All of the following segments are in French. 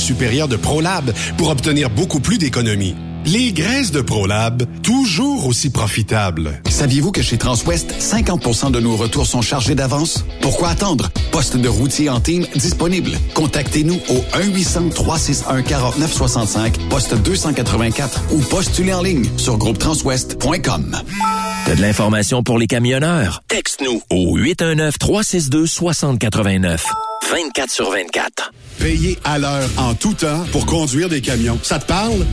supérieure de ProLab pour obtenir beaucoup plus d'économies. Les graisses de ProLab, toujours aussi profitables. Saviez-vous que chez Transwest, 50% de nos retours sont chargés d'avance? Pourquoi attendre? Poste de routier en team disponible. Contactez-nous au 1-800-361-4965, poste 284 ou postulez en ligne sur groupetranswest.com. T'as de l'information pour les camionneurs? Texte-nous au 819-362-6089. 24 sur 24. Payer à l'heure en tout temps pour conduire des camions. Ça te parle?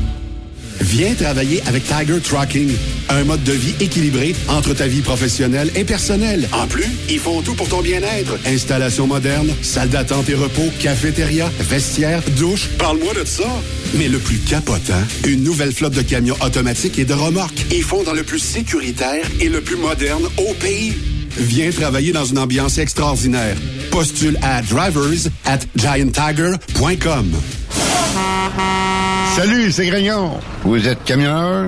Viens travailler avec Tiger Trucking, un mode de vie équilibré entre ta vie professionnelle et personnelle. En plus, ils font tout pour ton bien-être. Installation moderne, salle d'attente et repos, cafétéria, vestiaire, douche. Parle-moi de ça. Mais le plus capotant, une nouvelle flotte de camions automatiques et de remorques. Ils font dans le plus sécuritaire et le plus moderne au pays. Viens travailler dans une ambiance extraordinaire. Postule à drivers at gianttiger.com. Salut, c'est Grignon. Vous êtes camionneur?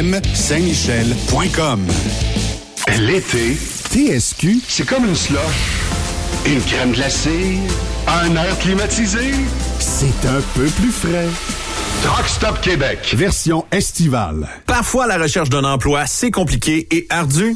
Saint-Michel.com. L'été, TSQ, c'est comme une slush. Une crème glacée, un air climatisé. C'est un peu plus frais. Truck Stop Québec. Version estivale. Parfois, la recherche d'un emploi, c'est compliqué et ardu.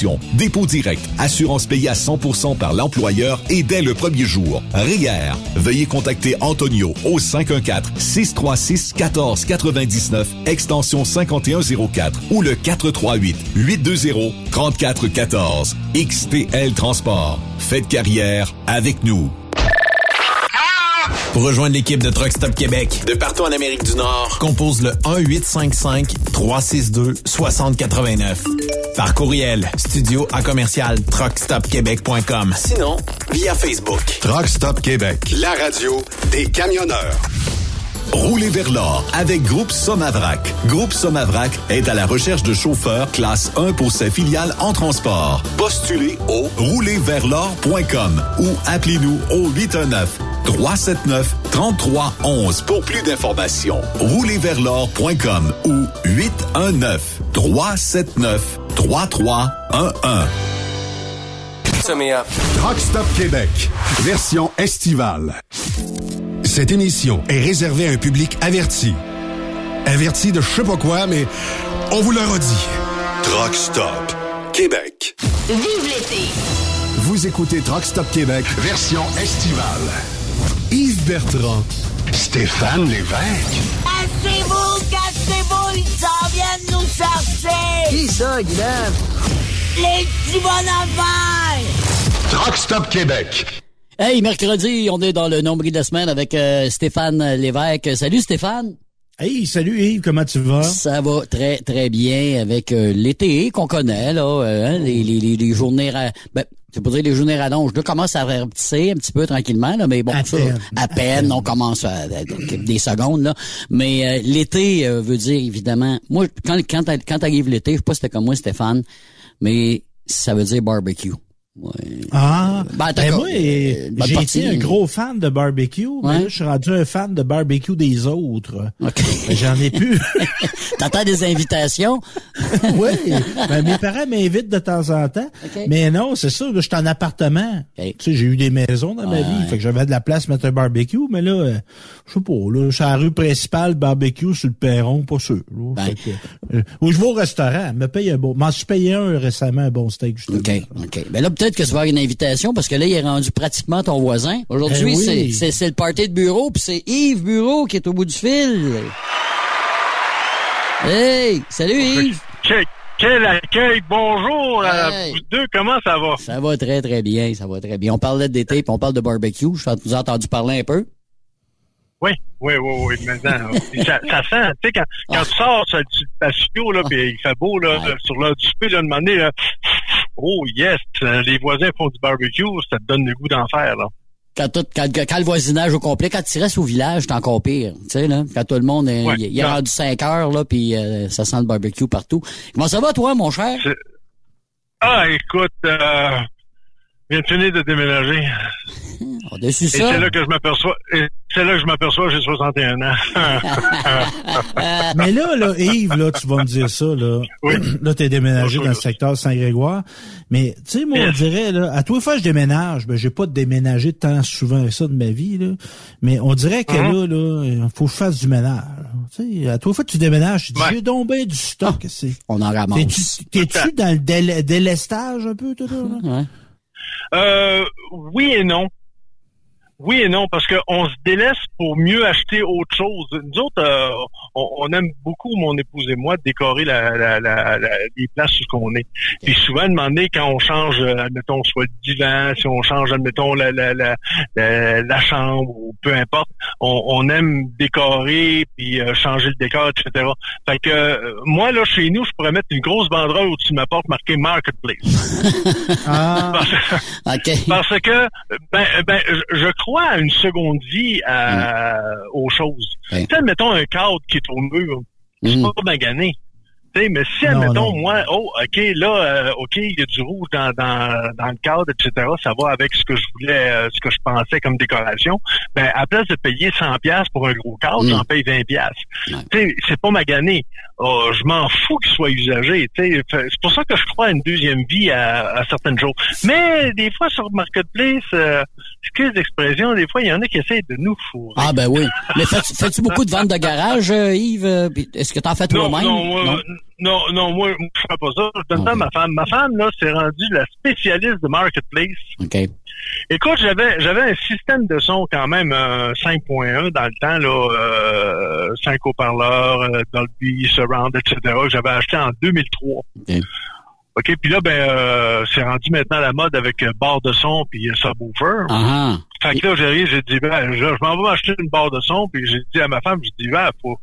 dépôt direct, assurance payée à 100% par l'employeur et dès le premier jour. RIER. Veuillez contacter Antonio au 514-636-1499, extension 5104 ou le 438-820-3414. XTL Transport. Faites carrière avec nous. Pour rejoindre l'équipe de Truck Stop Québec, de partout en Amérique du Nord, compose le 1-855-362-6089. Par courriel, studio à commercial truckstopquebec.com. Sinon, via Facebook. Truck Stop Québec, la radio des camionneurs. Roulez vers l'or avec Groupe Somavrac. Groupe Somavrac est à la recherche de chauffeurs classe 1 pour ses filiales en transport. Postulez au roulerversl'or.com ou appelez-nous au 819 379 3311 pour plus d'informations. Roulerversl'or.com ou 819 379 3311. Truck Stop Québec, version estivale. Cette émission est réservée à un public averti. Averti de je sais pas quoi, mais on vous le redit. Truck Stop Québec. Vive l'été! Vous écoutez Truck Stop Québec, version estivale. Yves Bertrand, Stéphane Lévesque, Cassez-vous, ils s'en viennent nous chercher! Qui ça, Guylaine? Les petits bonhommes! Truck Stop Québec. Hey, mercredi, on est dans le nombril de la semaine avec euh, Stéphane Lévesque. Salut Stéphane. Hey, salut Yves, comment tu vas? Ça va très très bien avec euh, l'été qu'on connaît là, euh, hein, les, les, les, les journées ben c'est pour dire les journées rallonges. Là, commence à rapetisser un petit peu tranquillement là, mais bon, À ça, peine, à à peine, peine. on commence à, à- des secondes là. Mais euh, l'été euh, veut dire évidemment, moi quand quand quand arrive l'été, je sais pas si c'était comme moi Stéphane, mais ça veut dire barbecue. Ouais. Ah, Ben, ben, d'accord. moi, Euh, j'ai été un gros fan de barbecue, mais là, je suis rendu un fan de barbecue des autres. OK. Ben, J'en ai plus. T'entends des invitations? oui, ben, mes parents m'invitent de temps en temps, OK. mais non, c'est ça, je suis en appartement. OK. Tu sais, j'ai eu des maisons dans ma Ouais. vie, fait que j'avais de la place pour mettre un barbecue, mais là, euh, je sais pas, là, c'est la rue principale, barbecue sur le perron, pas sûr. là. Ben. Que, euh, ou je vais au restaurant, me paye un bon, m'en suis payé un récemment, un bon steak, justement. OK, OK. Ben là, peut-être que tu vas avoir une invitation parce que là, il est rendu pratiquement ton voisin. Aujourd'hui, oui. c'est- le party de bureau, puis c'est Yves Bureau qui est au bout du fil. Hey! Salut Yves! Quel, quel accueil! Bonjour à Hey. vous deux, comment ça va? Ça va très, très bien, ça va très bien. On parlait d'été, puis on parle de barbecue. Je vous avez entendu parler un peu. Oui, oui, oui, oui, maintenant. ça, ça sent, tu sais, quand, quand tu sors sur le patio, là, puis il fait beau, là, Ouais. sur l'heure du souper, là, de demander, là, oh yes, euh, les voisins font du barbecue, ça te donne le goût d'en faire, là. Quand, tout, quand, quand le voisinage au complet, quand tu restes au village, c'est encore pire. Tu sais, là, quand tout le monde est, Ouais, il, est rendu 5 heures, là, puis euh, ça sent le barbecue partout. Comment ça va, toi, mon cher? Ah, écoute, euh, viens de finir de déménager. On a su Et ça. c'est là que je m'aperçois, et c'est là que je m'aperçois que j'ai 61 ans. Mais là, là, Yves, là, tu vas me dire ça, là. Oui. Là, t'es déménagé dans le secteur Saint-Grégoire. Mais, tu sais, moi, on dirait, là, à toi fois je déménage, ben, j'ai pas déménagé tant souvent que ça de ma vie, là. Mais on dirait que Mhm. là, là, il faut que je fasse du ménage. Tu sais, à toi fois que tu déménages, tu dis, Ouais. j'ai donc ben du stock, c'est. On en ramasse. T'es-tu t'es-tu dans le dél- délestage un peu, toi, là? là? Ouais. Euh, oui et non. Oui et non, parce qu'on se délaisse pour mieux acheter autre chose. Nous autres, euh, on, on aime beaucoup, mon épouse et moi, décorer la, la, la, la- les places où on est. Puis souvent, demander quand on change, euh, admettons, soit le divan, si on change, admettons, la, la, la, la, la chambre, ou peu importe, on, on aime décorer, puis euh, changer le décor, etc. Fait que euh, moi, là, chez nous, je pourrais mettre une grosse banderole au-dessus de ma porte marquée Marketplace. Ah, Parce- OK. parce que, ben, ben, je- je crois à une seconde vie à- aux choses. Ouais. Tu sais, mettons un cadre qui est au mur, c'est Mm. pas magané. Tu sais, mais si, Non, admettons, non. moi, oh, OK, là, euh, OK, il y a du rouge dans, dans, dans le cadre, etc., ça va avec ce que je voulais, euh, ce que je pensais comme décoration, ben, à place de payer 100 pièces pour un gros cadre, Mm. j'en paye 20 pièces. Sais, c'est pas magané. Oh, je m'en fous qu'il soit usagé. C'est pour ça que je crois à une deuxième vie à, à certaines choses. Mais des fois, sur Marketplace, euh, excuse l'expression, des fois, il y en a qui essayent de nous fourrer. Ah, ben oui. Mais fais-tu fais-tu beaucoup de ventes de garage, euh, Yves? Euh, Est-ce que t'en fais toi-même? non, non, non, moi, je fais pas ça. Je donne ça à ma femme. Ma femme, là, s'est rendue la spécialiste de Marketplace. OK. Écoute, j'avais j'avais un système de son quand même euh, 5.1 dans le temps, là, euh, 5 haut-parleurs, euh, Dolby, Surround, etc., que j'avais acheté en 2003. OK. OK, puis là, ben, euh, c'est rendu maintenant à la mode avec euh, barre de son puis euh, subwoofer. Ah, Fait que là, j'ai dit, ben, je, je m'en vais m'acheter une barre de son, puis j'ai dit à ma femme, j'ai dit, ben, faut,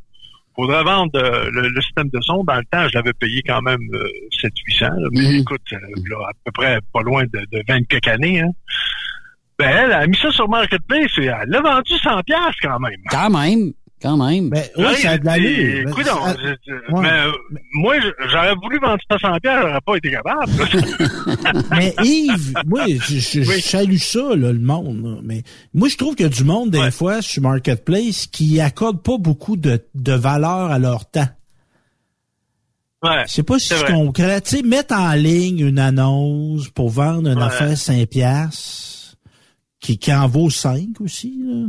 faudrait vendre euh, le, le système de son. Dans le temps, je l'avais payé quand même euh, 700-800, là, mais Mhm. écoute, euh, là, à peu près pas loin de, de 20 quelques années, hein. Ben, elle a mis ça sur Marketplace et elle l'a vendu 100 pièces quand même. quand même. Quand même. ben, oui, ça a de l'allure. Ben, Coudonc, ça- je- je- ouais. mais, euh, moi, je- j'aurais voulu vendre ça 100 pièces, j'aurais pas été capable. Mais Yves, moi, je, je, je Oui. salue ça, là, le monde. là. Mais moi, je trouve qu'il y a du monde, des Ouais. fois, sur Marketplace, qui accorde pas beaucoup de, de valeur à leur temps. ouais. C'est pas si C'est je comprends. Tu sais, mettre en ligne une annonce pour vendre une Ouais. affaire 5 piastres, qui, qui en vaut 5 aussi, là.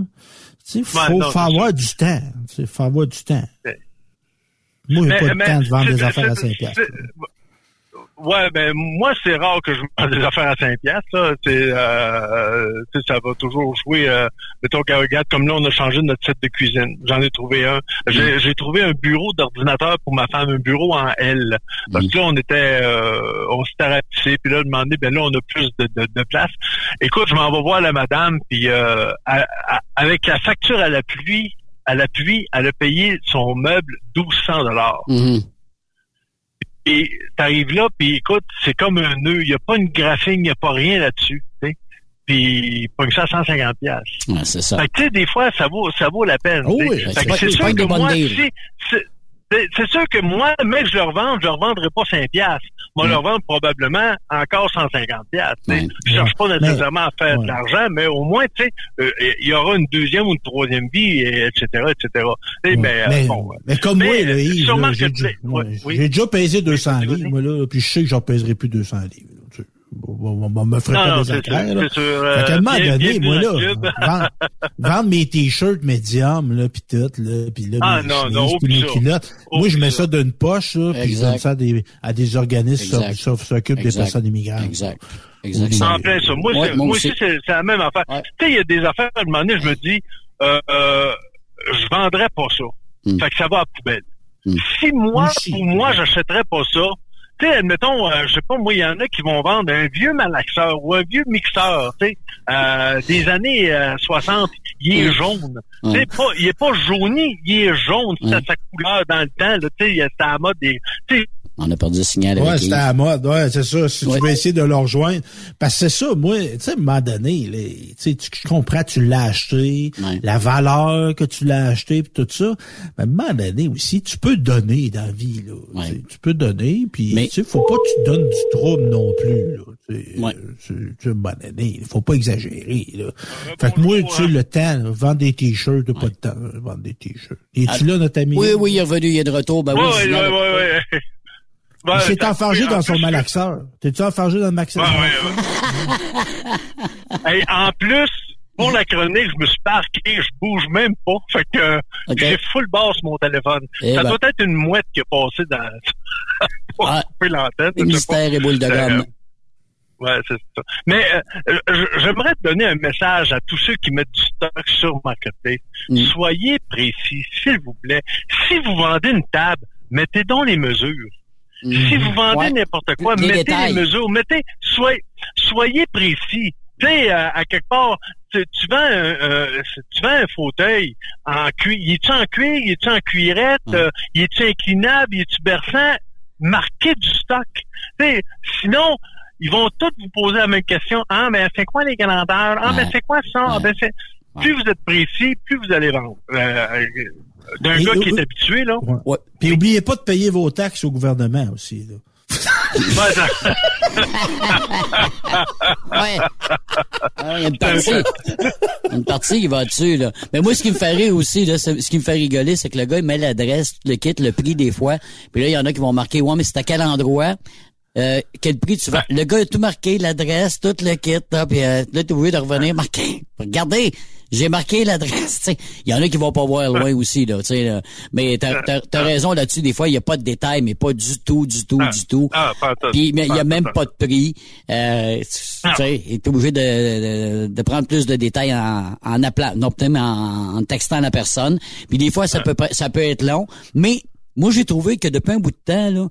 Sais, faut, Ouais, non, faut avoir du temps. Sais, faut avoir du temps. Moi, j'ai pas de mais temps de vendre des affaires à c'est- 5 piastres. Ouais, ben moi c'est rare que je vende des affaires à 5 piastres. Là. C'est, euh, tu sais, ça va toujours jouer. Euh, mettons qu'à regarde, comme là on a changé notre set de cuisine. J'en ai trouvé un. J'ai, j'ai trouvé un bureau d'ordinateur pour ma femme, un bureau en L. Parce que là on était, euh, on s'était rapetissé, puis là demandé, ben là on a plus de, de, de place. Écoute, je m'en vais voir la madame, puis euh, à- à- avec la facture à la pluie, à la pluie, elle a payé son meuble 1200 dollars. Mhm. Et t'arrives là, puis écoute, c'est comme un nœud. Il n'y a pas une graphine, il n'y a pas rien là-dessus. Puis pogne ça à 150 pièces. Ouais, c'est ça. Fait que tu sais, des fois, ça vaut ça vaut la peine. Oh sais. oui, Fait c'est c'est c'est sûr que moi, si- c'est sûr que moi, mais que je le revende, je le revendrai pas 5 piastres. Moi, je le revendre probablement encore 150 piastres. Je cherche pas Mais- nécessairement à faire de l'argent, mais au moins, tu sais, euh, il y aura une deuxième ou une troisième vie, et etc., etc. Ben, euh, mais, bon, mais comme mais, moi, j'ai, déjà- ouais, ouais, oui. j'ai déjà pesé 200 Vas-y, vas-y. livres, moi, là, puis je sais que j'en pèserai plus 200 livres. On, me ferait Non, pas non, des là. c'est sûr. euh, Fait qu'à un moment donné, moi, là, vendre, vendre mes t-shirts médium, là, pis tout, là, pis là, Ah, mes non, chemises, pis mes culottes. Moi, je mets ça. d'une poche, là, puis je donne ça à des, à des organismes qui s'occupent des personnes immigrantes. Exact. Exact. En plein ça. Moi, Ouais, moi aussi. aussi, c'est la même affaire. Ouais. Tu sais, il y a des affaires, à un moment donné, je me dis, euh, euh, je vendrais pas ça. Mm. Fait que ça va à la poubelle. Mm. Si moi, Moi aussi. pour moi, j'achèterais pas ça, tu sais, admettons, euh, je sais pas, moi, il y en a qui vont vendre un vieux malaxeur ou un vieux mixeur, tu sais, euh, des années euh, 60, il est jaune. Tu sais, pas, il est pas jauni, il est jaune, c'est Mm. à sa couleur dans le temps, là, tu sais, c'était à la mode des, tu sais, On a perdu le signal Ouais, c'était à la mode. Ouais, c'est ça. Si Ouais. tu veux essayer de le rejoindre. Parce que c'est ça, moi, tu sais, à un moment donné, là, tu tu comprends, tu l'as acheté, la valeur que tu l'as acheté, puis tout ça. Mais à un moment donné aussi, tu peux donner dans la vie, là. Tu sais, Tu peux donner, puis tu sais, faut pas que tu donnes du trouble non plus, là. Tu euh, c'est- tu sais, à un moment donné, faut pas exagérer, là. Fait que moi, tu sais, le temps, là, vendre des t-shirts, t'as pas de temps, là, vendre des t-shirts. Es-tu là, notre ami? Oui, oui, il est revenu, il est de retour. Ben oui, Ouais, le ouais, signal- ouais, ouais, ouais. Il Ouais, s'est enfargé en dans son malaxeur. T'es-tu enfargé dans le malaxeur? Hey, en plus, pour la chronique, je me suis parqué, je bouge même pas. Fait que euh, j'ai full basse mon téléphone. Eh ça ben. doit être une mouette qui est passée dans pour Ah, couper l'antenne. Mystère et boule de gomme. Euh, Ouais, c'est ça. Mais euh, je- j'aimerais te donner un message à tous ceux qui mettent du stock sur Marketplace. Mm. Soyez précis, s'il vous plaît. Si vous vendez une table, mettez donc les mesures. Si vous vendez Mm. Ouais. n'importe quoi, mettez détails. les mesures. Mettez, soyez, soyez précis. Tu sais, euh, à quelque part, tu, tu vends un, euh, tu vends un fauteuil en cuir. Il est-tu en cuir? Il est-tu en cuirette? Euh, il est-tu inclinable? Il est-tu berçant? Marquez du stock. Tu sais, sinon, ils vont tous vous poser la même question. Ah, mais c'est quoi les grandeurs? Ah, mais Ouais. c'est quoi ça? Ah, ben, c'est... Plus vous êtes précis, plus vous allez vendre. Euh, D'un gars qui euh, est habitué, là. Ouais. Puis oubliez pas de payer vos taxes au gouvernement aussi. Là. Ouais, Ouais. Ah, il y a une partie. une partie qui va dessus, là. Mais moi, ce qui me fait rire aussi, là, ce qui me fait rigoler, c'est que le gars, il met l'adresse, le kit, le prix des fois. Puis là, il y en a qui vont marquer, ouais, mais c'est à quel endroit? Euh, quel prix tu vas? Le gars a tout marqué, l'adresse, tout le kit, là, puis euh, là, t'es obligé de revenir marquer. Regardez, j'ai marqué l'adresse, tu sais. Il y en a qui vont pas voir loin aussi, là, tu sais, là. Mais t'as, t'as raison là-dessus, des fois, il y a pas de détails, mais pas du tout, du tout, du tout. Ah. Puis il y Pas a même pas de prix. Euh, tu tu sais, obligé de, de, de prendre plus de détails en, en appelant, non peut-être en, en textant la personne. Puis des fois, ça peut ça peut être long. Mais moi, j'ai trouvé que depuis un bout de temps, là,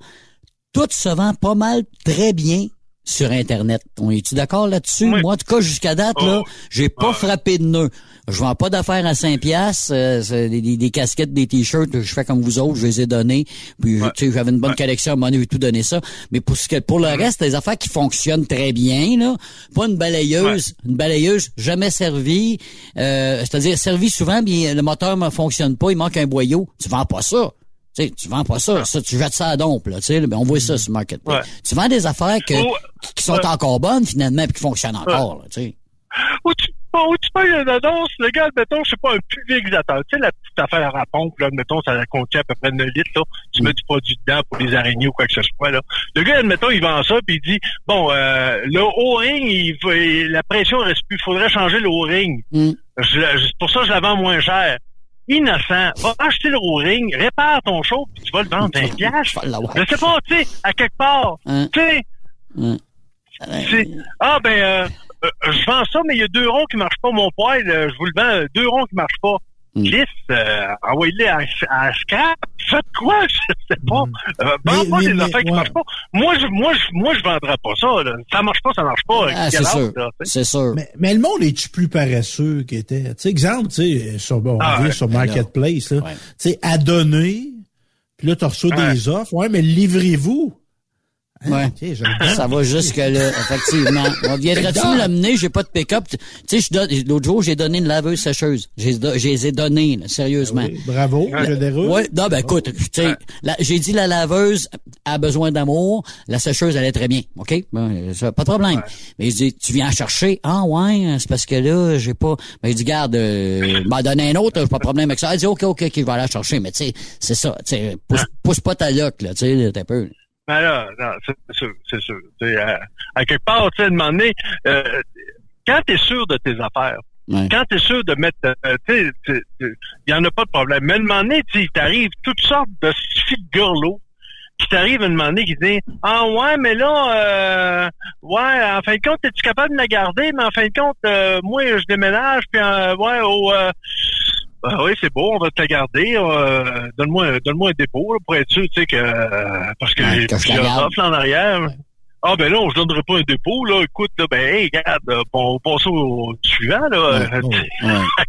tout se vend pas mal très bien sur Internet. On est-tu d'accord là-dessus? Moi, en tout cas, jusqu'à date, Oh. là, j'ai pas frappé de nœud. Je vends pas d'affaires à 5 piastres, euh, des, des- des casquettes, des t-shirts, je fais comme vous autres, je les ai donnés. Puis, tu sais, j'avais une bonne collection, à un moment donné, j'ai tout donné ça. Mais pour ce que, pour le reste, des affaires qui fonctionnent très bien, là. Pas une balayeuse, une balayeuse jamais servie, euh, c'est-à-dire servie souvent, mais le moteur ne fonctionne pas, il manque un boyau. Tu vends pas ça. Tu sais, tu vends pas ça, ça, tu jettes ça à dompe, là, tu sais, ben, on voit ça sur Marketplace. Ouais. Tu vends des affaires que, qui- sont ouais. encore bonnes, finalement, puis qui fonctionnent encore, là, tu sais. Ou tu, ou tu payes une annonce, le gars, admettons, je sais pas, un pulvérisateur. Tu sais, la petite affaire à pompe, là, admettons, ça contient à peu près 9 litres, là. Tu mets du produit dedans pour les araignées ou quoi que ce soit, là. Le gars, admettons, il vend ça, puis il dit, bon, euh, le O-ring, il, la pression reste plus, faudrait changer le O-ring. Mm. Je- je- pour ça, je la vends moins cher. Innocent. Va acheter le O-ring, répare ton show, puis tu vas le vendre 20 piastres. Je sais pas, tu sais, à quelque part. Hein? Tu sais, c'est- ah ben euh, euh, je vends ça, mais il y a deux ronds qui marchent pas, mon poil, euh, je vous le vends, euh, deux ronds qui marchent pas. Cliff, euh, envoyez-les à, à scrap. Faites quoi? Je sais pas. Euh, vends Mais- pas mais- des mais, affaires qui ouais. marchent pas. Moi, je, moi, je, moi, je vendrais pas ça, là. Ça marche pas, ça marche pas. Ah, c'est sûr. C'est sûr. Mais, mais le monde est-tu plus paresseux qu'il était? Tu sais, exemple, tu sais, sur, bon, on Ah, ouais, sur ben. Marketplace, là. Ouais. Tu sais, à donner, puis là, tu reçois Ouais. des offres. Ouais, mais livrez-vous. Hein? Ouais. Ça va jusque là, effectivement. On viendrait-tu me l'amener? J'ai pas de pick-up. Tu sais, l'autre jour, j'ai donné une laveuse sécheuse. J'ai, j'ai les ai données, là, sérieusement. Oui, bravo, je déroule. Ouais, non, ben écoute, tu sais, la- j'ai dit la laveuse a besoin d'amour, la sécheuse elle est très bien, ok, Ben, ça, pas de problème. Mais il dit, tu viens en chercher, ah ouais, c'est parce que là j'ai pas, ben il dit garde, euh, m'en donner un autre, j'ai pas de problème avec ça. Il dit ok ok ok, je vais aller la chercher, mais tu sais, c'est ça, tu sais, pousse, pousse pas ta loc là, tu sais, t'as peu. Ben là, non, c'est sûr, c'est sûr. Euh, à quelque part, tu sais, donné, euh, quand tu es sûr de tes affaires, Ouais. quand tu es sûr de mettre, euh, tu sais, il y en a pas de problème. Mais à un moment donné, tu sais, il t'arrive toutes sortes de filles de gurlots qui t'arrivent à un moment donné qui disent Ah ouais, mais là, euh, ouais, en fin de compte, es-tu capable de la garder? Mais en fin de compte, euh, moi, je déménage, puis euh, ouais, au euh, ben oui, c'est beau, on va te la garder. euh, donne-moi, donne-moi un dépôt là, pour être sûr, tu sais que euh, parce que Ouais, j'ai plusieurs offres en arrière. Ah ben non, je donnerai pas un dépôt là. Écoute, là, ben hey, regarde, bon, on passe au suivant là. Ouais,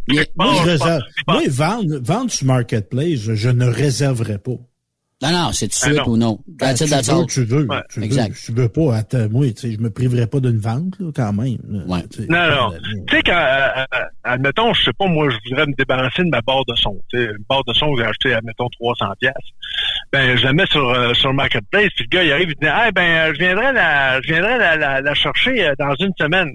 Ouais. Je réserve- moi, vendre, vendre sur Marketplace, je, je ne réserverai pas. Non, non, c'est tout de suite ou non. Ben, tu veux, tu veux, Ouais. tu veux, Exact. tu veux pas, attends, moi, tu sais, je me priverais pas d'une vente, là, quand même. là, tu sais. Non, non. Tu sais, quand, euh, euh, admettons, je sais pas, moi, je voudrais me débarrasser de ma barre de son. Tu sais, une barre de son que j'ai acheté, admettons, 300 pièces. Ben, je la mets sur, euh, sur Marketplace, puis le gars, il arrive, il dit, ah, ben, euh, je viendrai la, je viendrai la, la, la chercher euh, dans une semaine.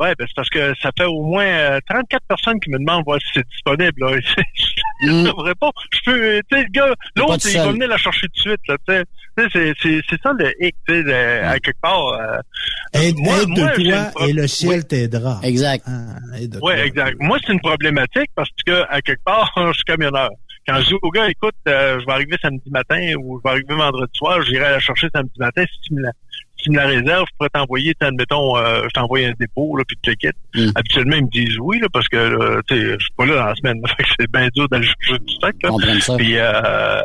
Ouais, ben, c'est parce que ça fait au moins euh, 34 personnes qui me demandent voir si c'est disponible, là. je ne devrais pas. Je peux, tu sais, le gars, l'autre, il va venir la chercher tout de suite, là, tu sais. Tu sais, c'est, c'est, c'est ça le hic, tu sais, à quelque part. euh, Aide, moi- aide moi, de j'ai toi une pro- et le ciel t'aidera. Exact. Ah, Oui, exact. Moi, c'est une problématique parce que, à quelque part, je suis camionneur. Quand je dis au gars, écoute, euh, je vais arriver samedi matin ou je vais arriver vendredi soir, j'irai la chercher samedi matin. Si tu me la, si tu me la réserves, je pourrais t'envoyer, admettons, euh, je t'envoie un dépôt, là, puis tu le quittes. Habituellement, ils me disent oui, là, parce que, là, tu sais, je suis pas là dans la semaine. Fait que c'est bien dur d'aller chercher du stock, là. Puis, euh,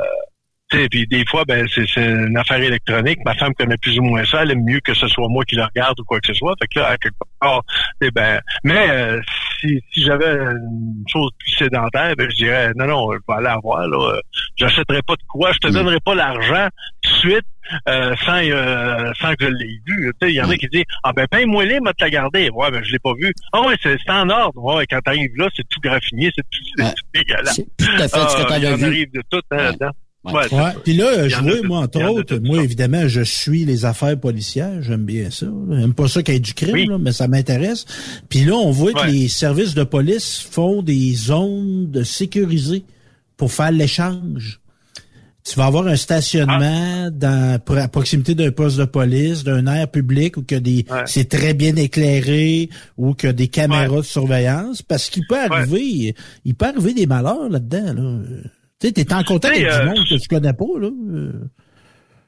puis des fois, ben c'est c'est une affaire électronique. Ma femme connaît plus ou moins ça. Elle aime mieux que ce soit moi qui le regarde ou quoi que ce soit. Fait que là, à quelque part, sais, ben, mais euh, si, si j'avais une chose plus sédentaire, ben je dirais non, non, je vais aller avoir là. J'achèterai pas de quoi. Je te donnerai pas l'argent tout de suite euh, sans euh, sans que je l'ai vu. Il y en a qui disent ah ben paye-moi les, m'a te la garder. Ouais, ben je l'ai pas vu. Ah ouais, c'est c'est en ordre. Ouais, quand t'arrives là, c'est tout graffiné, c'est tout, c'est tout dégueulasse. tout à fait ce que Ah, t'avais vu. arrive de tout hein. Ouais, c'est Ouais. Puis là, je vois, moi, entre autres, moi, évidemment, je suis les affaires policières. J'aime bien ça. J'aime pas ça qu'il y ait du crime, là, mais ça m'intéresse. Puis là, on voit que les services de police font des zones de sécurisées pour faire l'échange. Tu vas avoir un stationnement Ah. dans, à proximité d'un poste de police, d'un air public où que des, Ouais. c'est très bien éclairé ou que des caméras de surveillance parce qu'il peut arriver, il peut arriver des malheurs là-dedans, là. Tu sais, t'es en contact avec du euh, monde que tu connais pas, là.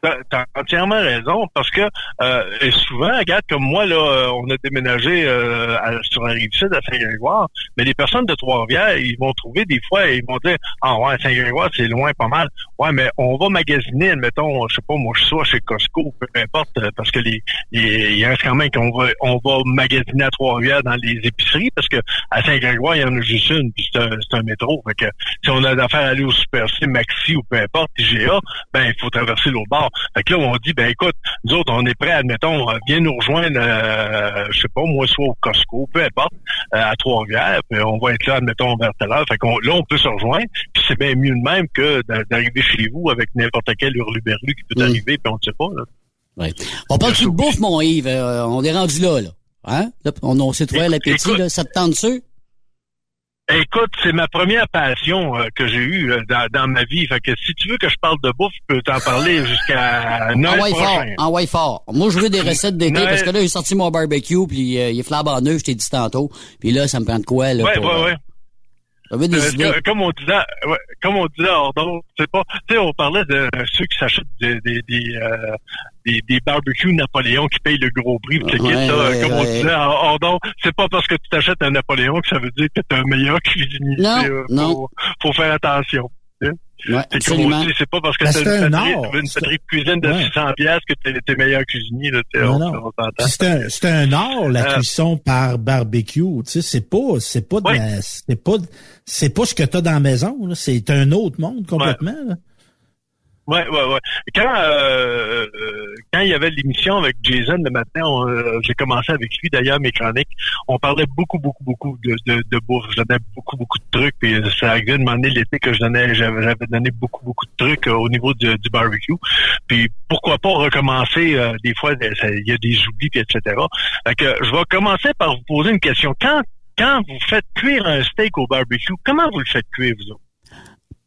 T'as entièrement raison parce que euh, souvent, regarde comme moi là, euh, on a déménagé euh, sur la rive sud à Saint-Grégoire, mais les personnes de Trois-Rivières, ils vont trouver des fois, ils vont dire ah ouais Saint-Grégoire c'est loin pas mal, ouais mais on va magasiner, admettons, je sais pas moi je sois chez Costco, peu importe, euh, parce que les, les il reste quand même qu'on va on va magasiner à Trois-Rivières dans les épiceries parce que à Saint-Grégoire il y en a juste une puis c'est un, un métro, fait que si on a d'affaires à aller au Super C, Maxi ou peu importe, IGA, ben il faut traverser l'autre bord. Fait que là, on dit, ben écoute, nous autres, on est prêts, admettons, euh, viens nous rejoindre, euh, je sais pas, moi, soit au Costco, peu importe, euh, à Trois-Rivières, puis on va être là, admettons, vers telle heure. Fait qu'on, là, on peut se rejoindre, puis c'est bien mieux de même que d'a- d'arriver chez vous avec n'importe quel hurluberlu qui peut arriver, puis on ne sait pas, là. Ouais. On parle-tu de bouffe, mon Yves? Euh, on est rendu là, là. Hein? Là, on, on s'est trouvé à l'appétit, là. Ça te tente dessus? Écoute, c'est ma première passion euh, que j'ai eue euh, dans, dans ma vie. Fait que si tu veux que je parle de bouffe, je peux t'en parler jusqu'à Noël En fort, prochain. en way fort. Moi, je veux des recettes d'été parce que là, j'ai sorti mon barbecue puis euh, il est flambant neuf, je t'ai dit tantôt. Puis là, ça me prend de quoi, là? Ouais, pour, ouais, euh, ouais. Euh, que- comme on disait, ouais, comme on disait hors c'est pas, tu sais, on parlait de ceux qui s'achètent des, des, des, euh, des, des barbecues Napoléon qui payent le gros prix. Ouais, là, ouais, comme on ouais. disait d'onde, c'est pas parce que tu t'achètes un Napoléon que ça veut dire que t'es un meilleur cuisinier. Non, tu euh, non. Faut, faut faire attention. tu. Ouais, C'est comme on dit, c'est pas parce que Ben, t'as c'est une une de cuisine de Ouais. 600 piastres que t'es, t'es meilleur cuisinier, là, tu sais, Non, on, non. C'est un, c'est un art, la Euh, cuisson par barbecue. Tu sais, c'est pas, c'est pas de Ouais. la- c'est pas, c'est pas ce que t'as dans la maison, là. C'est un autre monde complètement, là. Ouais, ouais, ouais. Quand euh, euh, quand il y avait l'émission avec Jason le matin, euh, j'ai commencé avec lui d'ailleurs mes chroniques. On parlait beaucoup, beaucoup, beaucoup de, de, de bouffe. Je donnais beaucoup, beaucoup de trucs. Puis ça arrivait de demander l'été que je donnais, j'avais, j'avais donné beaucoup, beaucoup de trucs euh, au niveau du, du barbecue. Puis pourquoi pas recommencer euh, des fois, il y a des oublis, etc. Fait que je vais commencer par vous poser une question. Quand quand vous faites cuire un steak au barbecue, comment vous le faites cuire vous autres?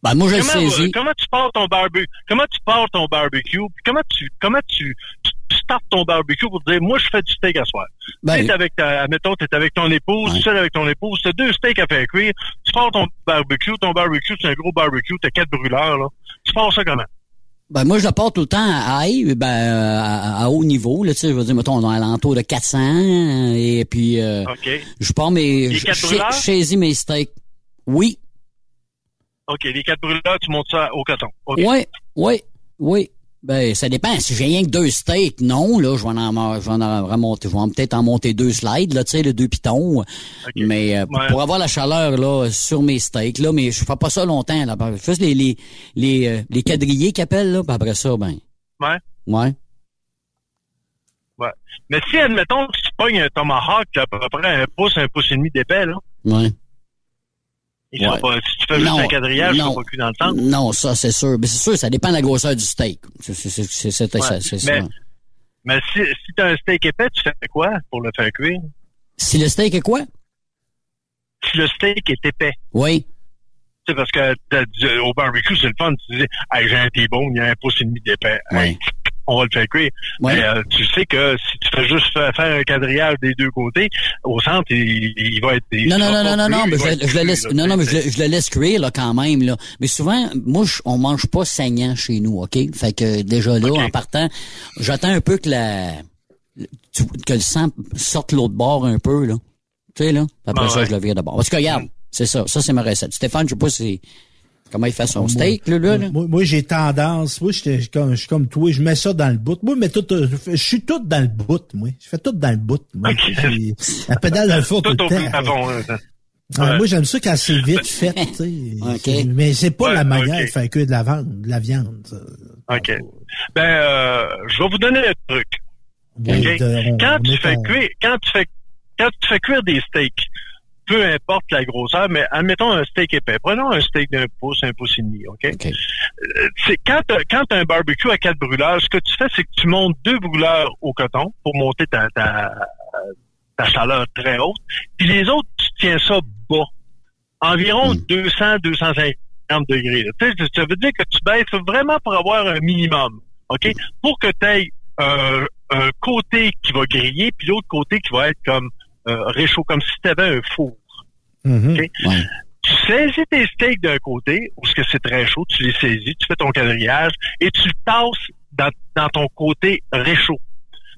Ben, moi, je le comment, saisis. comment tu pars ton barbecue? Comment tu pars ton barbecue? Comment tu comment tu, tu, tu startes ton barbecue pour dire moi je fais du steak à soir Ben, t'es avec ta admettons t'es avec ton épouse Ouais. seul avec ton épouse t'as deux steaks à faire cuire tu pars ton barbecue ton barbecue c'est un gros barbecue t'as quatre brûleurs là tu pars ça comment? Ben moi je le porte tout le temps à high, ben euh, à, à haut niveau là, tu sais, je veux dire mettons dans l'entour de 400 euh, et puis euh, ok je pars mes je saisis mes steaks. Oui. Ok les quatre brûleurs tu montes ça au coton Ok. Oui, oui, oui. Ben, ça dépend. Si j'ai rien que deux steaks, non, là, je vais en, je vais en remonter, je vais peut-être en monter deux slides, là, tu sais, les deux pitons. Mais euh, pour avoir la chaleur, là, sur mes steaks, là, mais je fais pas ça longtemps, là. Juste les, les, les, euh, les quadrillés qu'ils appellent, là, puis après ça, ben. Ouais. Ouais. Ouais. Mais si, admettons, tu pognes un tomahawk, à peu près un pouce, un pouce et demi d'épais, là. Ouais. Pas, si tu fais juste un quadrillage, ils sont pas cuits dans le temps. Non, ça, c'est sûr. Mais c'est sûr, ça dépend de la grosseur du steak. C'est, c'est, c'est, c'est, Ouais. c'est mais, ça. mais si, si t'as un steak épais, tu fais quoi pour le faire cuire? Si le steak est quoi? Si le steak est épais. Oui. Tu sais, parce que t'as du- au barbecue, c'est le fun. Tu dis, hey, j'ai un T-bone, il y a un pouce et demi d'épais. Hey, on va le faire cuire. Ouais. Mais euh, tu sais que si tu fais juste faire, un quadrillage des deux côtés, au centre, il, il va être... il Non, non, non, non, non, non, mais je, le- laisse, non, non, mais je, le- laisse cuire, là, quand même, là. Mais souvent, moi, je- on mange pas saignant chez nous, OK? Fait que, déjà là, en partant, j'attends un peu que la, que le sang sorte l'autre bord un peu, là. Tu sais, là. Après Ah ça, ouais. je le vire de bord. Parce que, regarde, c'est ça. Ça, c'est ma recette. Stéphane, je sais pas si, comment il fait son steak, là, là. là? Moi, moi, j'ai tendance, moi, je suis comme, toi, je mets ça dans le bout. Moi, mais tout, euh, je suis tout dans le bout, moi. Je fais tout dans le bout, moi. Puis, La pédale dans le four tout, Tout le temps. hein. Ah, Ouais. Moi, j'aime ça quand c'est vite fait, tu sais. C'est- Mais c'est pas Ouais, la manière de faire cuire de la viande, de la viande. ça. OK. Ben, euh, je vais vous donner un truc. Oui, OK? de- on- quand on tu fais en- cuire, quand tu fais, quand tu fais cuire des steaks, peu importe la grosseur, mais admettons un steak épais. Prenons un steak d'un pouce, un pouce et demi, OK? Euh, c'est quand quand t'as un barbecue à quatre brûleurs, ce que tu fais, c'est que tu montes deux brûleurs au coton pour monter ta, ta, ta chaleur très haute. Puis les autres, tu tiens ça bas. Environ 200, 250 degrés. Tu ça veut dire que tu baisses vraiment pour avoir un minimum. OK? Pour que tu aies un, un côté qui va griller, puis l'autre côté qui va être comme euh, réchaud, comme si tu avais un four. Mhm. OK? Tu saisis tes steaks d'un côté, où ce que c'est très chaud, tu les saisis, tu fais ton quadrillage et tu le tasses dans, dans ton côté réchaud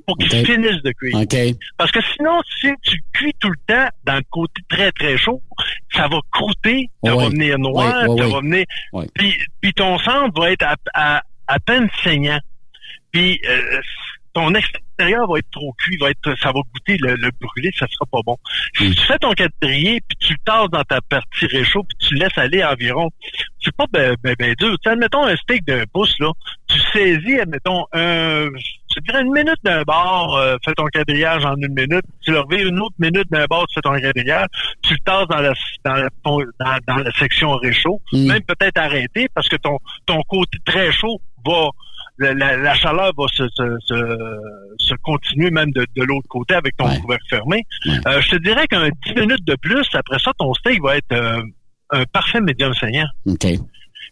pour qu'il OK. finisse de cuire. OK. Parce que sinon, si tu cuis tout le temps dans le côté très très chaud, ça va croûter, ça Ouais. va venir noir, Ouais, ouais, ça ouais. va venir. Ouais. Puis, puis ton centre va être à, à, à peine saignant. Puis euh, ton extérieur va être trop cuit, va être, ça va goûter le, le brûlé, ça sera pas bon. Si tu fais ton quadrillé, puis tu le tasses dans ta partie réchaud, puis tu laisses aller environ, c'est pas ben, ben, ben dur. Admettons un steak d'un pouce, là, tu saisis, admettons, un, je dirais une minute d'un bord, euh, fais ton quadrillage en une minute, tu le reviens une autre minute d'un bord, tu fais ton quadrillage, tu le tasses dans la, dans la, ton- dans, dans la section réchaud, même peut-être arrêter, parce que ton, ton côté très chaud va, la, la- la chaleur va se, se, se, se continuer même de, de l'autre côté avec ton couvercle fermé. Euh, je te dirais qu'un 10 minutes de plus, après ça, ton steak va être euh, un parfait médium saignant. OK.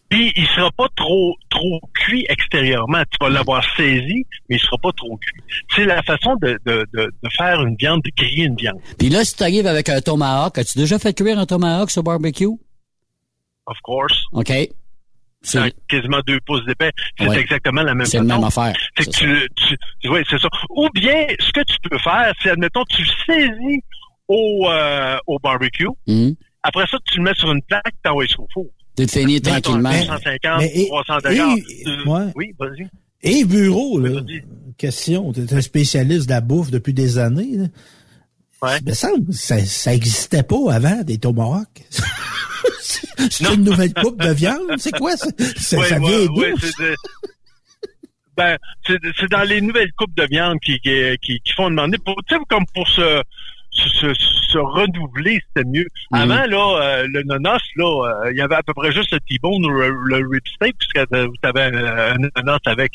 Puis il sera pas trop trop cuit extérieurement. Tu vas l'avoir saisi, mais il sera pas trop cuit. C'est la façon de, de, de, de faire une viande, de griller une viande. Puis là, si tu arrives avec un tomahawk, as-tu déjà fait cuire un tomahawk sur barbecue? Of course. OK. C'est un- quasiment deux pouces d'épais. C'est Ouais. exactement la même C'est façon. la même affaire. C'est tu, tu, tu- ouais, c'est ça. Ou bien, ce que tu peux faire, c'est, admettons, tu le saisis au, euh, au barbecue. Mhm. Après ça, tu le mets sur une plaque, tu envoies au four. Tu te finis tranquillement. 250, mais- et- 300 degrés. et- ouais. Oui, vas-y. Et bureau, là. Question. Tu es un spécialiste de la bouffe depuis des années. Là. Ouais. Ça, ça existait pas avant, des tomahawks. c'est une nouvelle coupe de viande? C'est quoi ça? Ça, Ouais, ça vient ouais, c'est ben, c'est dans les nouvelles coupes de viande qui, qui, qui, qui font demander pour, comme pour se, se, se, renouveler, c'était mieux. Mhm. Avant, là, euh, le nonos, là, euh, il y avait à peu près juste le T-bone ou le, le rib steak, puisque tu avais un, un nonos avec.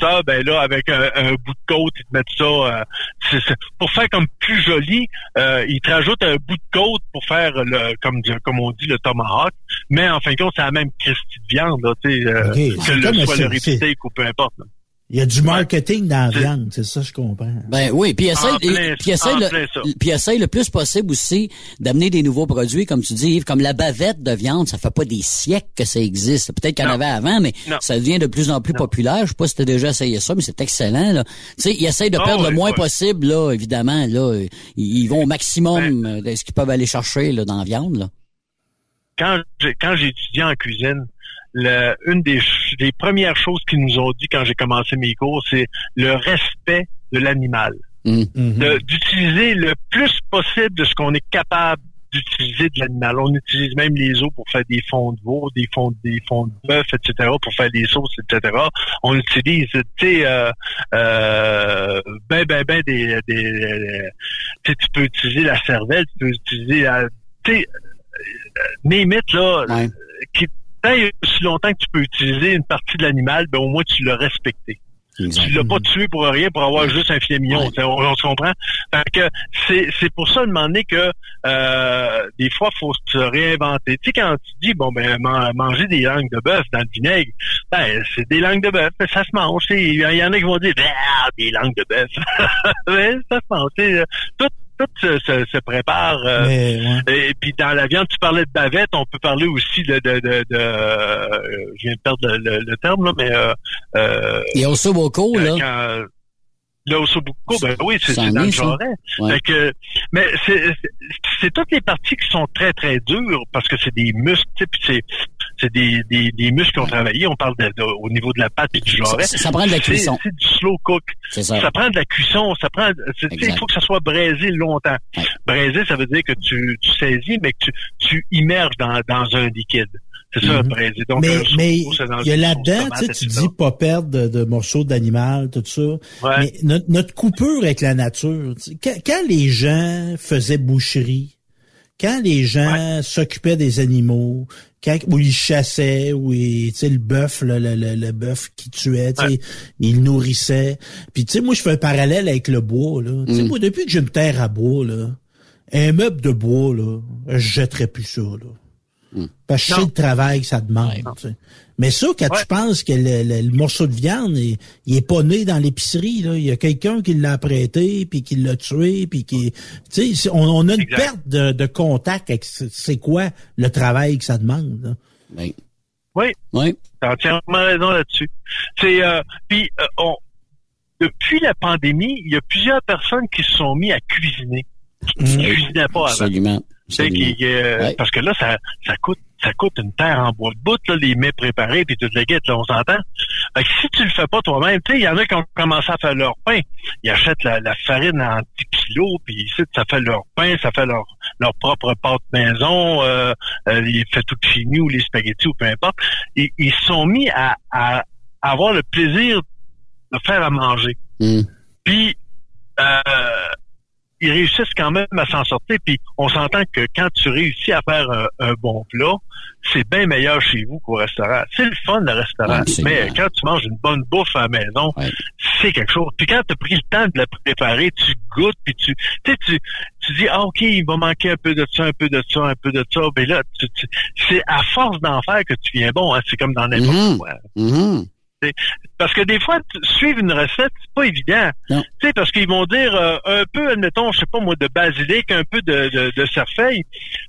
Ça, ben là, avec un, un bout de côte, ils te mettent ça, euh, pour faire comme plus joli, euh, ils te rajoutent un bout de côte pour faire le, comme, comme on dit, le tomahawk. Mais en fin de compte, c'est la même Christie de viande, là, tu sais, euh, que le soit le rib steak ou peu importe. là. Il y a du marketing dans la viande, c'est ça, je comprends. Ben oui, puis essaye, puis essaye, le, puis essaye le plus possible aussi d'amener des nouveaux produits, comme tu dis, Yves, comme la bavette de viande, ça fait pas des siècles que ça existe. Peut-être qu'il y en avait avant, mais Non. ça devient de plus en plus populaire. Je sais pas si tu as déjà essayé ça, mais c'est excellent. Là. Tu sais, ils essayent de Ah perdre le moins possible, là, évidemment. Là, ils, ils vont au maximum euh, de ce qu'ils peuvent aller chercher là, dans la viande. Là. quand j'ai quand j'ai étudié en cuisine, le, une des, des premières choses qu'ils nous ont dit quand j'ai commencé mes cours, c'est le respect de l'animal. Mm. De- D'utiliser le plus possible de ce qu'on est capable d'utiliser de l'animal. On utilise même les os pour faire des fonds de veau, des fonds, des fonds de bœuf, etc., pour faire des sauces, etc. On utilise, tu sais, euh, euh, ben, ben, ben, des, des, tu sais, tu peux utiliser la cervelle, tu peux utiliser, la- tu sais, euh, it, là, euh, qui, tant et aussi longtemps que tu peux utiliser une partie de l'animal, ben, au moins, tu l'as respecté. Tu l'as pas tué pour rien, pour avoir juste un filet mignon. On, on se comprend? Fait que c'est, c'est pour ça, de demander que euh, des fois, faut se réinventer. Tu sais, quand tu dis, bon, ben, man- manger des langues de bœuf dans le vinaigre, ben, c'est des langues de bœuf, ça se mange. Il y en a qui vont dire, ah, des langues de bœuf. Ça se mange. sais. Tout, tout se, se- se prépare. euh, Mais, ouais. et puis dans la viande, tu parlais de bavette, on peut parler aussi de, de, de, de- euh, je viens de perdre le, le- le terme là, mais euh, euh, Et au Soboko, là. quand- le ossobuco, ben oui, c'est dans le jarret. Ouais. Fait que, mais c'est toutes les parties qui sont très très dures parce que c'est des muscles, tu sais, puis c'est c'est des, des, des muscles qui ont travaillé. On parle de, de- au niveau de la pâte et du jarret. Ça- ça prend de la cuisson. C'est du slow cook. Ça. prend de la cuisson. Ça prend. Il faut que ça soit braisé longtemps. Braisé, ça veut dire que tu, tu saisis, mais que tu, tu immerges dans, dans un liquide. C'est ça, Mhm. braisé. Donc, mais il y a là-dedans, tu sais, dis pas perdre de, de morceaux d'animal, tout ça. Ouais. Mais notre, notre coupure avec la nature, tu sais, quand, quand les gens faisaient boucherie, quand les gens s'occupaient des animaux, quand où ils chassaient, où sais, le bœuf, là, le, le, le bœuf qui tuait, le nourrissaient. Puis tu sais, moi je fais un parallèle avec le bois, là. Tu sais, Mm. moi depuis que j'ai une terre à bois, là, un meuble de bois, là, je jetterais plus ça, là. Parce que je sais le travail que ça demande. Mais ça, quand tu penses que le, le- le morceau de viande, il, il est pas né dans l'épicerie, là. Il y a quelqu'un qui l'a prêté, puis qui l'a tué, puis qui... Tu sais, on, on a une perte de, de contact avec c'est quoi le travail que ça demande. là. Ben, Oui. Oui. T'as entièrement raison là-dessus. C'est euh, puis euh, on depuis la pandémie, il y a plusieurs personnes qui se sont mis à cuisiner. Qui ne cuisinaient pas avant. Absolument. Tu sais, qui, euh, Ouais. Parce que là, ça, ça coûte ça coûte une terre en bois de bout, là, les mets préparés, puis toute la guette, là, on s'entend. Fait que si tu le fais pas toi-même, tu sais, il y en a qui ont commencé à faire leur pain. Ils achètent la, la farine en 10 kilos, puis ici, ça fait leur pain, ça fait leur, leur propre pâte maison, euh, euh, tout chez nous, les spaghettis ou peu importe. Ils, ils se sont mis à, à avoir le plaisir de faire à manger. Mm. Puis, euh, ils réussissent quand même à s'en sortir. Puis, on s'entend que quand tu réussis à faire un, un bon plat, c'est bien meilleur chez vous qu'au restaurant. C'est le fun, le restaurant. Absolument. Mais quand tu manges une bonne bouffe à la maison, c'est quelque chose. Puis quand tu as pris le temps de la préparer, tu goûtes, puis tu, tu sais, tu, tu dis, ah, OK, il va manquer un peu de ça, un peu de ça, un peu de ça. Mais là, tu- tu- c'est à force d'en faire que tu viens bon. Hein. C'est comme dans n'importe Mhm. quoi. Mhm. Parce que des fois, suivre une recette, c'est pas évident. Sais, parce qu'ils vont dire euh, un peu, admettons, je sais pas moi, de basilic, un peu de, de, de cerfeuil.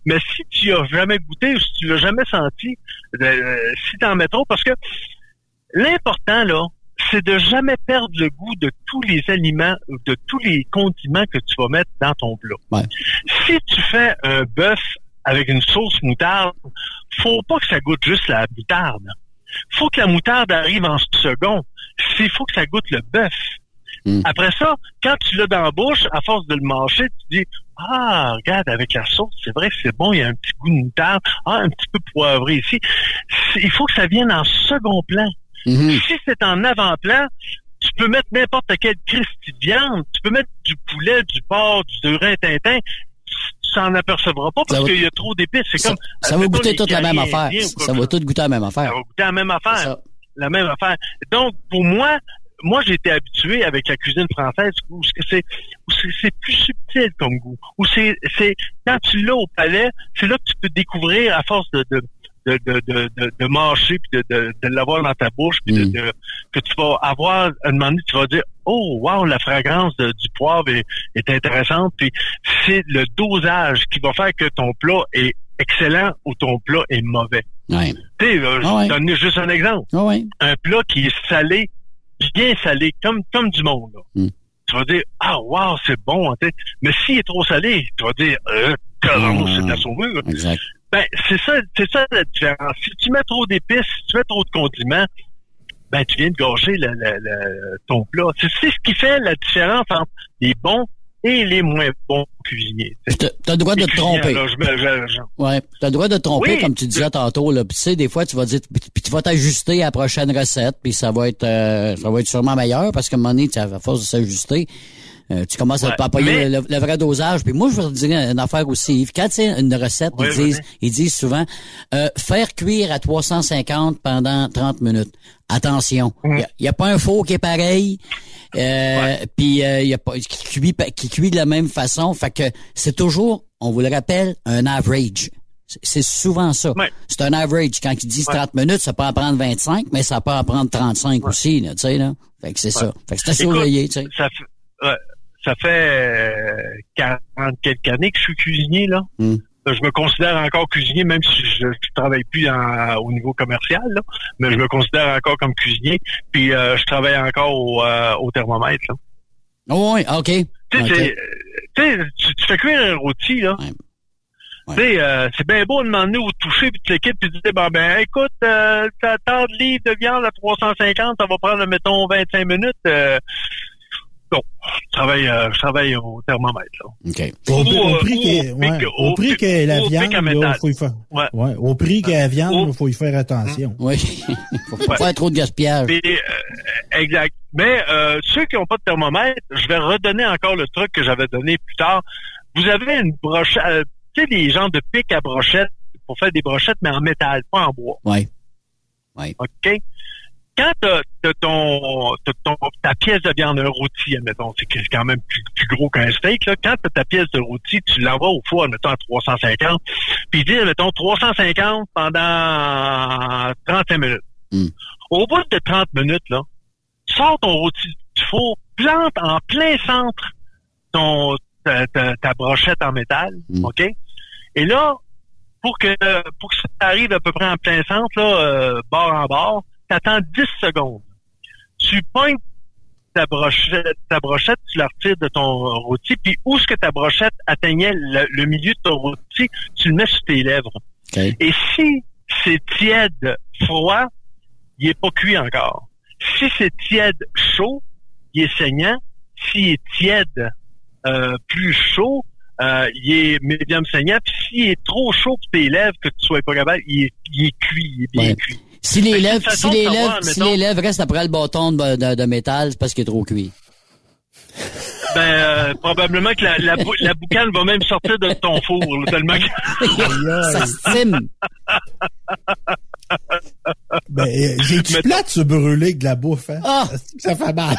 Mais si tu as jamais goûté ou si tu l'as jamais senti, euh, si t'en mets trop, parce que l'important, là, c'est de jamais perdre le goût de tous les aliments, ou de tous les condiments que tu vas mettre dans ton plat. Ouais. Si tu fais un bœuf avec une sauce moutarde, faut pas que ça goûte juste la moutarde. Faut que la moutarde arrive en second. Il faut que ça goûte le bœuf. Mm. Après ça, quand tu l'as dans la bouche, à force de le manger, tu dis Ah, regarde, avec la sauce, c'est vrai que c'est bon, il y a un petit goût de moutarde, ah, un petit peu poivré ici. Il faut que ça vienne en second plan. Mhm. Si c'est en avant-plan, tu peux mettre n'importe quelle Christie de viande, tu peux mettre du poulet, du porc, du rin-tintin, tu s'en apercevras pas parce qu'il y a trop d'épices. C'est Ça, comme ça va goûter toute la même affaire. Ça va tout goûter la même affaire. ça va goûter la même affaire. La même affaire. Donc, pour moi, moi, j'ai été habitué avec la cuisine française où c'est, c'est plus subtil comme goût. Où c'est, c'est, quand tu l'as au palais, c'est là que tu peux découvrir à force de, de, de, de, de, de, de mâcher puis de, de, de l'avoir dans ta bouche puis Mm. de- que tu vas avoir, un moment donné, tu vas dire, oh, wow, la fragrance du poivre est, est intéressante puis c'est le dosage qui va faire que ton plat est excellent ou ton plat est mauvais. Ouais. Tu sais, je Ah ouais. vais te donner juste un exemple. Ah ouais. Un plat qui est salé, bien salé, comme, comme du monde. là. Mm. Tu vas dire, ah, wow, c'est bon. Mais s'il est trop salé, tu vas dire, euh, carrément, c'est de la saumure. Exact. Ben, c'est ça, c'est ça la différence. Si tu mets trop d'épices, si tu mets trop de condiments, ben, tu viens de gâcher le, le- le- ton plat. C'est c'est ce qui fait la différence entre les bons et les moins bons cuisiniers. T'as t'as le droit de te tromper. Ouais, t'as le droit de te tromper, Oui. comme tu disais tantôt. Là. Puis tu sais, des fois, tu vas dire, puis tu vas t'ajuster à la prochaine recette, puis ça va être, euh, ça va être sûrement meilleur parce qu'à un moment donné, tu à force de s'ajuster, euh, tu commences à Ouais, papayer mais- le, le vrai dosage. Puis moi, je vais te dire une affaire aussi. Yves. Quand c'est une recette, Oui, ils disent, ils disent souvent, euh, faire cuire à 350 pendant 30 minutes. Attention, il Mm. n'y a, pas un four qui est pareil. Euh, Puis il y a pas qui cuit, qui cuit de la même façon. Fait que c'est toujours, on vous le rappelle, un average. C'est- souvent ça. C'est un average. Quand ils disent 30 minutes, ça peut en prendre 25, mais ça peut en prendre 35 aussi, là, tu sais, là. Fait que c'est ça. Fait que c'est à Écoute, surveiller, tu sais. Ça ouais, ça fait euh, 40 quelques années que je suis cuisinier, là. Hmm. Je me considère encore cuisinier, même si je, je travaille plus en- au niveau commercial, là, mais je me considère encore comme cuisinier. Puis euh, je travaille encore au, euh, au thermomètre. Là. Oh, oui, OK. Tu sais, OK. c'est- tu tu, fais cuire un rôti, là. Tu sais, euh, c'est bien beau de demander au toucher puis de l'équipe puis de dire, ben, ben écoute, euh, t'as tant de livres de viande à 350, ça va prendre, mettons, 25 minutes. Bon, je travaille, euh, je travaille au thermomètre, là. OK. Au, prix- au prix ou que, ouais, la viande, métal. faut y faire. Ouais. Ouais, au prix que la viande, il faut y faire attention. Oui. faut pas Ouais. faire trop de gaspillage. Puis, euh, exact. Mais euh, ceux qui n'ont pas de thermomètre, je vais redonner encore le truc que j'avais donné plus tard. Vous avez une brochette, euh, tu sais, des gens de pic à brochette pour faire des brochettes, mais en métal, pas en bois. Oui. Oui. OK? Quand t'as as ton, t'as ton ta pièce de viande, rôti, admettons, c'est quand même plus, plus gros qu'un steak, là. Quand t'as ta pièce de rôti, tu l'envoies au four, admettons, à 350, puis dit, admettons, 350 pendant 35 minutes. Hmm. Au bout de 30 minutes, là, sors ton rôti du four, plante en plein centre ton, ta, ta- ta brochette en métal, OK? Et là, pour que pour que ça arrive à peu près en plein centre, là, euh, bord en bord, t'attends 10 secondes. Tu pognes ta brochette, ta brochette, tu la retires de ton rôti, puis où est-ce que ta brochette atteignait le, le milieu de ton rôti, tu le mets sur tes lèvres. Et si c'est tiède, froid, il est pas cuit encore. Si c'est tiède, chaud, il est saignant. S'il est tiède, euh, plus chaud, euh, il est médium saignant. Puis s'il est trop chaud pour tes lèvres, que tu sois pas capable, il est, il est cuit, il est bien Ouais. cuit. Si lèvres, c'est si savoir, si lèvres restent après le bâton de, de- de métal, c'est parce qu'il est trop cuit. Ben, euh, probablement que la, la, bou- la boucane va même sortir de ton four, là, tellement que... Ça stime. Ben, euh, j'ai-tu plate se brûler avec de la bouffe, hein? Ah! Ça fait mal.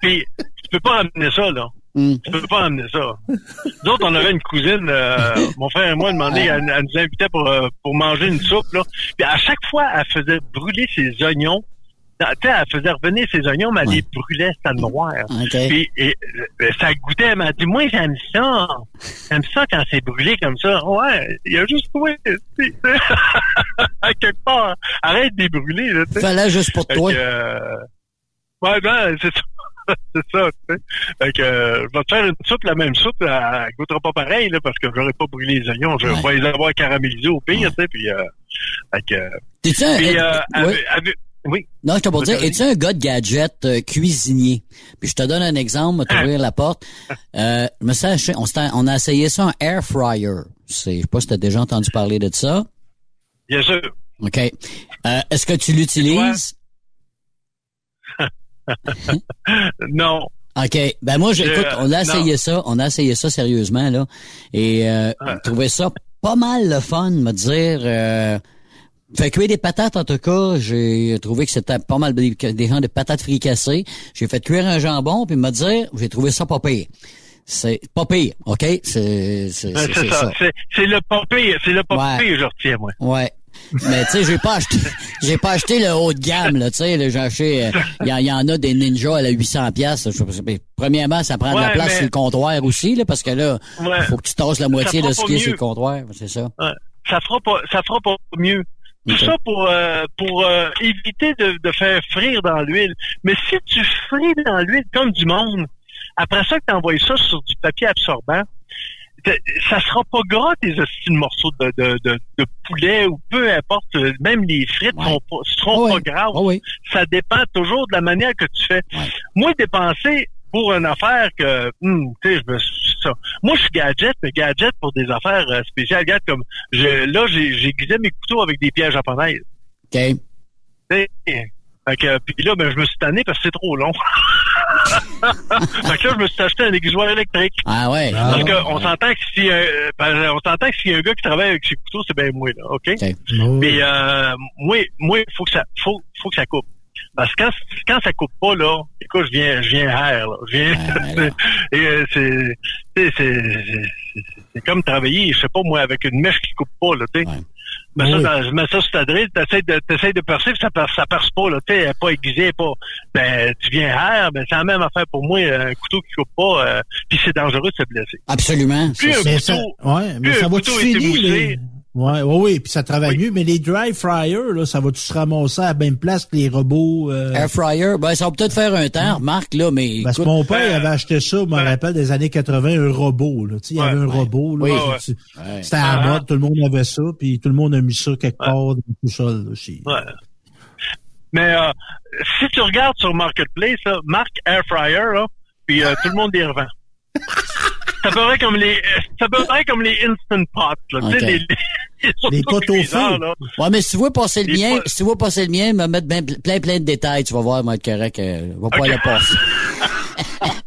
Puis, tu peux pas amener ça, là. Hmm. Tu peux pas amener ça. Nous autres, on avait une cousine, euh, mon frère et moi, demandé, elle, elle nous invitait pour, euh, pour manger une soupe, là. Puis à chaque fois, elle faisait brûler ses oignons. Tu sais, elle faisait revenir ses oignons, mais elle les brûlait, c'était noir. OK. Puis et, euh, ça goûtait, elle m'a dit, moi, j'aime ça. J'aime ça quand c'est brûlé comme ça. Ouais, il y a juste sais. à quelque part, arrête de les brûler, là, tu sais. Fallait juste pour toi. euh, ouais, ben, c'est ça. c'est ça, tu sais. Fait que, euh, je vais te faire une soupe, la même soupe, elle, elle goûtera pas pareil, là, parce que j'aurais pas brûlé les oignons. Je vais les avoir caramélisés au pire, tu sais, puis, euh, fait que, un- puis, euh, euh, avec- ouais. avec- oui. Non, je te pour dire, es-tu un gars de gadget euh, cuisinier? Puis je te donne un exemple, Ah. t'ouvrir la porte. Euh, je me suis acheté- on, a essayé ça en air fryer. C'est, je sais pas si t'as déjà entendu parler de ça. Bien sûr. OK. Euh, est-ce que tu l'utilises? non. OK. Ben moi, Je- j'écoute, on a non. essayé ça, on a essayé ça sérieusement, là. Et euh, on trouvait ça pas mal le fun, me dire. Euh, fait cuire des patates, en tout cas, j'ai trouvé que c'était pas mal des, des gens de patates fricassées. J'ai fait cuire un jambon, puis me dire, j'ai trouvé ça pas pire. C'est pas pire, OK? C'est Ben, ça. ça. C'est, le popé, c'est le popé, Ouais. je retiens, moi. Ouais. Mais tu sais, j'ai pas acheté, j'ai pas acheté le haut de gamme là. Tu sais, j'ai acheté, euh, il y, en- il y en a des ninjas à la 800 pièces. Premièrement, ça prend de la place mais- sur le comptoir aussi là, parce que là, Ouais. faut que tu tasses la moitié de ce qui est sur le comptoir. C'est ça. Ouais. Ça fera pas, ça fera pas mieux. Tout ça pour euh, pour euh, éviter de, de faire frire dans l'huile. Mais si tu fris dans l'huile comme du monde, après ça que tu envoies ça sur du papier absorbant, ça sera pas gras tes de morceaux de, de, de, de, poulet ou peu importe, même les frites sont pas, seront pas graves. Ça dépend toujours de la manière que tu fais. Moi, dépenser pour une affaire que, hmm, tu sais, je me ça. Moi, je suis gadget, mais gadget pour des affaires euh, spéciales. Regarde, comme, je, là, j'ai aiguisé mes couteaux avec des pierres japonaises. OK. Fait que, puis là, ben, je me suis tanné parce que c'est trop long. fait que là, je me suis acheté un aiguisoir électrique. Ah ouais. Parce ah. qu'on s'entend que si euh, ben, on s'entend que s'il y a un gars qui travaille avec ses couteaux, c'est bien moi, là, OK? Mais euh, moi, moi, faut que ça faut, faut que ça coupe. Parce que quand, quand ça coupe pas, là, écoute, je viens, je viens air, là. Je viens. et euh, c'est, c'est, c'est comme travailler, je sais pas moi, avec une mèche qui coupe pas, là, tu sais. Mais ça, dans, je mets ça sur ta drill, t'essayes de, t'essayes de percer, ça perce, ça perce pas, là, tu sais, pas aiguisé, pas. Ben, tu viens air, ben, c'est la même affaire pour moi, un couteau qui coupe pas, euh, puis c'est dangereux de se blesser. Absolument. Plus un couteau, ouais, mais ça va-tu finir, Ouais, oui, oui, puis ça travaille mieux. Mais les dry fryers, là, ça va-tu se ramasser à la même place que les robots? Euh... Air fryer, ben ça va peut-être faire un temps, Marc, là, mais. Parce que mon père avait acheté ça, je me rappelle des années 80, un robot, là. Tu sais, il y avait un robot, là. Oui, C'était à la mode, tout le monde avait ça, puis tout le monde a mis ça quelque part dans tout ça, là, aussi. Ouais. Mais euh, si tu regardes sur Marketplace, là, Mark Air Fryer, là, puis euh, tout le monde les revend. ça peut comme les ça peut comme les instant pots là, tu sais les les, les potes au feu. Là. Ouais, mais si tu vois passer le mien, si tu vois passer le mien, me mettre ben, plein plein de détails, tu vas voir, moi être correct, euh, va pas okay. le passer.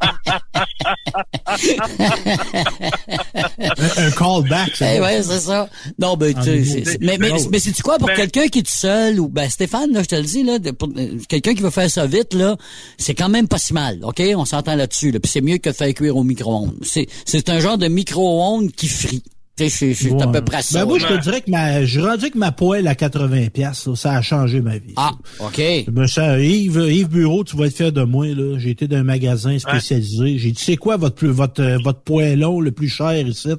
un, callback, ça. Eh ouais, c'est ça. Non, ben, tu sais, mais, mais, mais c'est-tu quoi, pour ben, quelqu'un qui est tout seul, ou, ben, Stéphane, là, je te le dis, là, pour euh, quelqu'un qui veut faire ça vite, là, c'est quand même pas si mal, OK? On s'entend là-dessus, là, puis c'est mieux que de faire cuire au micro-ondes. C'est, c'est un genre de micro-ondes qui frit. C'est ouais. à peu près ça. Ben moi, je te dirais que ma, je rendu que ma poêle à 80 pièces, ça a changé ma vie. Ah, OK. Me sens, Yves, Yves Bureau, tu vas être fier de moi, là. J'ai été dans un magasin spécialisé. J'ai dit, c'est quoi votre plus, votre, euh, votre poêlon le plus cher ici?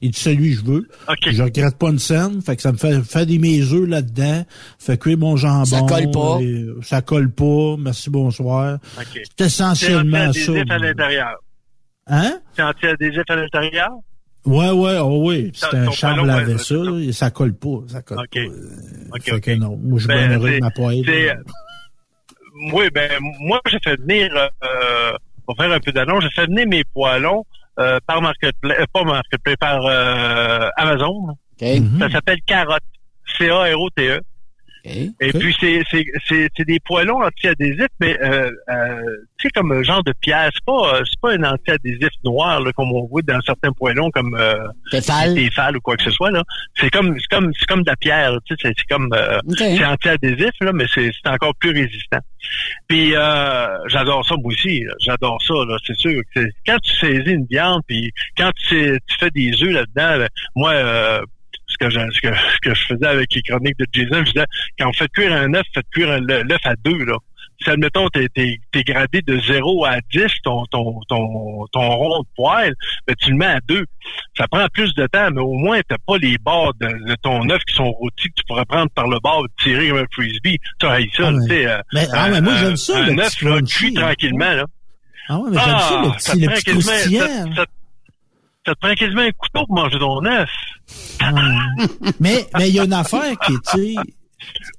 Il dit, celui que je veux. Okay. Je regrette pas une scène. Fait que ça me fait, fait des mes œufs là-dedans. Fait cuire mon jambon. Ça colle pas. ça colle pas. Merci, bonsoir. Okay. C'est essentiellement ça. C'est à l'intérieur. Hein? C'est anti-adhésif à l'intérieur? Ouais, ouais, oh oui. C'est un charme laver ça, et ça colle pas. Ça colle okay. pas. OK, OK. Que non. Moi, je suis ben, bien heureux de ma poêle. Oui, ben, moi, j'ai fait venir, euh, pour faire un peu d'annonce, j'ai fait venir mes poêlons, euh, par Marketplace, euh, pas Marketplace, par, euh, Amazon. Okay. Ça s'appelle Carotte. C-A-R-O-T-E. Okay. Et puis c'est c'est c'est c'est des poêlons anti-adhésifs, mais euh, euh, tu sais comme un genre de pierre. C'est pas c'est pas un anti-adhésif noir là, comme on voit dans certains poêlons comme euh, Tefal ou quoi que ce soit là. C'est comme c'est comme c'est comme de la pierre. Tu sais c'est comme euh, okay. c'est anti-adhésif là, mais c'est c'est encore plus résistant. Puis euh, j'adore ça moi aussi. J'adore ça là. C'est sûr quand tu saisis une viande puis quand tu, tu fais des œufs là-dedans, là, moi euh, ce que, je, ce, que, ce que je faisais avec les chroniques de Jason, je disais, quand on fait cuire un œuf, faites cuire l'œuf à deux, là. Si, admettons, t'es, t'es, t'es gradé de 0 à 10, ton, ton, ton, ton rond de poêle, ben, tu le mets à deux. Ça prend plus de temps, mais au moins, t'as pas les bords de, de ton œuf qui sont rôtis que tu pourrais prendre par le bord et tirer comme un frisbee. Tu as ça, ah, tu sais. Euh, mais, ah, mais moi, j'aime ça, un le œuf, là, cuit tranquillement, là. Ah ouais, mais j'aime ah, ça, le petit, le petit croustillant. Ça, ça, ça te prend quasiment un couteau pour manger ton œuf. mais mais il y a une affaire qui est, tu sais,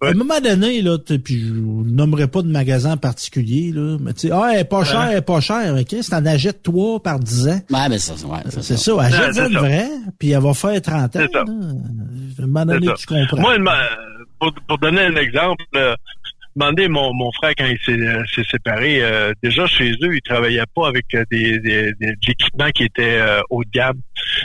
à un moment donné, là, puis je nommerai pas de magasin particulier, là, mais tu sais, ah, elle est pas chère, elle est pas chère, ok, c'est en achète trois par 10 ans. Ouais, mais ça, ouais, c'est ça. ça. Achète ouais, une vraie, puis elle va faire 30 ans. Là. À un moment donné, tu comprends. Moi, pour, pour donner un exemple, demandé mon, mon frère quand il s'est euh, séparé. Euh, déjà chez eux, il travaillait pas avec euh, des, des, des, équipements qui étaient euh, haut de gamme.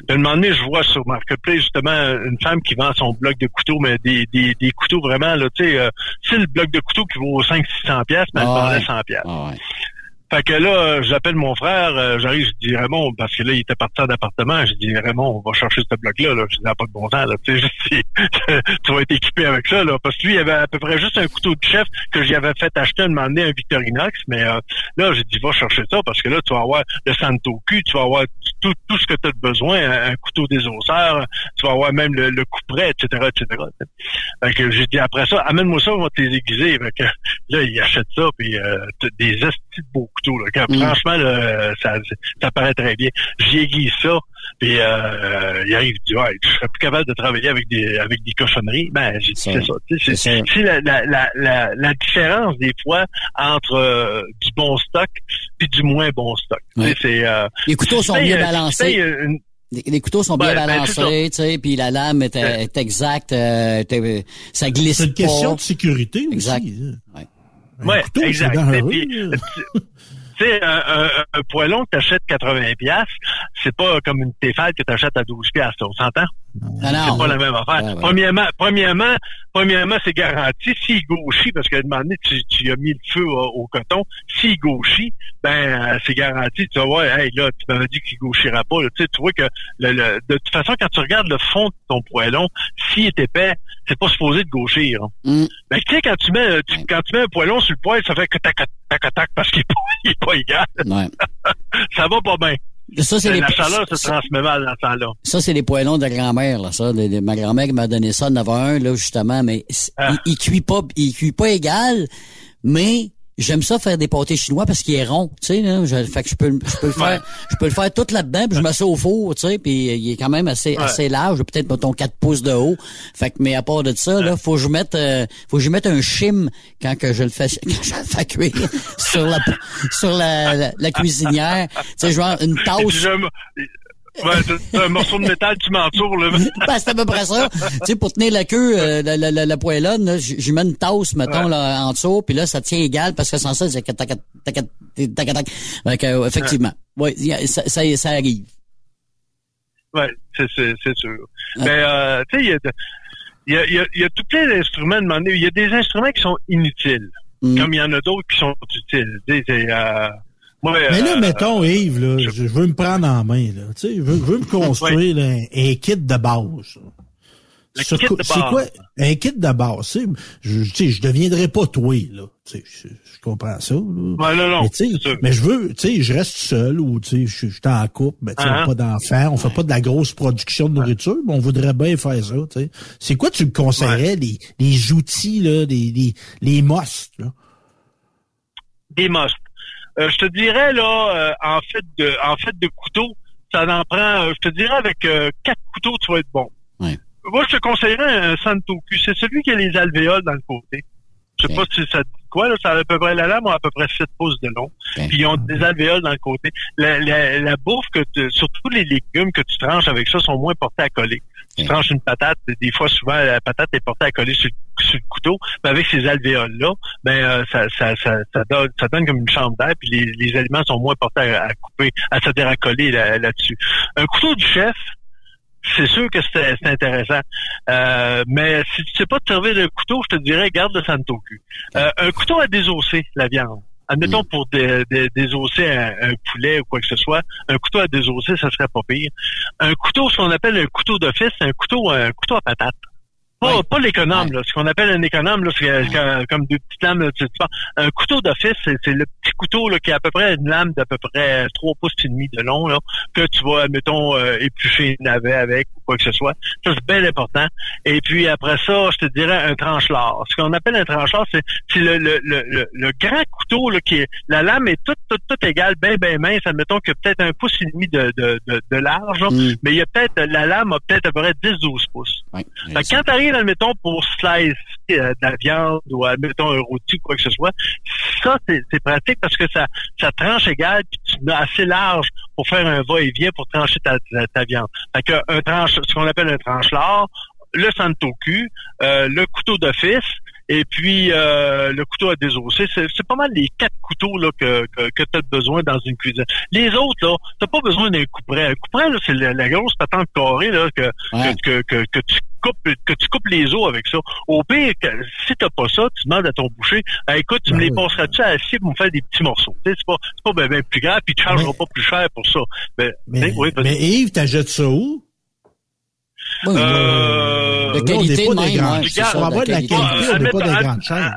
De demander, je vois sur Marketplace justement une femme qui vend son bloc de couteaux, mais des, des, des couteaux vraiment là, tu sais, c'est le bloc de couteaux qui vaut 500-600 pièces, mais elle ah vendait 100 pièces. Ouais. Fait que là, j'appelle mon frère, euh, j'arrive, je dis Raymond, parce que là, il était parti en appartement, je dis Raymond, on va chercher ce bloc-là, là. Je dis, pas de bon temps, là. Tu tu vas être équipé avec ça, là. Parce que lui, il avait à peu près juste un couteau de chef que j'y avais fait acheter donné, un Victorinox, mais euh, là, j'ai dit, va chercher ça, parce que là, tu vas avoir le Santoku, tu vas avoir tout, tout ce que tu as besoin, un, couteau des osseurs, tu vas avoir même le, le coup près, etc., etc. Fait que j'ai dit, après ça, amène-moi ça, on va te les aiguiser. Fait que là, il achète ça, puis euh, t'as des estis de beaux couteaux. Là. Quand, Mm. Franchement, là, ça, ça paraît très bien. J'y aiguise ça, puis euh, il arrive, il dit, ouais, je serais plus capable de travailler avec des avec des cochonneries. Ben, j'ai dit, Ça, c'est ça. Tu sais, c'est C'est c'est la, la, la, la, la différence, des fois, entre euh, du bon stock puis du moins bon stock. Tu sais, Ouais. C'est, euh, Les couteaux sont bien tu balancés. une- Les, les couteaux sont bien ben, balancés, tu sais, puis la lame est, Ouais. est exacte, euh, ça glisse C'est une question pas. de sécurité Exact. aussi. hein. Ouais. Un Ouais, couteau, exact. puis. Tu sais, un, un, un poêlon que t'achètes 80 pièces, c'est pas comme une Tefal que t'achètes à 12 pièces, on s'entend? Ah c'est pas la même affaire. Ouais. Premièrement, premièrement, premièrement, c'est garanti. S'il gauchit, parce qu'à un moment donné, tu, tu as mis le feu au, au coton, s'il gauchit, ben euh, c'est garanti. Tu vas voir, hey, là, tu m'avais dit qu'il gauchira pas. là. Tu sais, tu vois que le, le- de toute façon, quand tu regardes le fond de ton poêlon, s'il est épais, c'est pas supposé de gauchir. hein. Mm. Ben, tu sais, quand tu mets tu- quand tu mets un poêlon sur le poêle, ça fait que tac tac tac tac parce qu'il est pas, il est pas égal. Ouais. Ça va pas bien. Ça, c'est les, La chaleur se ça, transmet mal dans ce temps-là. ça, c'est les poêlons de grand-mère, là, ça. de- de- ma grand-mère qui m'a donné ça en avait un, là, justement, mais Ah. il, il cuit pas, il cuit pas égal, mais j'aime ça faire des pâtés chinois parce qu'il est rond, tu sais, là. Je, fait que je peux, le- je peux le faire, je peux le faire tout là-dedans, puis je mets ça au four, tu sais, puis il est quand même assez, Ouais. assez large, peut-être, mettons, 4 pouces de haut. Fait que, mais à part de ça, là, faut que je mette, euh, faut que je mette un chim quand que je le fais, quand je le fais cuire sur la, sur la, la, la cuisinière. Tu sais, genre une tasse. Un, ouais, morceau de métal qui m'entoure, là. Ben, c'est à peu près ça. tu sais, pour tenir la queue, euh, la, la, la, la poêlonne, là, j- j'y mets une tasse, mettons, Ouais. là, en dessous, puis là, ça tient égal, parce que sans ça, c'est tac, tac, tac, tac, tac, tac. Fait que, euh, effectivement. Oui, ça, ça, ça arrive. Ouais, c'est, c'est, c'est sûr. Mais, euh, tu sais, il y a, y a, y a, y a tout plein d'instruments Il y a des instruments qui sont inutiles. Mm. Comme il y en a d'autres qui sont utiles. Tu moi, Mais là, euh, mettons, Yves, là, je, je veux me prendre en main. Là. Tu sais, je, veux, je veux me construire là, un, un kit de base. C'est quoi un kit de base? tu sais, Je, tu sais, je deviendrai pas toi, là. Tu sais, je, je comprends ça. Là. Ouais, non, non, mais, mais je veux, tu sais, je reste seul ou tu sais, je, je suis en couple, mais tu sais, Ah. pas d'enfants, on fait pas de la grosse production de nourriture, mais on voudrait bien faire ça. Tu sais. C'est quoi tu me conseillerais, les, les outils, là, les, les, les musts, là? des musts. Euh, je te dirais là, euh, en fait de, en fait de couteau, ça en prend. euh, je te dirais avec euh, quatre couteaux, tu vas être bon. Ouais. Moi, je te conseillerais un Santoku. C'est celui qui a les alvéoles dans le côté. Je sais pas si ça te quoi, là, ça a à peu près la lame a à peu près 7 pouces de long. Ok. Puis ils ont des alvéoles dans le côté. La, la, la bouffe que tu, surtout les légumes que tu tranches avec ça sont moins portés à coller. Tu tranches une patate, des fois souvent la patate est portée à coller sur, le- sur le couteau, mais avec ces alvéoles-là, ben euh, ça, ça, ça, ça, donne, ça donne comme une chambre d'air, puis les, les aliments sont moins portés à, à couper, à se à coller là- là-dessus. Un couteau du chef, c'est sûr que c'est intéressant. Euh, mais si tu sais pas te servir de couteau, je te dirais garde le Santoku. Euh, un couteau à désosser la viande. Admettons pour dé- dé- désosser un, un poulet ou quoi que ce soit, un couteau à désosser, ça serait pas pire. Un couteau, ce qu'on appelle un couteau d'office, c'est un couteau, un couteau à patate. Pas, pas l'économe, là. Ce qu'on appelle un économe, là, c'est comme- deux petites lames. Là, tu sais, tu un couteau d'office, c'est c'est le petit couteau là, qui a à peu près une lame d'à peu près trois pouces et demi de long, là, que tu vas, admettons, euh, éplucher une navet avec ou quoi que ce soit. Ça, c'est bien important. Et puis après ça, je te dirais un tranche-lard. Ce qu'on appelle un tranche-lard, c'est c'est le, le, le, le, le grand couteau là, qui est. La lame est toute, toute, toute égale, bien, bien mince. Admettons qu'il y a peut-être un pouce et demi de, de, de, de large, là. Mm. mais il y a peut-être la lame a peut-être à peu près 10-12 pouces. Fait que quand admettons, pour slice euh, de la viande ou, admettons, un rôti ou quoi que ce soit, ça, c'est pratique parce que ça, ça tranche égal puis tu mets assez large pour faire un va-et-vient pour trancher ta, ta, ta viande. Fait que un tranche, ce qu'on appelle un tranche-lard, le santoku, euh, le couteau d'office, et puis euh, le couteau à désosser, c'est c'est pas mal les quatre couteaux là, que, que, que tu as besoin dans une cuisine. Les autres, là, t'as pas besoin d'un couperet. Un couperet, là, c'est la, la grosse patente carrée là, que, Ouais. que, que, que, tu coupes que tu coupes les os avec ça. Au pire, que, si t'as pas ça, tu demandes à ton boucher, Ah, écoute, tu me Ben les passeras-tu à la scie pour me faire des petits morceaux? C'est pas, c'est pas ben, ben plus grave, puis tu chargeras Mais- pas plus cher pour ça. Ben, Mais, sais, oui, mais Yves, t'achètes ça où? Oui, Euh, de Là, on qualité n'est pas de ouais, la qualité. qualité, on n'est pas des grandes chaînes.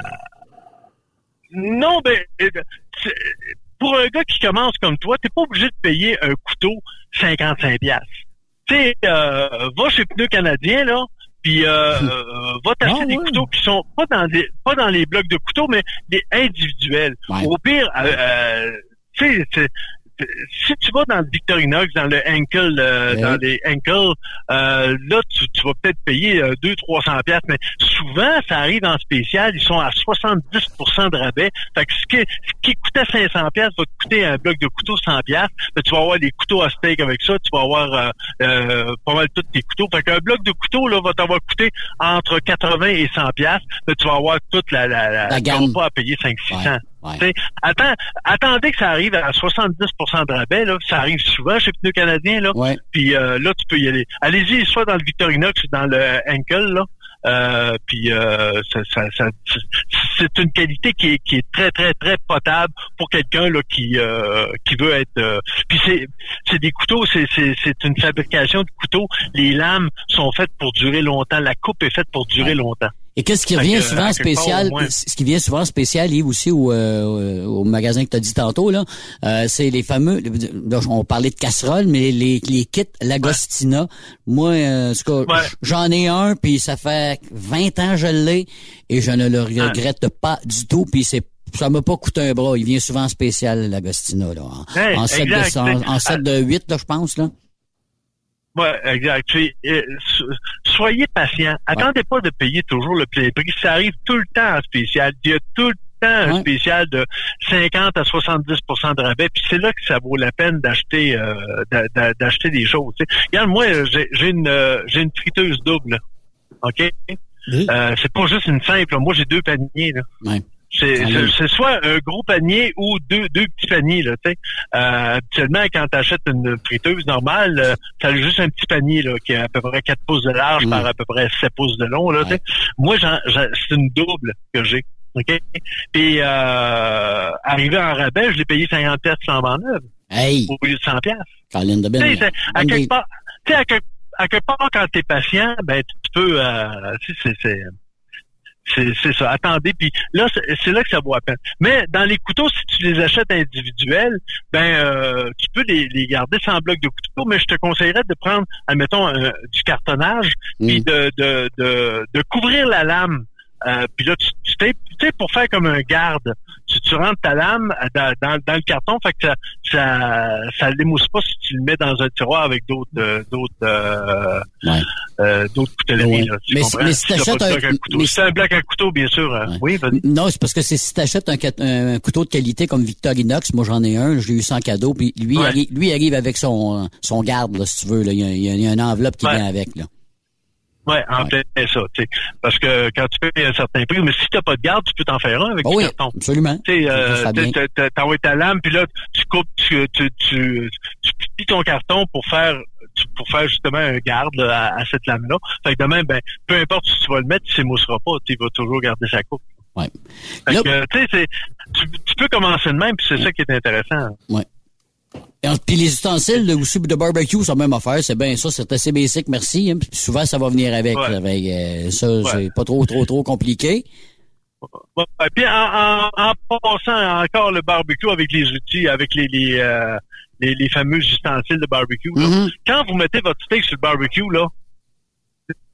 Non, ben, euh, c'est- pour un gars qui commence comme toi, t'es pas obligé de payer un couteau 55 piastres. tu sais, euh, va chez Pneus Canadien, là, puis euh, euh, va t'acheter Ah, des couteaux qui sont pas dans des pas dans les blocs de couteaux, mais des individuels. Ouais. Au pire, euh, euh, tu sais, c'est- c'est- si tu vas dans le Victorinox, dans le Ankle, euh, Ouais. dans les Ankle, euh, là, tu, tu vas peut-être payer euh, 200-300 pièces, mais souvent, ça arrive en spécial, ils sont à 70% de rabais. Fait que ce qui, ce qui coûtait 500 pièces va te coûter un bloc de couteaux 100 pièces. Tu vas avoir des couteaux à steak avec ça, tu vas avoir euh, euh, pas mal tous tes couteaux. Fait qu'un bloc de couteaux là va t'avoir coûté entre 80 et 100 pièces, mais tu vas avoir toute la la, la, La gamme. pas à payer 5 600. Ouais. Attends, attendez que ça arrive à 70% de rabais là, ça arrive souvent chez Pneus Canadiens là. Ouais. Puis euh, là tu peux y aller. Allez-y soit dans le Victorinox ou dans le Ankle là. Euh, puis euh, ça, ça, ça- c'est une qualité qui est, qui est très très très potable pour quelqu'un là qui euh, qui veut être euh, puis c'est c'est des couteaux c'est c'est c'est une fabrication de couteaux les lames sont faites pour durer longtemps la coupe est faite pour durer Ouais. longtemps Et qu'est-ce qui revient souvent part, spécial, ce qui vient souvent spécial, Yves, aussi au, euh, au magasin que tu as dit tantôt, là, euh, c'est les fameux, là, on parlait de casseroles, mais les, les kits Lagostina. Moi, euh, Ouais. j'en ai un, puis ça fait 20 ans que je l'ai, et je ne le regrette pas du tout, puis c'est ça m'a pas coûté un bras. Il vient souvent en spécial, l'Agostina, là. En, en set, de, exact. en, de 8, là, je pense, là. Ouais, exact. Euh, so- soyez patient. Attendez pas de payer toujours le plein prix. Ça arrive tout le temps en spécial. Il y a tout le temps un spécial de 50 à 70% de rabais. Puis c'est là que ça vaut la peine d'acheter euh, d'a- d'a- d'acheter des choses. Regarde, moi, j'ai j'ai une euh, j'ai une friteuse double. OK? Oui. Euh, c'est pas juste une simple. Moi, j'ai deux paniers. Là. Ouais. C'est Ah oui. soit un gros panier ou deux, deux petits paniers. Là, tu sais. euh, habituellement, quand tu achètes une friteuse normale, euh, ça a juste un petit panier là, qui a à peu près 4 pouces de large par à peu près 7 pouces de long. Là, tu sais. Moi, j'en- j'en- c'est une double que j'ai. OK? Puis euh, arrivé en rabais, je l'ai payé 50 pièces sans en neuve Hey, au lieu de 100 pièces. Tu à quelque part, tu à quelque, à quelque part, quand t'es patient, ben tu peux, euh, tu c'est, c'est, ça. Attendez, puis là, c'est, là que ça vaut la peine. Mais dans les couteaux, si tu les achètes individuels, ben euh, tu peux les, les garder sans bloc de couteau, mais je te conseillerais de prendre, admettons, un- du cartonnage, puis Mm. de, de, de, de couvrir la lame. Euh, puis là, tu, tu tu sais, pour faire comme un garde, tu, tu rentres ta lame dans, dans, dans le carton, fait que ça, ça, ça l'émousse pas si tu le mets dans un tiroir avec d'autres, euh, d'autres, euh, Ouais. euh, d'autres coutelleries. Ouais. Là, tu Mais comprends? si- mais si t'as t'achètes un- à couteau. mais Si un bloc à couteau, bien sûr. Ouais. Oui, vas-y. Non, c'est parce que c'est si t'achètes un, un couteau de qualité comme Victorinox, moi j'en ai un, je l'ai eu sans cadeau, puis lui, lui arrive avec son son garde, là, si tu veux. Là. Il, y a, il y a- une enveloppe qui vient avec. Là. Ouais, en Ouais. plein ça, tu sais. Parce que quand tu payes un certain prix, mais si t'as pas de garde, tu peux t'en faire un avec Ah du oui, carton. absolument. Tu euh, t'envoies ta lame, puis là, tu coupes, tu, tu, tu, tu plies ton carton pour faire tu- pour faire justement un garde là, à, à cette lame-là. Fait que demain, ben, peu importe si tu vas le mettre, il s'émoussera pas, tu sais, il va toujours garder sa coupe. Ouais. Fait que, tu tu, tu peux commencer de même, puis c'est ça qui est intéressant. En- Puis les ustensiles aussi de barbecue, c'est la même affaire. C'est bien ça, c'est assez basic, merci. hein. Puis souvent, ça va venir avec. Ouais. euh, ça, Ouais. c'est pas trop, trop, trop compliqué. Ouais, puis en, en, en passant encore le barbecue avec les outils, avec les les, euh, les, les fameux ustensiles de barbecue, là. Mhm. quand vous mettez votre steak sur le barbecue, là,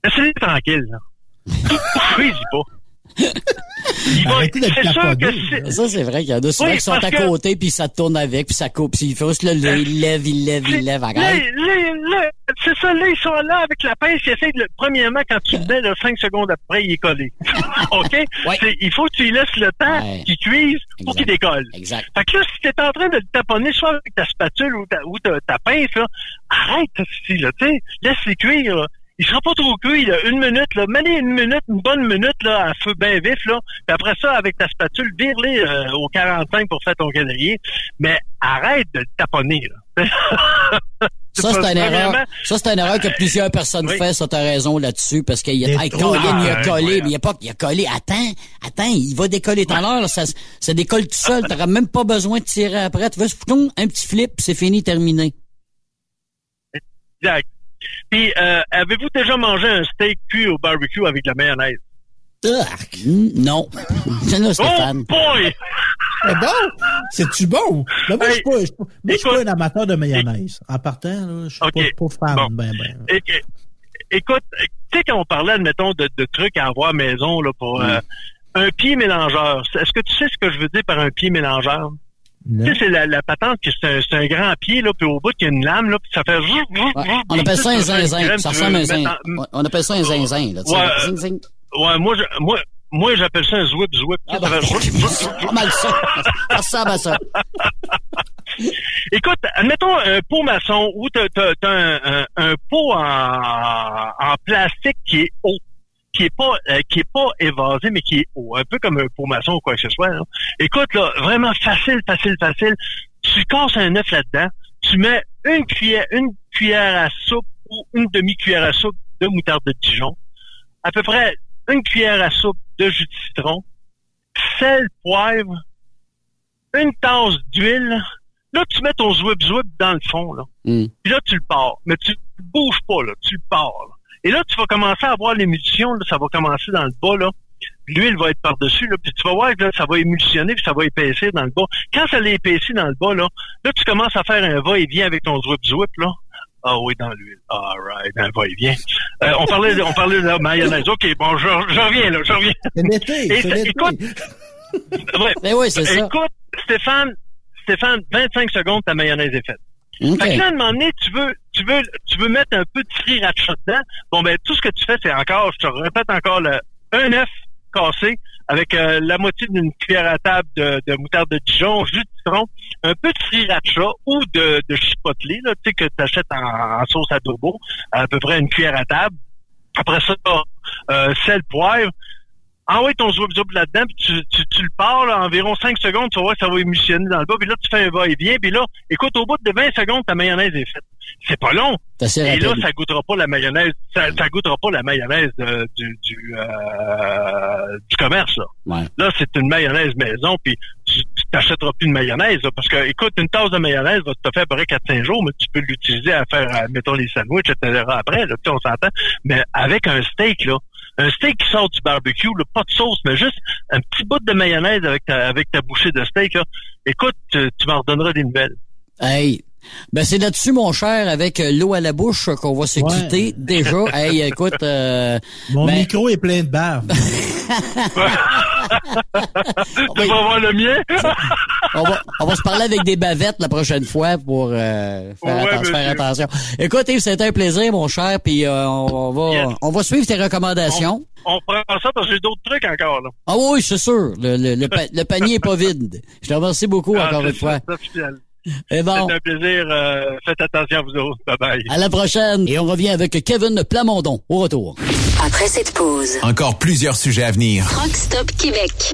laissez-le tranquille. Là. Pas. Il va- Arrêtez d'être c'est sûr taponné, que c'est- là. Ça, c'est vrai qu'il y en a souvent Oui, qui sont à que- côté, puis ça tourne avec, puis ça coupe. Puis il faut juste le, il lève, il lève, il lève. Arrête. c'est ça, là, ils sont là avec la pince, ils essayent de le, premièrement, quand tu le mets, là, cinq secondes après, il est collé. OK? Ouais. Il faut que tu lui laisses le temps Ouais. qu'il cuise pour qu'il décolle. Exact. Fait que là, si t'es en train de le taponner, soit avec ta spatule ou ta, ou ta, ta pince, là, arrête, si, là, tu sais, laisse-les cuire, là. Il sera pas trop cuit, là, une minute, là. Mets-les une minute, une bonne minute, là, à feu bien vif, là. Puis après ça, avec ta spatule, vire-les euh, au 45 pour faire ton calendrier. Mais arrête de taponner, là. Ça, c'est une erreur. Ça, c'est une erreur que plusieurs personnes Oui. font. Ça, t'as raison là-dessus, parce qu'il y Il a, est hey, Colin, il a collé, mais il a pas, il a collé. Attends, attends, il va décoller tout à l'heure, là. Ça, ça décolle tout seul. T'auras même pas besoin de tirer après. Tu poum, un petit flip, c'est fini, terminé. Exact. Puis, euh, avez-vous déjà mangé un steak cuit au barbecue avec de la mayonnaise? Arc. Non. C'est là, Oh Stéphane. boy! C'est bon? C'est-tu bon? Mais moi, je suis pas, je suis pas- moi, je suis pas un amateur de mayonnaise. En partant, là, je suis pas, pas fan. Bon. Ben, ben. Écoute, tu sais, quand on parlait, admettons, de, de trucs à avoir à maison là, pour euh, un pied mélangeur, est-ce que tu sais ce que je veux dire par un pied mélangeur? Tu sais, c'est la, la patente que c'est un, c'est un grand pied, là, puis au bout, il y a une lame, là, puis ça fait... On appelle ça un zinzin. Ça tu ressemble à un veux zin. mettre en- On appelle ça un zinzin. Là, tu sais, Ouais, zing, zing. Ouais, moi, je, moi, moi, j'appelle ça un zwip zwip. Ah, Ça ben, fait- pas mal ça. Ça ressemble à ça. Écoute, admettons un pot maçon où t'as as, un, un, un pot en, en plastique qui est haut, qui est pas euh, qui est pas évasé, mais qui est haut, un peu comme un pot maçon ou quoi que ce soit. là. Écoute, là, vraiment facile, facile, facile. Tu casses un œuf là-dedans, tu mets une cuillère, une cuillère à soupe ou une demi-cuillère à soupe de moutarde de Dijon, à peu près une cuillère à soupe de jus de citron, sel, poivre, une tasse d'huile. Là, tu mets ton zwip zwip dans le fond, là. Hmm. Puis là, tu le pars. Mais tu bouges pas, là. Tu le pars, là. Et là, tu vas commencer à voir l'émulsion, là. Ça va commencer dans le bas, là. L'huile va être par-dessus, là. Puis tu vas voir que là, ça va émulsionner, puis ça va épaissir dans le bas. Quand ça l'épaissit dans le bas, là, là, tu commences à faire un va-et-vient avec ton zwip zwip, là. Ah oui, dans l'huile. All right, un va-et-vient. Euh, on parlait, de- on parlait de la mayonnaise. OK, bon, je, je reviens, là, je reviens. Et ça- écoute, ouais. Ben oui, c'est ça. Écoute, Stéphane, Stéphane, 25 secondes, ta mayonnaise est faite. OK. Fait que là, à un moment donné, tu veux, tu veux, tu veux mettre un peu de sriracha dedans. Bon, ben, tout ce que tu fais, c'est encore, je te répète encore, le, un œuf cassé avec euh, la moitié d'une cuillère à table de, de moutarde de Dijon, jus de citron, un peu de sriracha ou de, de chipotle, là, tu sais, que tu achètes en, en sauce adobo, à peu près une cuillère à table. Après ça, euh, sel, poivre. Envoie ton zoub zoub là-dedans, puis tu, tu, tu le pars là, environ 5 secondes, tu vas voir que ça va émulsionner dans le bas, puis là, tu fais un va-et-vient, puis là, écoute, au bout de 20 secondes, ta mayonnaise est faite. C'est pas long. Assez Et là, ça goûtera pas la mayonnaise, ça, ça goûtera pas la mayonnaise de- du, du, euh, du commerce, là. Ouais. Là, c'est une mayonnaise maison, puis tu t'achèteras plus de mayonnaise, là, parce que, écoute, une tasse de mayonnaise va te faire à peu près 4-5 jours, mais tu peux l'utiliser à faire, euh, mettons, les sandwichs, etc. après, là, tu on s'entend. Mais avec un steak, là, un steak qui sort du barbecue, là, pas de sauce, mais juste un petit bout de mayonnaise avec ta, avec ta bouchée de steak, là. Écoute, tu, tu m'en redonneras des nouvelles. Hey. Ben c'est là-dessus, mon cher, avec euh, l'eau à la bouche qu'on va se Ouais. quitter déjà. hey, écoute, euh, Mon ben- micro est plein de bave. Tu vas voir le mien? on va, on va se parler avec des bavettes la prochaine fois pour euh, faire, Ouais, atten- faire attention. Écoute, Yves, c'était un plaisir, mon cher, puis euh, on, on va Yes. on va suivre tes recommandations. On prend ça parce que j'ai d'autres trucs encore, là. Ah oui, c'est sûr. Le, le, le, pa- le panier est pas vide. Je te remercie beaucoup Ah, encore une fois. ça, c'est officiel. Et bon, C'est un plaisir. euh, faites attention à vous autres. Bye bye. à la prochaine. Et on revient avec Kevin Plamondon au retour. Après cette pause, Encore plusieurs sujets à venir. Truck Stop Québec.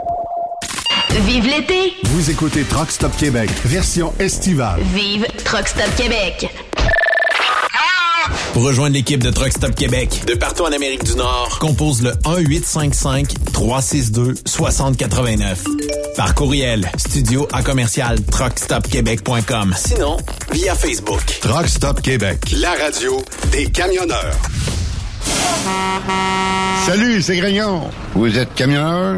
Vive l'été! Vous écoutez Truck Stop Québec, version estivale. Vive Truck Stop Québec! Pour rejoindre l'équipe de Truck Stop Québec, de partout en Amérique du Nord, compose le 1-855-362-6089. Par courriel, studio à commercial truckstopquebec.com. Sinon, via Facebook. Truck Stop Québec, la radio des camionneurs. Salut, c'est Grignon. Vous êtes camionneur?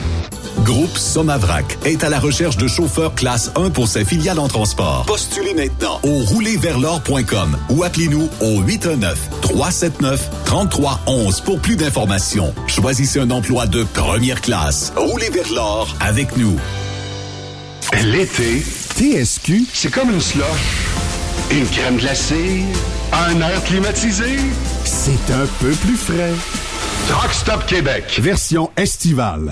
Groupe Somavrac est à la recherche de chauffeurs classe 1 pour ses filiales en transport. Postulez maintenant au roulerversl'or.com ou appelez-nous au 819-379-3311 pour plus d'informations. Choisissez un emploi de première classe. Roulez vers l'or avec nous. L'été, TSQ, c'est comme une slush. Une crème glacée, un air climatisé. C'est un peu plus frais. Truck Stop Québec. Version estivale.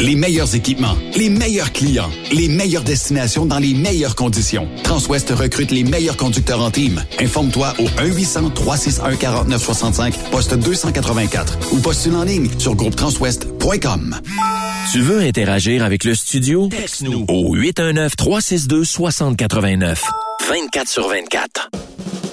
Les meilleurs équipements, les meilleurs clients, les meilleures destinations dans les meilleures conditions. Transwest recrute les meilleurs conducteurs en team. Informe-toi au 1-800-361-4965, poste 284 ou postule en ligne sur groupetranswest.com. Tu veux interagir avec le studio? Texte-nous au 819-362-6089. 24 sur 24.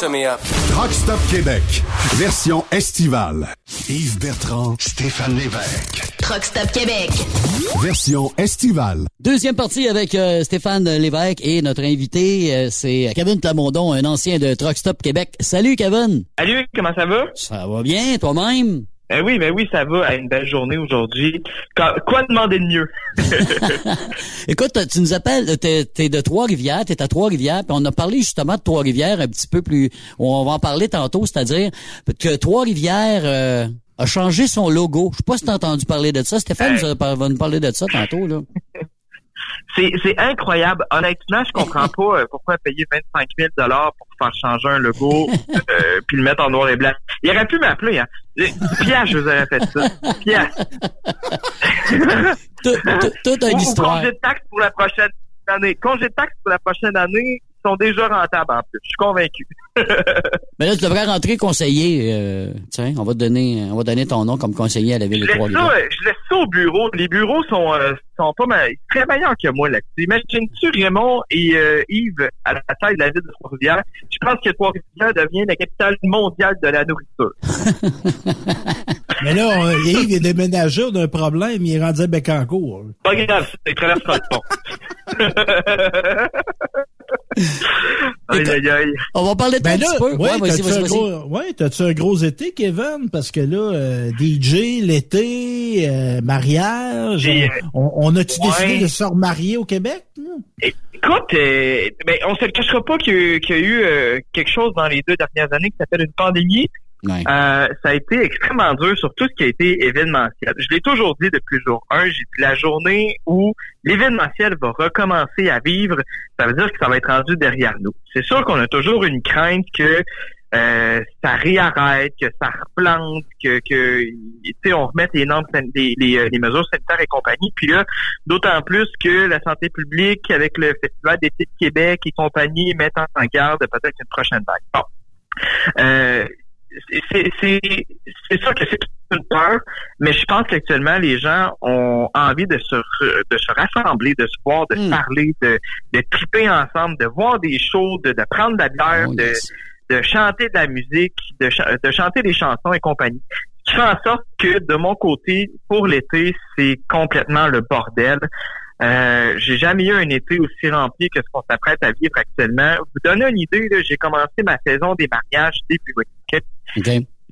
Truck Stop Québec, version estivale. Yves Bertrand, Stéphane Lévesque. Truck Stop Québec. version estivale. Deuxième partie avec euh, Stéphane Lévesque et notre invité, euh, c'est Kevin Plamondon, un ancien de Truck Stop Québec. Salut Kevin! Salut, comment ça va? Ça va bien, toi-même? Ben oui, ben oui, ça va. À une belle journée aujourd'hui. Quoi, demander de mieux? Écoute, tu nous appelles, t'es es de Trois-Rivières, t'es à Trois-Rivières, puis on a parlé justement de Trois-Rivières un petit peu plus, on va en parler tantôt, c'est-à-dire que Trois-Rivières euh, a changé son logo. Je sais pas si t'as entendu parler de ça. Stéphane a- va nous parler de ça tantôt, là. C'est, incroyable. Honnêtement, je comprends pas euh, pourquoi payer 25 000 pour faire changer un logo euh, puis le mettre en noir et blanc. Il aurait pu m'appeler. Hein. Pierre, je vous aurais fait ça. Pierre. Toute une histoire. Congé de taxes pour la prochaine année. Congé de taxes pour la prochaine année sont déjà rentables en plus. Je suis convaincu. Mais là, tu devrais rentrer conseiller. euh, tiens, on va te donner, on va donner ton nom comme conseiller à la ville Je de Trois-Rivières. ça, je laisse ça au bureau. Les bureaux sont, euh, sont pas mal, très meilleurs que moi là-dessus. Imagine-tu Raymond et euh, Yves à la taille de la ville de Trois-Rivières. Je pense que Trois-Rivières devient la capitale mondiale de la nourriture. Mais là, on, Yves est déménagé, on a un problème, il est rendu à Bécancourt. Pas grave, c'est traversera le pont. aïe, aïe, aïe. On va parler de Ben un là, petit peu. ouais, t'as-tu un gros, ouais, t'as-tu un gros été, Kevin? Parce que là, euh, DJ, l'été, euh, mariage, Et, euh, on, on a-tu ouais. décidé de se remarier au Québec? Écoute, euh, ben, on se le cachera pas qu'il y a- qu'il y a eu euh, quelque chose dans les deux dernières années qui s'appelle une pandémie. Euh, ça a été extrêmement dur sur tout ce qui a été événementiel. Je l'ai toujours dit depuis le jour 1, j'ai dit la journée où l'événementiel va recommencer à vivre, ça veut dire que ça va être rendu derrière nous. C'est sûr qu'on a toujours une crainte que euh, ça réarrête, que ça replante, que, que on remette les normes, les, les, euh, les mesures sanitaires et compagnie. Puis là, d'autant plus que la santé publique, avec le Festival d'été de Québec et compagnie, mettent en garde peut-être une prochaine vague. Bon. Euh, c'est sûr que c'est une peur, mais je pense qu'actuellement les gens ont envie de se re- de se rassembler, de se voir, de se parler, de de triper ensemble, de voir des shows, de, de prendre de la bière, de de chanter de la musique, de, de chanter des chansons et compagnie. Ce qui fait en sorte que de mon côté, pour l'été, c'est complètement le bordel. Euh, j'ai jamais eu un été aussi rempli que ce qu'on s'apprête à vivre actuellement. Vous donner une idée, j'ai commencé ma saison des mariages début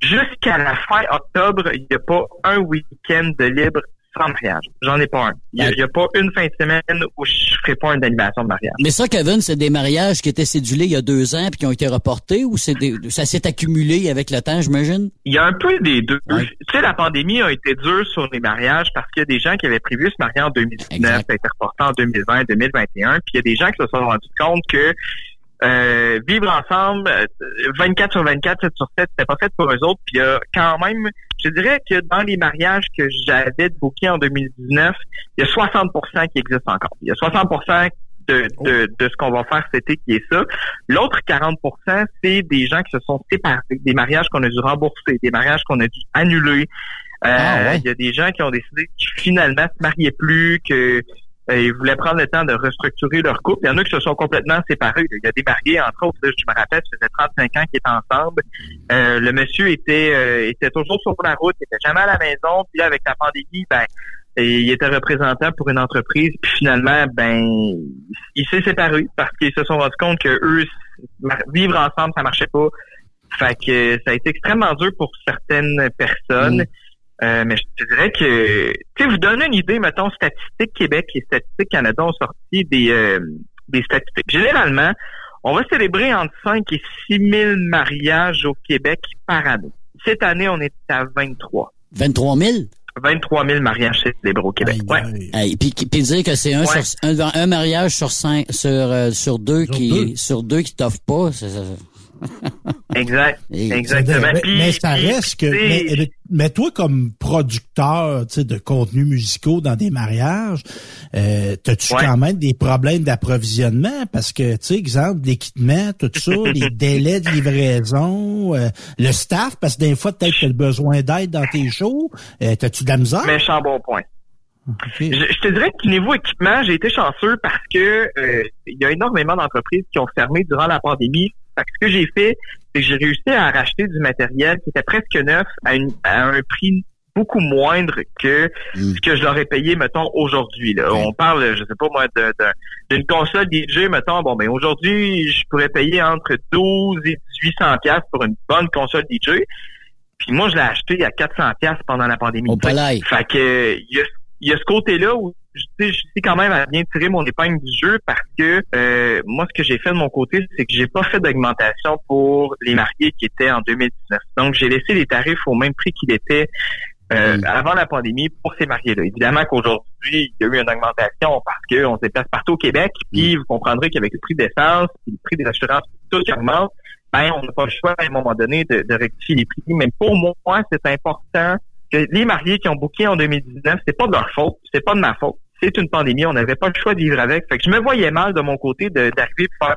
Jusqu'à la fin octobre, il n'y a pas un week-end de libre sans mariage. J'en ai pas un. Il n'y a, pas une fin de semaine où je ferai pas une animation de mariage. Mais ça, Kevin, c'est des mariages qui étaient cédulés il y a deux ans puis qui ont été reportés ou c'est des, ça s'est accumulé avec le temps, j'imagine? Il y a un peu des deux. Tu sais, la pandémie a été dure sur les mariages parce qu'il y a des gens qui avaient prévu se marier en 2019, ça a été reporté en 2020, 2021, puis il y a des gens qui se sont rendus compte que euh, vivre ensemble, euh, 24 sur 24, 7 sur 7, c'était pas fait pour eux autres. Puis a quand même, je dirais que dans les mariages que j'avais booké en 2019, il y a 60% qui existent encore. Il y a 60 de, de, de ce qu'on va faire cet été qui est ça. L'autre 40% c'est des gens qui se sont séparés, des mariages qu'on a dû rembourser, des mariages qu'on a dû annuler. Euh, Ah, Il y a des gens qui ont décidé qu'ils finalement se mariaient plus, que euh, ils voulaient prendre le temps de restructurer leur couple. Il y en a qui se sont complètement séparés. Il y a des mariés, entre autres, je me rappelle, ça faisait 35 ans qu'ils étaient ensemble. Euh, le monsieur était euh, était toujours sur la route, il était jamais à la maison. Puis là, avec la pandémie, ben il était représentant pour une entreprise, puis finalement, ben, il s'est séparé parce qu'ils se sont rendus compte que eux, vivre ensemble, ça marchait pas. Fait que ça a été extrêmement dur pour certaines personnes. Euh, mais je te dirais que, tu sais, vous donner une idée, mettons, Statistique Québec et Statistique Canada ont sorti des, euh, des statistiques. Généralement, on va célébrer entre 5 et 6 000 mariages au Québec par année. Cette année, on est à 23. 23 000? 23 000 mariages célébrés au Québec. Ouais. Hey, puis, puis dire que c'est un, Ouais. sur, un, un mariage sur cinq, sur, euh, sur deux qui, sur deux qui t'offre pas, c'est, c'est- Exact. Exactement. Mais, Puis- mais ça puis, reste que. Mais, mais toi, comme producteur de contenus musicaux dans des mariages, euh, as-tu Ouais. quand même des problèmes d'approvisionnement? Parce que, tu sais, exemple, l'équipement, tout ça, les délais de livraison, euh, le staff, parce que des fois, peut-être que tu as le besoin d'aide dans tes shows. Euh, T'as-tu de la misère? Méchant bon point. Je, je te dirais que niveau équipement, j'ai été chanceux parce que euh, il y a énormément d'entreprises qui ont fermé durant la pandémie. Fait que ce que j'ai fait, c'est que j'ai réussi à racheter du matériel qui était presque neuf à, une- à un prix beaucoup moindre que ce que je leur ai payé, mettons, aujourd'hui. là. On parle, je sais pas moi, de- de- d'une console DJ, mettons, bon ben aujourd'hui, je pourrais payer entre 12 et 1800 pièces pour une bonne console DJ. Puis moi, je l'ai acheté à 400 pièces pendant la pandémie. Au palais. Fait que il y a, il y a ce côté-là où je sais, quand même à bien tirer mon épingle du jeu parce que euh, moi, ce que j'ai fait de mon côté, c'est que j'ai pas fait d'augmentation pour les mariés qui étaient en 2019. Donc, j'ai laissé les tarifs au même prix qu'il était euh, avant la pandémie pour ces mariés-là. Évidemment qu'aujourd'hui, il y a eu une augmentation parce qu'on se déplace partout au Québec. Puis vous comprendrez qu'avec le prix d'essence, puis le prix des assurances, tout qui augmente, ben on n'a pas le choix à un moment donné de, de rectifier les prix. Mais pour moi, c'est important que les mariés qui ont booké en 2019, c'est pas de leur faute, c'est pas de ma faute. C'est une pandémie, on n'avait pas le choix de vivre avec. Fait que je me voyais mal de mon côté d'arriver et faire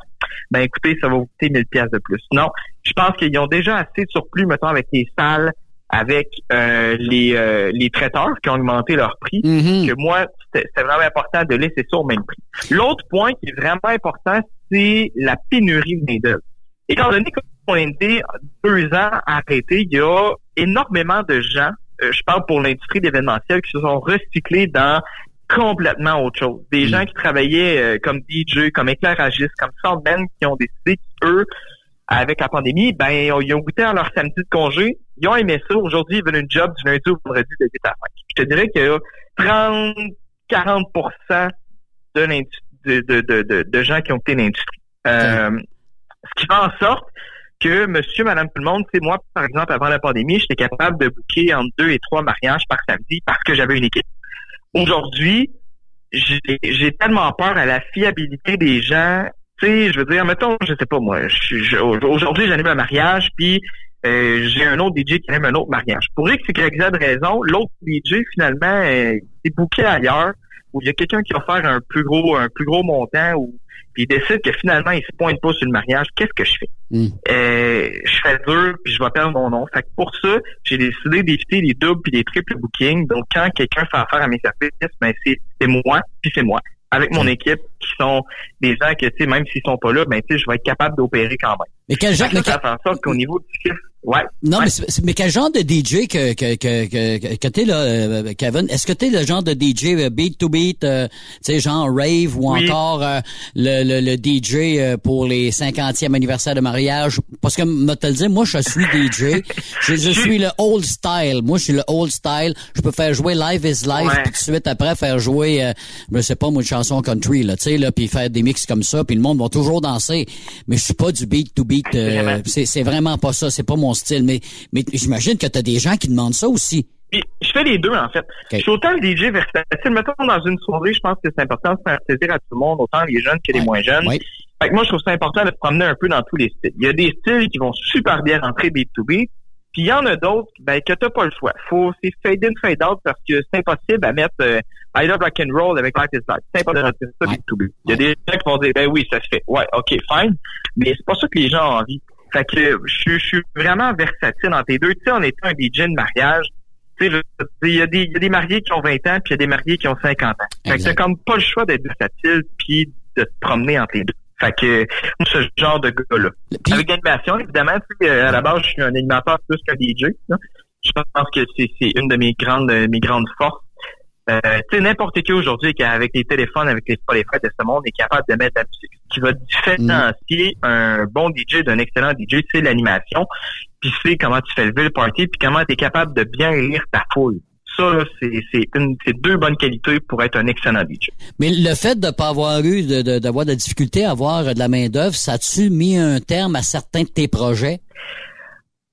ben écoutez, ça va vous coûter 1000 pièces de plus. Non, je pense qu'ils ont déjà assez de surplus, mettons, avec les salles, avec euh, les, euh, les traiteurs qui ont augmenté leur prix, que moi, c'était vraiment important de laisser ça au même prix. L'autre point qui est vraiment important, c'est la pénurie de main-d'œuvre. Étant donné qu'on a été deux ans arrêtés, il y a énormément de gens, je parle pour l'industrie d'événementiel, qui se sont recyclés dans complètement autre chose. Des gens qui travaillaient euh, comme DJ, comme éclairagistes, comme soundmen, qui ont décidé qu'eux, avec la pandémie, ben ils ont, goûté à leur samedi de congé, ils ont aimé ça. Aujourd'hui, ils veulent une job du lundi au vendredi de 8 à 5. Je te dirais qu'il y a 30-40 de, l'industrie- de, de, de, de, de gens qui ont quitté l'industrie. Euh, ce qui fait en sorte que monsieur, madame, tout le monde, c'est moi, par exemple, avant la pandémie, j'étais capable de booker entre deux et trois mariages par samedi parce que j'avais une équipe. Aujourd'hui, j'ai tellement peur à la fiabilité des gens. Tu sais, je veux dire, mettons, je sais pas moi, aujourd'hui j'anime un mariage, puis euh, j'ai un autre DJ qui anime un autre mariage. Pour X, Y, Z raison, l'autre DJ finalement euh, est booké ailleurs, où il y a quelqu'un qui va faire un plus gros, un plus gros montant, ou puis il décide que finalement il se pointe pas sur le mariage. Qu'est-ce que je fais? Euh, je fais dur puis je vais perdre mon nom. Fait que pour ça, j'ai décidé d'éviter les doubles puis les triples bookings. Donc quand quelqu'un fait affaire à mes services, ben c'est c'est moi puis c'est moi avec mon équipe qui sont des gens que tu sais même s'ils sont pas là, ben tu sais je vais être capable d'opérer quand même. Mais quel genre, mais ça fait en sorte qu'au niveau du chiffre, ouais. Non, ouais. mais, mais quel genre de DJ que, que, que, que, que t'es là, euh, Kevin? Est-ce que t'es le genre de DJ euh, beat to beat, euh, tu sais, genre rave ou Oui. encore euh, le, le, le DJ euh, pour les 50e anniversaire de mariage? Parce que, me te le dire, moi, je suis DJ. je, je suis le old style. Moi, je suis le old style. Je peux faire jouer Live is Life, Ouais. puis tout de suite après faire jouer, euh, je sais pas, moi, une chanson country, là, tu sais, là, puis faire des mix comme ça, puis le monde va toujours danser. Mais je suis pas du beat to beat. euh, c'est vraiment pas ça. C'est pas mon style. Mais, mais j'imagine que t'as des gens qui demandent ça aussi. Puis, je fais les deux, en fait. Je suis autant le DJ versatile. Mettons, dans une soirée, je pense que c'est important de faire plaisir à tout le monde, autant les jeunes que les moins jeunes. Fait que moi, je trouve ça important de se promener un peu dans tous les styles. Il y a des styles qui vont super bien rentrer beat to beat. Puis il y en a d'autres, ben, que t'as pas le choix. Faut, c'est fade in, fade out parce que c'est impossible à mettre, euh, I love rock and roll avec Life is Life. C'est impossible de rentrer ça beat to beat. Il y a des gens qui vont dire, ben oui, ça se fait. Ouais, ok, fine. Mais c'est pas ça que les gens ont envie. Fait que je, je suis vraiment versatile entre les deux. Tu sais, en étant un DJ de mariage, tu sais, il y, a des, il y a des mariés qui ont 20 ans, puis il y a des mariés qui ont 50 ans. Fait que t'as comme pas le choix d'être versatile puis de te promener entre les deux. Fait que moi, ce genre de gars-là. Avec l'animation, évidemment, tu sais, à la base, je suis un animateur plus qu'un DJ. là. Je pense que c'est c'est une de mes grandes mes grandes forces. Euh, tu sais, n'importe qui aujourd'hui, qui, avec les téléphones, avec les Spotify de ce monde, est capable de mettre la musique. Ce qui va différencier un bon DJ d'un excellent DJ, c'est l'animation, puis c'est comment tu fais lever le party, puis comment tu es capable de bien lire ta foule. Ça, là, c'est deux bonnes qualités pour être un excellent DJ. Mais le fait de pas avoir eu, de- de- d'avoir de, la difficulté à avoir de la main-d'œuvre, ça a-tu mis un terme à certains de tes projets?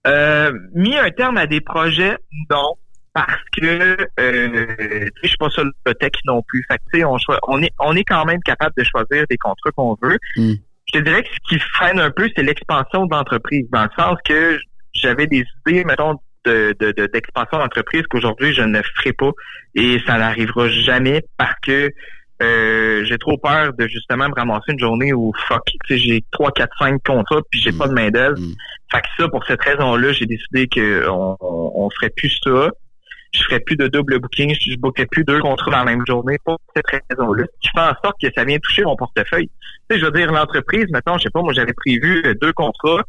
Euh, mis un terme à des projets, non. Parce que euh, je suis pas sur le tech non plus. Fait que, on, on est on est quand même capable de choisir des contrats qu'on veut. je te dirais que ce qui freine un peu, c'est l'expansion de l'entreprise, dans le sens que j'avais des idées, mettons, de, de, d'expansion d'entreprise qu'aujourd'hui je ne ferai pas et ça n'arrivera jamais parce que euh, j'ai trop peur de justement me ramasser une journée où fuck, tu sais, j'ai 3, 4, 5 contrats puis j'ai pas de main d'œuvre. Fait que ça, pour cette raison-là, j'ai décidé qu'on on, on ferait plus ça. Je ferais plus de double booking, je ne bookerais plus deux contrats dans la même journée pour cette raison-là. Je fais en sorte que ça vient toucher mon portefeuille. Tu sais, je veux dire, l'entreprise, maintenant, je sais pas, moi j'avais prévu euh, deux contrats,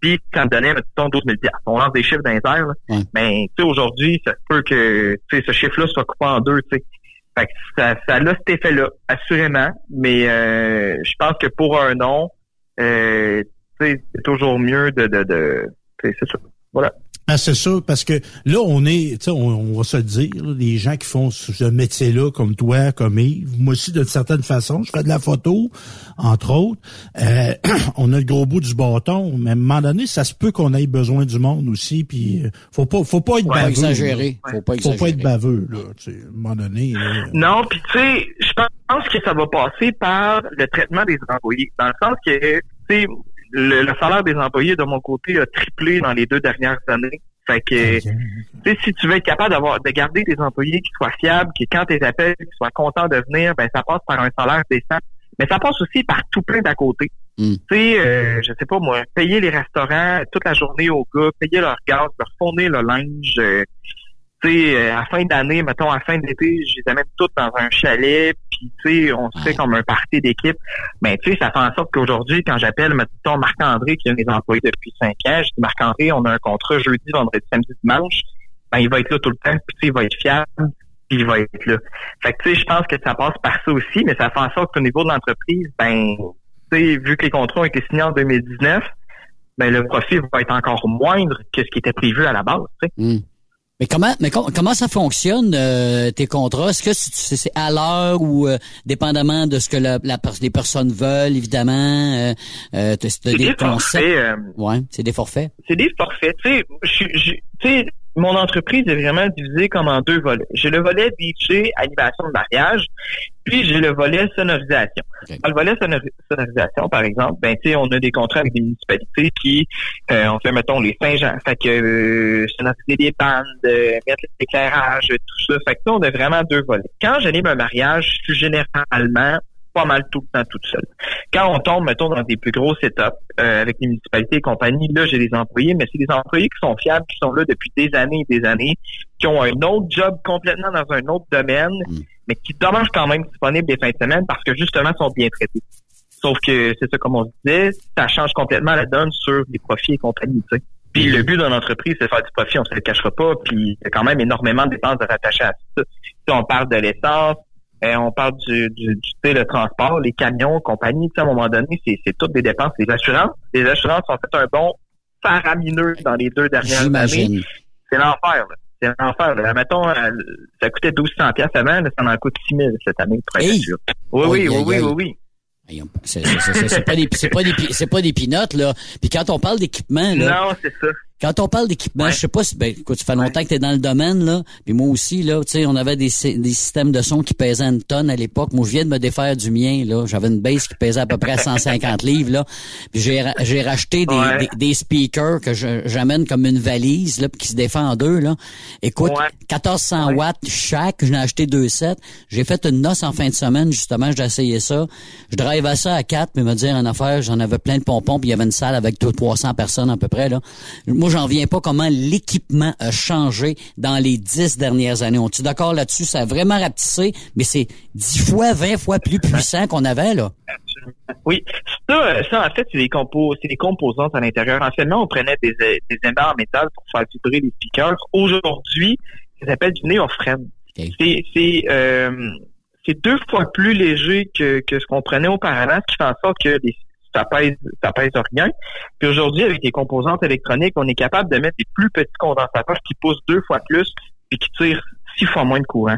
puis ça me donnait, mettons, 12 000 On lance des chiffres d'inter, Mais tu sais, aujourd'hui, ça peut que tu sais, ce chiffre-là soit coupé en deux, tu sais. Fait que ça, ça a cet effet-là, assurément. Mais euh, je pense que pour un nom, euh, c'est toujours mieux de, de, de c'est ça. Voilà. Ah, c'est ça, parce que là, on est, on, on va se le dire, les gens qui font ce métier-là, comme toi, comme Yves, moi aussi, d'une certaine façon, je fais de la photo, entre autres. Euh, on a le gros bout du bâton, mais à un moment donné, ça se peut qu'on ait besoin du monde aussi, puis euh, faut pas, faut pas être baveux. Exagérer. Faut pas exagérer. Faut pas être baveux, là, tu sais, à un moment donné. Non, puis tu sais, je pense que ça va passer par le traitement des employés, dans le sens que, tu sais, le, salaire des employés de mon côté a triplé dans les deux dernières années. Fait que, si tu veux être capable d'avoir, de garder des employés qui soient fiables, qui quand ils appellent, qui soient contents de venir, ben ça passe par un salaire décent. Mais ça passe aussi par tout plein d'à côté. Mm. Tu sais, euh, je sais pas moi, payer les restaurants toute la journée aux gars, payer leur gaz, leur fournir le linge, euh, euh, à fin d'année, mettons, à fin d'été, je les amène toutes dans un chalet, puis tu sais, on se fait comme un parti d'équipe. Mais tu sais, ça fait en sorte qu'aujourd'hui, quand j'appelle, mettons, Marc-André, qui a des employés depuis cinq ans, je dis, Marc-André, on a un contrat jeudi, vendredi, samedi, dimanche, ben, il va être là tout le temps, puis tu sais, il va être fiable, puis il va être là. Fait que tu sais, je pense que ça passe par ça aussi, mais ça fait en sorte qu'au niveau de l'entreprise, ben, tu sais, vu que les contrats ont été signés en 2019, ben, le profit va être encore moindre que ce qui était prévu à la base, tu sais. Mm. Mais comment, mais comment ça fonctionne euh, tes contrats? Est-ce que c'est à l'heure ou euh, dépendamment de ce que la, les personnes veulent, évidemment euh, euh C'est des, forfaits. ouais, c'est des forfaits. C'est des forfaits. Tu sais, mon entreprise est vraiment divisée comme en deux volets. J'ai le volet DJ, animation de mariage, puis j'ai le volet sonorisation. Dans le volet sonorisation, par exemple, ben tu sais, on a des contrats avec des municipalités qui euh, on fait, mettons, les Saint-Jean. Fait que euh, sonoriser des bandes, euh, mettre l'éclairage, tout ça. Fait que on a vraiment deux volets. Quand j'anime un mariage, je suis généralement pas mal tout le temps toute seule. Quand on tombe, mettons, dans des plus gros setups euh, avec les municipalités et compagnie, là, j'ai des employés, mais c'est des employés qui sont fiables, qui sont là depuis des années et des années, qui ont un autre job complètement dans un autre domaine, mm. mais qui demeurent quand même disponibles des fins de semaine parce que justement sont bien traités. Sauf que c'est ça, comme on disait, ça change complètement la donne sur les profits et compagnie, tu sais. Puis le but d'une entreprise, c'est de faire du profit, on se le cachera pas, puis il y a quand même énormément de dépenses de rattacher à ça. Si on parle de l'essence, euh, on parle du, du, du le transport, les camions, compagnie. À un moment donné, c'est toutes des dépenses. Les assurances, les assurances ont fait un bon faramineux dans les deux dernières années. C'est l'enfer. C'est l'enfer. Là. Mettons, euh, ça coûtait 1200 pièces avant, ça en coûte 6000 cette année pour être sûr. Oui, oui, oui, oui, oui, oui. C'est pas des c'est pas des c'est pas des pinottes là. Puis quand on parle d'équipement là. Non, c'est ça. Quand on parle d'équipement, je sais pas si ben écoute, ça fait longtemps que tu es dans le domaine là, puis moi aussi là, tu sais, on avait des, des systèmes de son qui pesaient une tonne à l'époque. Moi, je viens de me défaire du mien là, j'avais une base qui pesait à peu près 150 livres là. Puis j'ai j'ai racheté des, des, speakers que j'amène comme une valise là qui se défend en deux là. Écoute, 1400 watts chaque, je n'ai acheté deux sets. J'ai fait une noce en fin de semaine justement, j'ai essayé ça. Je drive à ça à quatre, mais me dire en affaire, j'en avais plein de pompons, puis il y avait une salle avec 300 personnes à peu près là. Moi, j'en viens pas comment l'équipement a changé dans les dix dernières années. On est d'accord là-dessus? Ça a vraiment rapetissé, mais c'est dix fois, vingt fois plus puissant qu'on avait, là. Oui. Ça, ça, en fait, c'est des compos, c'est des composantes à l'intérieur. Anciennement, on prenait des, des aimants en métal pour faire vibrer les speakers. Aujourd'hui, ça s'appelle du néophrène. C'est, c'est, euh, c'est deux fois plus léger que, que ce qu'on prenait auparavant, ce qui fait en sorte que les, ça pèse, ça pèse rien. Puis aujourd'hui, avec les composantes électroniques, on est capable de mettre des plus petits condensateurs qui poussent deux fois plus puis qui tirent six fois moins de courant.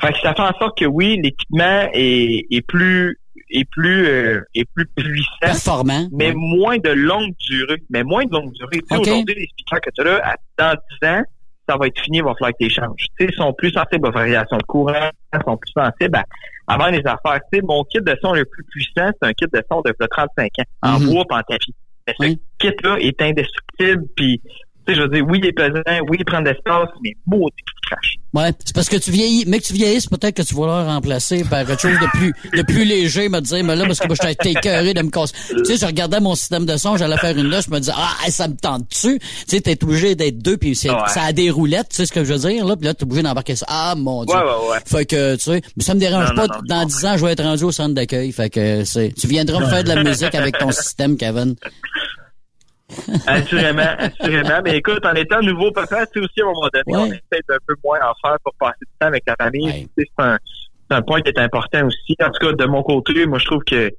Fait que ça fait en sorte que oui, l'équipement est, est plus est plus euh, est plus puissant, performant, mais moins de longue durée, mais moins de longue durée. Sais, aujourd'hui, les speakers que tu as là, dans 10 ans, ça va être fini, il va falloir que tu changes. Tu sais, ils sont plus sensibles aux variations de courant, ils sont plus sensibles à, avant les affaires. Tu sais, mon kit de son le plus puissant, c'est un kit de son de 35 ans, en Mhm. bois pis en tapis. Mais ce kit-là est indestructible, puis tu sais, je veux dire, oui, il est pesant, oui, il prend de l'espace, mais maudit qu'il crache. Ouais, c'est parce que tu vieillis, mais que tu vieillisses, peut-être que tu vas le remplacer par quelque chose de plus, de plus léger, me dire, mais là, parce que moi, j'étais écœuré de me casser. Tu sais, je regardais mon système de son, j'allais faire une loge, je me disais, ah, hey, ça me tente dessus. Tu sais, t'es obligé d'être deux, puis Ouais. ça a des roulettes, tu sais ce que je veux dire, là, puis là, t'es obligé d'embarquer ça. Ah, mon dieu. Ouais, ouais, ouais. Fait que, tu sais, mais ça me dérange Non, pas, non, non, dans dix ans, je vais être rendu au centre d'accueil, fait que, c'est, tu viendras me faire de la musique avec ton système, Kevin. Assurément, assurément. Mais écoute, en étant nouveau papa, sais aussi, à un moment donné, on essaie d'un peu moins en faire pour passer du temps avec la famille. C'est un, c'est un point qui est important aussi. En tout cas, de mon côté, moi, je trouve que,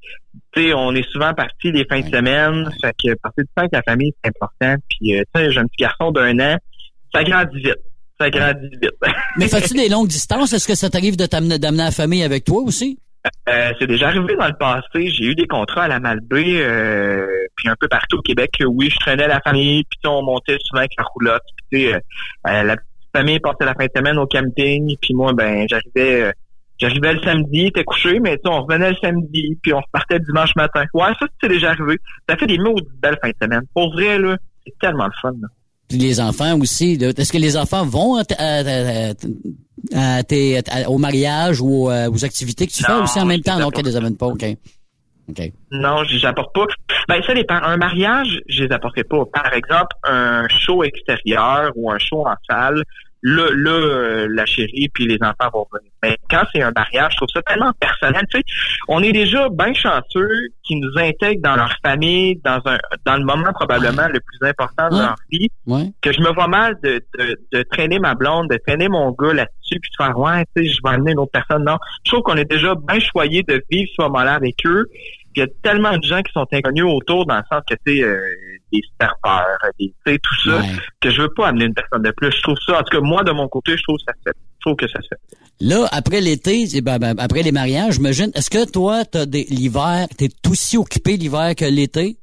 tu sais, on est souvent parti les fins de semaine. Fait que passer du temps avec la famille, c'est important. Puis, euh, tu sais, j'ai un petit garçon d'un an. Ça grandit vite. Ça grandit vite. Mais fais-tu des longues distances? Est-ce que ça t'arrive de t'amener, d'amener la famille avec toi aussi? Euh, c'est déjà arrivé dans le passé. J'ai eu des contrats à la Malbaie, euh, puis un peu partout au Québec. Oui, je traînais la famille, puis on montait souvent avec la roulotte. Puis, euh, euh, la petite famille passait la fin de semaine au camping, puis moi, ben, j'arrivais, euh, j'arrivais le samedi, était couché, mais on revenait le samedi, puis on repartait le dimanche matin. Ouais, ça, c'est déjà arrivé. Ça fait des maudites belles fins de semaine. Pour vrai, là, c'est tellement le fun. là. Puis les enfants aussi. Est-ce que les enfants vont à, à- à- à tes- au mariage ou euh, aux activités que tu fais Non, aussi en même temps? les Donc, ils les amènent pas. OK. Non, je les apporte pas. Ben, ça dépend. Un mariage, je les apporterai pas. Par exemple, un show extérieur ou un show en salle, là, là, euh, la chérie puis les enfants vont venir. Mais quand c'est un mariage, je trouve ça tellement personnel. Tu sais, on est déjà bien chanceux qui nous intègrent dans leur famille, dans un, dans le moment probablement le plus important de Ouais. leur vie, Ouais. que je me vois mal de, de, de traîner ma blonde, de traîner mon gars là-dessus, puis de faire ouais, tu sais, je vais amener une autre personne. Non, je trouve qu'on est déjà bien choyé de vivre ce moment-là avec eux. Il y a tellement de gens qui sont inconnus autour dans le sens que tu sais euh, des serveurs, des tu sais tout ça, que je veux pas amener une personne de plus. Je trouve ça, en tout cas moi de mon côté, je trouve que ça fait. Je trouve que ça se fait. Là, après l'été, c'est- ben, ben, après les mariages, j'imagine, est-ce que toi, t'as des l'hiver, t'es aussi occupé l'hiver que l'été?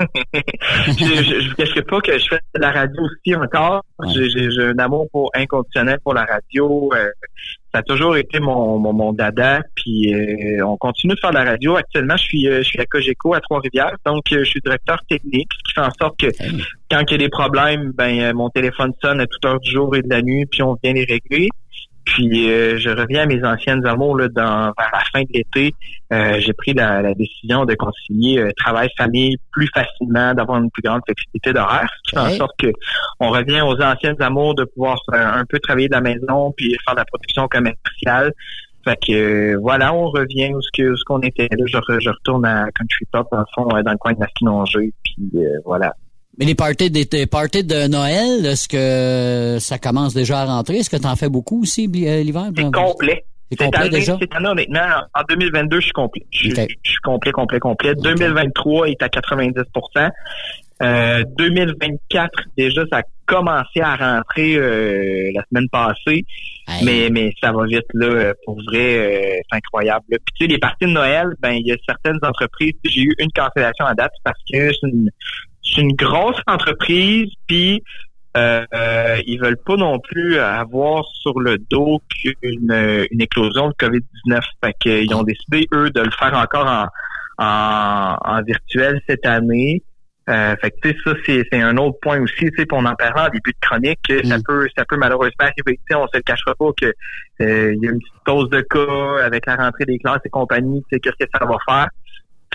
Je, vous cacherai pas que je fais de la radio aussi encore. J'ai, un amour pour inconditionnel pour la radio. euh, ça a toujours été mon, mon, mon dada. Puis euh, on continue de faire de la radio. Actuellement, je suis euh, je suis à Cogeco à Trois-Rivières, donc je suis directeur technique, ce qui fait en sorte que quand il y a des problèmes, ben mon téléphone sonne à toute heure du jour et de la nuit, puis on vient les régler. Puis euh, je reviens à mes anciennes amours là, dans, vers la fin de l'été. Euh, j'ai pris la, la décision de concilier euh, travail-famille plus facilement, d'avoir une plus grande flexibilité d'horaire, ce qui fait en sorte que on revient aux anciennes amours de pouvoir euh, un peu travailler de la maison puis faire de la production commerciale. Fait que euh, voilà, on revient où ce que ce qu'on était. Là, je, re- je retourne à Country Pop dans le fond, euh, dans le coin de Masquinongé, puis euh, voilà. Mais les parties, des, des parties de Noël, est-ce que ça commence déjà à rentrer? Est-ce que t'en fais beaucoup aussi euh, l'hiver? C'est complet. C'est complet année, déjà? cette année, honnêtement, en 2022, je suis complet. Je, suis complet, complet, complet. 2023 est à 90% euh, 2024, déjà, ça a commencé à rentrer euh, la semaine passée. Mais, mais ça va vite, là. Pour vrai, euh, c'est incroyable. Puis, tu sais, les parties de Noël, ben, il y a certaines entreprises. J'ai eu une cancellation à date parce que c'est une, c'est une grosse entreprise, puis euh, euh, ils veulent pas non plus avoir sur le dos une, une éclosion de COVID-19. Fait qu'ils ont décidé, eux, de le faire encore en, en, en virtuel cette année. Euh, fait que tu sais, ça, c'est, c'est un autre point aussi, tu sais, puis on en parlait en début de chronique, que ça peut, ça peut malheureusement arriver. Tu sais, on se le cachera pas que euh, il y a une petite dose de cas avec la rentrée des classes et compagnie, tu sais, qu'est-ce que ça va faire.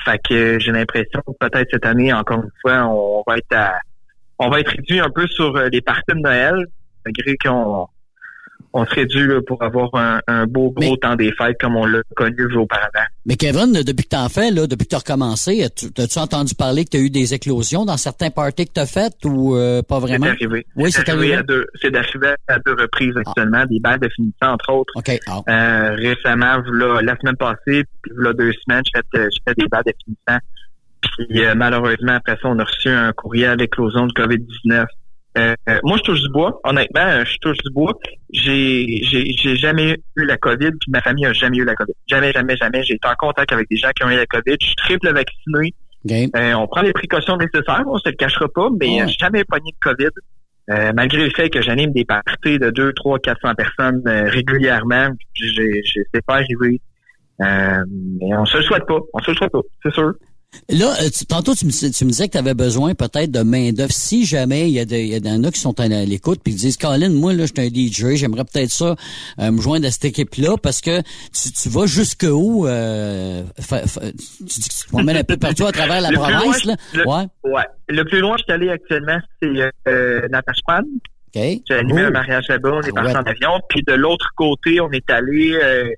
Fait que j'ai l'impression que peut-être cette année, encore une fois, on va être à, on va être réduit un peu sur euh, les parties de Noël, malgré qu'on on serait dû là, pour avoir un, un beau gros temps des fêtes comme on l'a connu auparavant. Mais Kevin, depuis que t'en fais, là, depuis que t'as recommencé, as-tu as-tu entendu parler que t'as eu des éclosions dans certains parties que t'as faites ou euh, pas vraiment? C'est arrivé. Oui, c'est arrivé. à deux, c'est d'arriver à deux reprises actuellement, des balles de finissant, entre autres. OK. Ah. Euh, récemment, v'là- la semaine passée, puis là deux semaines, j'ai fait, fait des balles de finissant. Puis euh, malheureusement, après ça, on a reçu un courrier à l'éclosion de COVID-19. Euh, moi, je touche du bois. Honnêtement, euh, je touche du bois. J'ai, j'ai, j'ai jamais eu la COVID, puis ma famille a jamais eu la COVID. Jamais, jamais, jamais. J'ai été en contact avec des gens qui ont eu la COVID. Je suis triple vacciné. Euh, on prend les précautions nécessaires, on se le cachera pas, mais Ouais. euh, jamais pogné de COVID. Euh, malgré le fait que j'anime des parties de 2, 3, 400 personnes euh, régulièrement, j'ai sais pas arriver. Euh, mais on se le souhaite pas. On se le souhaite pas, c'est sûr. Là, euh, tantôt, tu me, tu me disais que tu avais besoin peut-être de main-d'œuvre. Si jamais il y, a des, il y en a qui sont à l'écoute puis qui disent Colin, moi, là, je suis un DJ, j'aimerais peut-être ça euh, me joindre à cette équipe-là parce que tu, tu vas jusqu'où euh, tu, tu, te promènes un peu partout à travers la province, là? Le, ouais. ouais. Le plus loin, je suis allé actuellement, c'est euh, Natashquan. Okay. J'ai animé un mariage là-bas, on est parti en avion. Puis de l'autre côté, on est allé euh,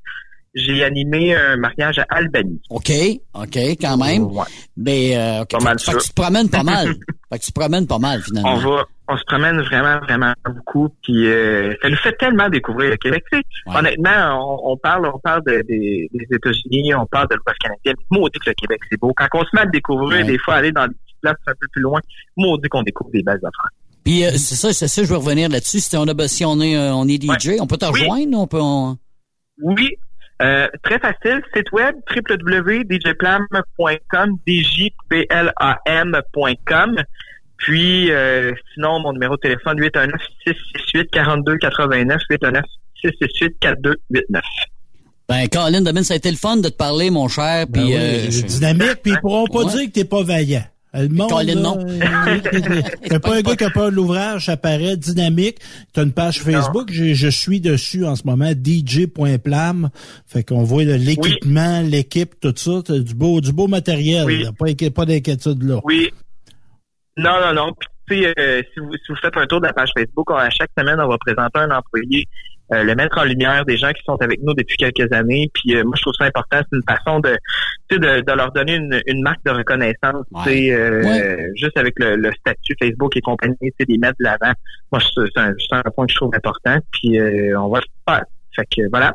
j'ai animé un mariage à Albanie. OK, OK, quand même. Ouais. Mais euh, okay. Pas mal fait, que tu te promènes pas mal. fait que tu te promènes pas mal, finalement. On va, on se promène vraiment, vraiment beaucoup. Puis euh, ça nous fait tellement découvrir le Québec. Tu sais, ouais. Honnêtement, on, on, parle, on parle de, des, des États-Unis, on parle de l'Ouest canadien. Maudit que le Québec, c'est beau. Quand on se met à découvrir, ouais. des fois, aller dans des petites places un peu plus loin, maudit qu'on découvre des belles affaires. Puis euh, c'est ça, c'est ça, je veux revenir là-dessus. Si on a, si on est, euh, on est DJ, on peut te rejoindre, on peut. On... Oui, euh, très facile, site web www.djplam.com, djplam.com. Puis euh, sinon, mon numéro de téléphone 819 668 42 89 819 668 4289. Ben, Colin, Domine, ça a été le fun de te parler, mon cher. Puis, ben oui, euh, je... dynamique, puis ils pourront pas ouais. dire que t'es pas vaillant. Le monde, Colin, non. T'es pas un gars qui a peur de l'ouvrage, ça paraît dynamique. T'as une page Facebook, je, je, suis dessus en ce moment, dj.plam. Fait qu'on voit l'équipement, oui. l'équipe, tout ça. T'as du beau, du beau matériel. Oui. Pas, pas d'inquiétude là. Oui. Non, non, non. Puis, euh, si, vous, si vous faites un tour de la page Facebook, à chaque semaine, on va présenter un employé euh, le mettre en lumière des gens qui sont avec nous depuis quelques années. Puis euh, moi, je trouve ça important. C'est une façon de, de, de leur donner une, une marque de reconnaissance. Ouais. Euh, ouais. Juste avec le, le, statut Facebook et compagnie, les mettre de l'avant. Moi, c'est un, un, point que je trouve important. Puis euh, on va le faire. Fait que voilà.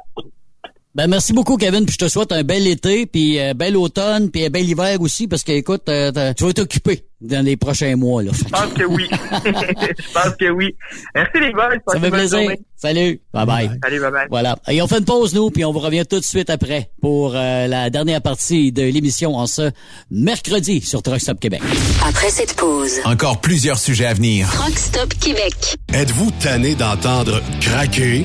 Ben merci beaucoup Kevin, puis je te souhaite un bel été, puis un bel automne, puis un bel hiver aussi, parce que écoute, euh, tu vas t'occuper dans les prochains mois là. Je pense que oui. je pense que oui. Merci les gars. Ça fait plaisir. Journée. Salut. Bye bye. Salut, bye bye. Voilà. Et on fait une pause nous, puis on vous revient tout de suite après pour euh, la dernière partie de l'émission en ce mercredi sur Truck Stop Québec. Après cette pause, encore plusieurs sujets à venir. Truck Stop Québec. Êtes-vous tanné d'entendre craquer?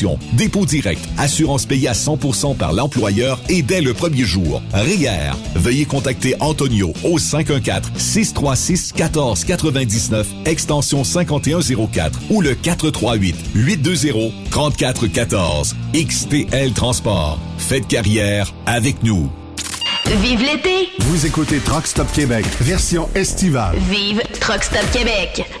Dépôt direct, assurance payée à 100% par l'employeur et dès le premier jour. RIER. Veuillez contacter Antonio au 514-636-1499, extension 5104 ou le 438-820-3414. XTL Transport. Faites carrière avec nous. Vive l'été! Vous écoutez Truck Stop Québec, version estivale. Vive Truck Stop Québec!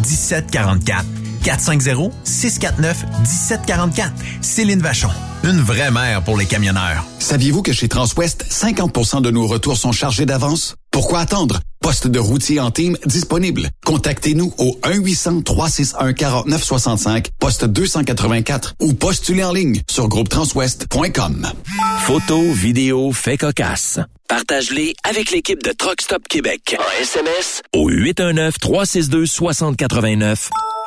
1744. 450 649 1744. Céline Vachon. Une vraie mère pour les camionneurs. Saviez-vous que chez Transwest, 50% de nos retours sont chargés d'avance? Pourquoi attendre? Poste de routier en team disponible. Contactez-nous au 1-800-361-4965, poste 284 ou postulez en ligne sur groupetranswest.com. Photos, vidéos, faits cocasse. Partage-les avec l'équipe de Truck Stop Québec. En SMS au 819-362-6089.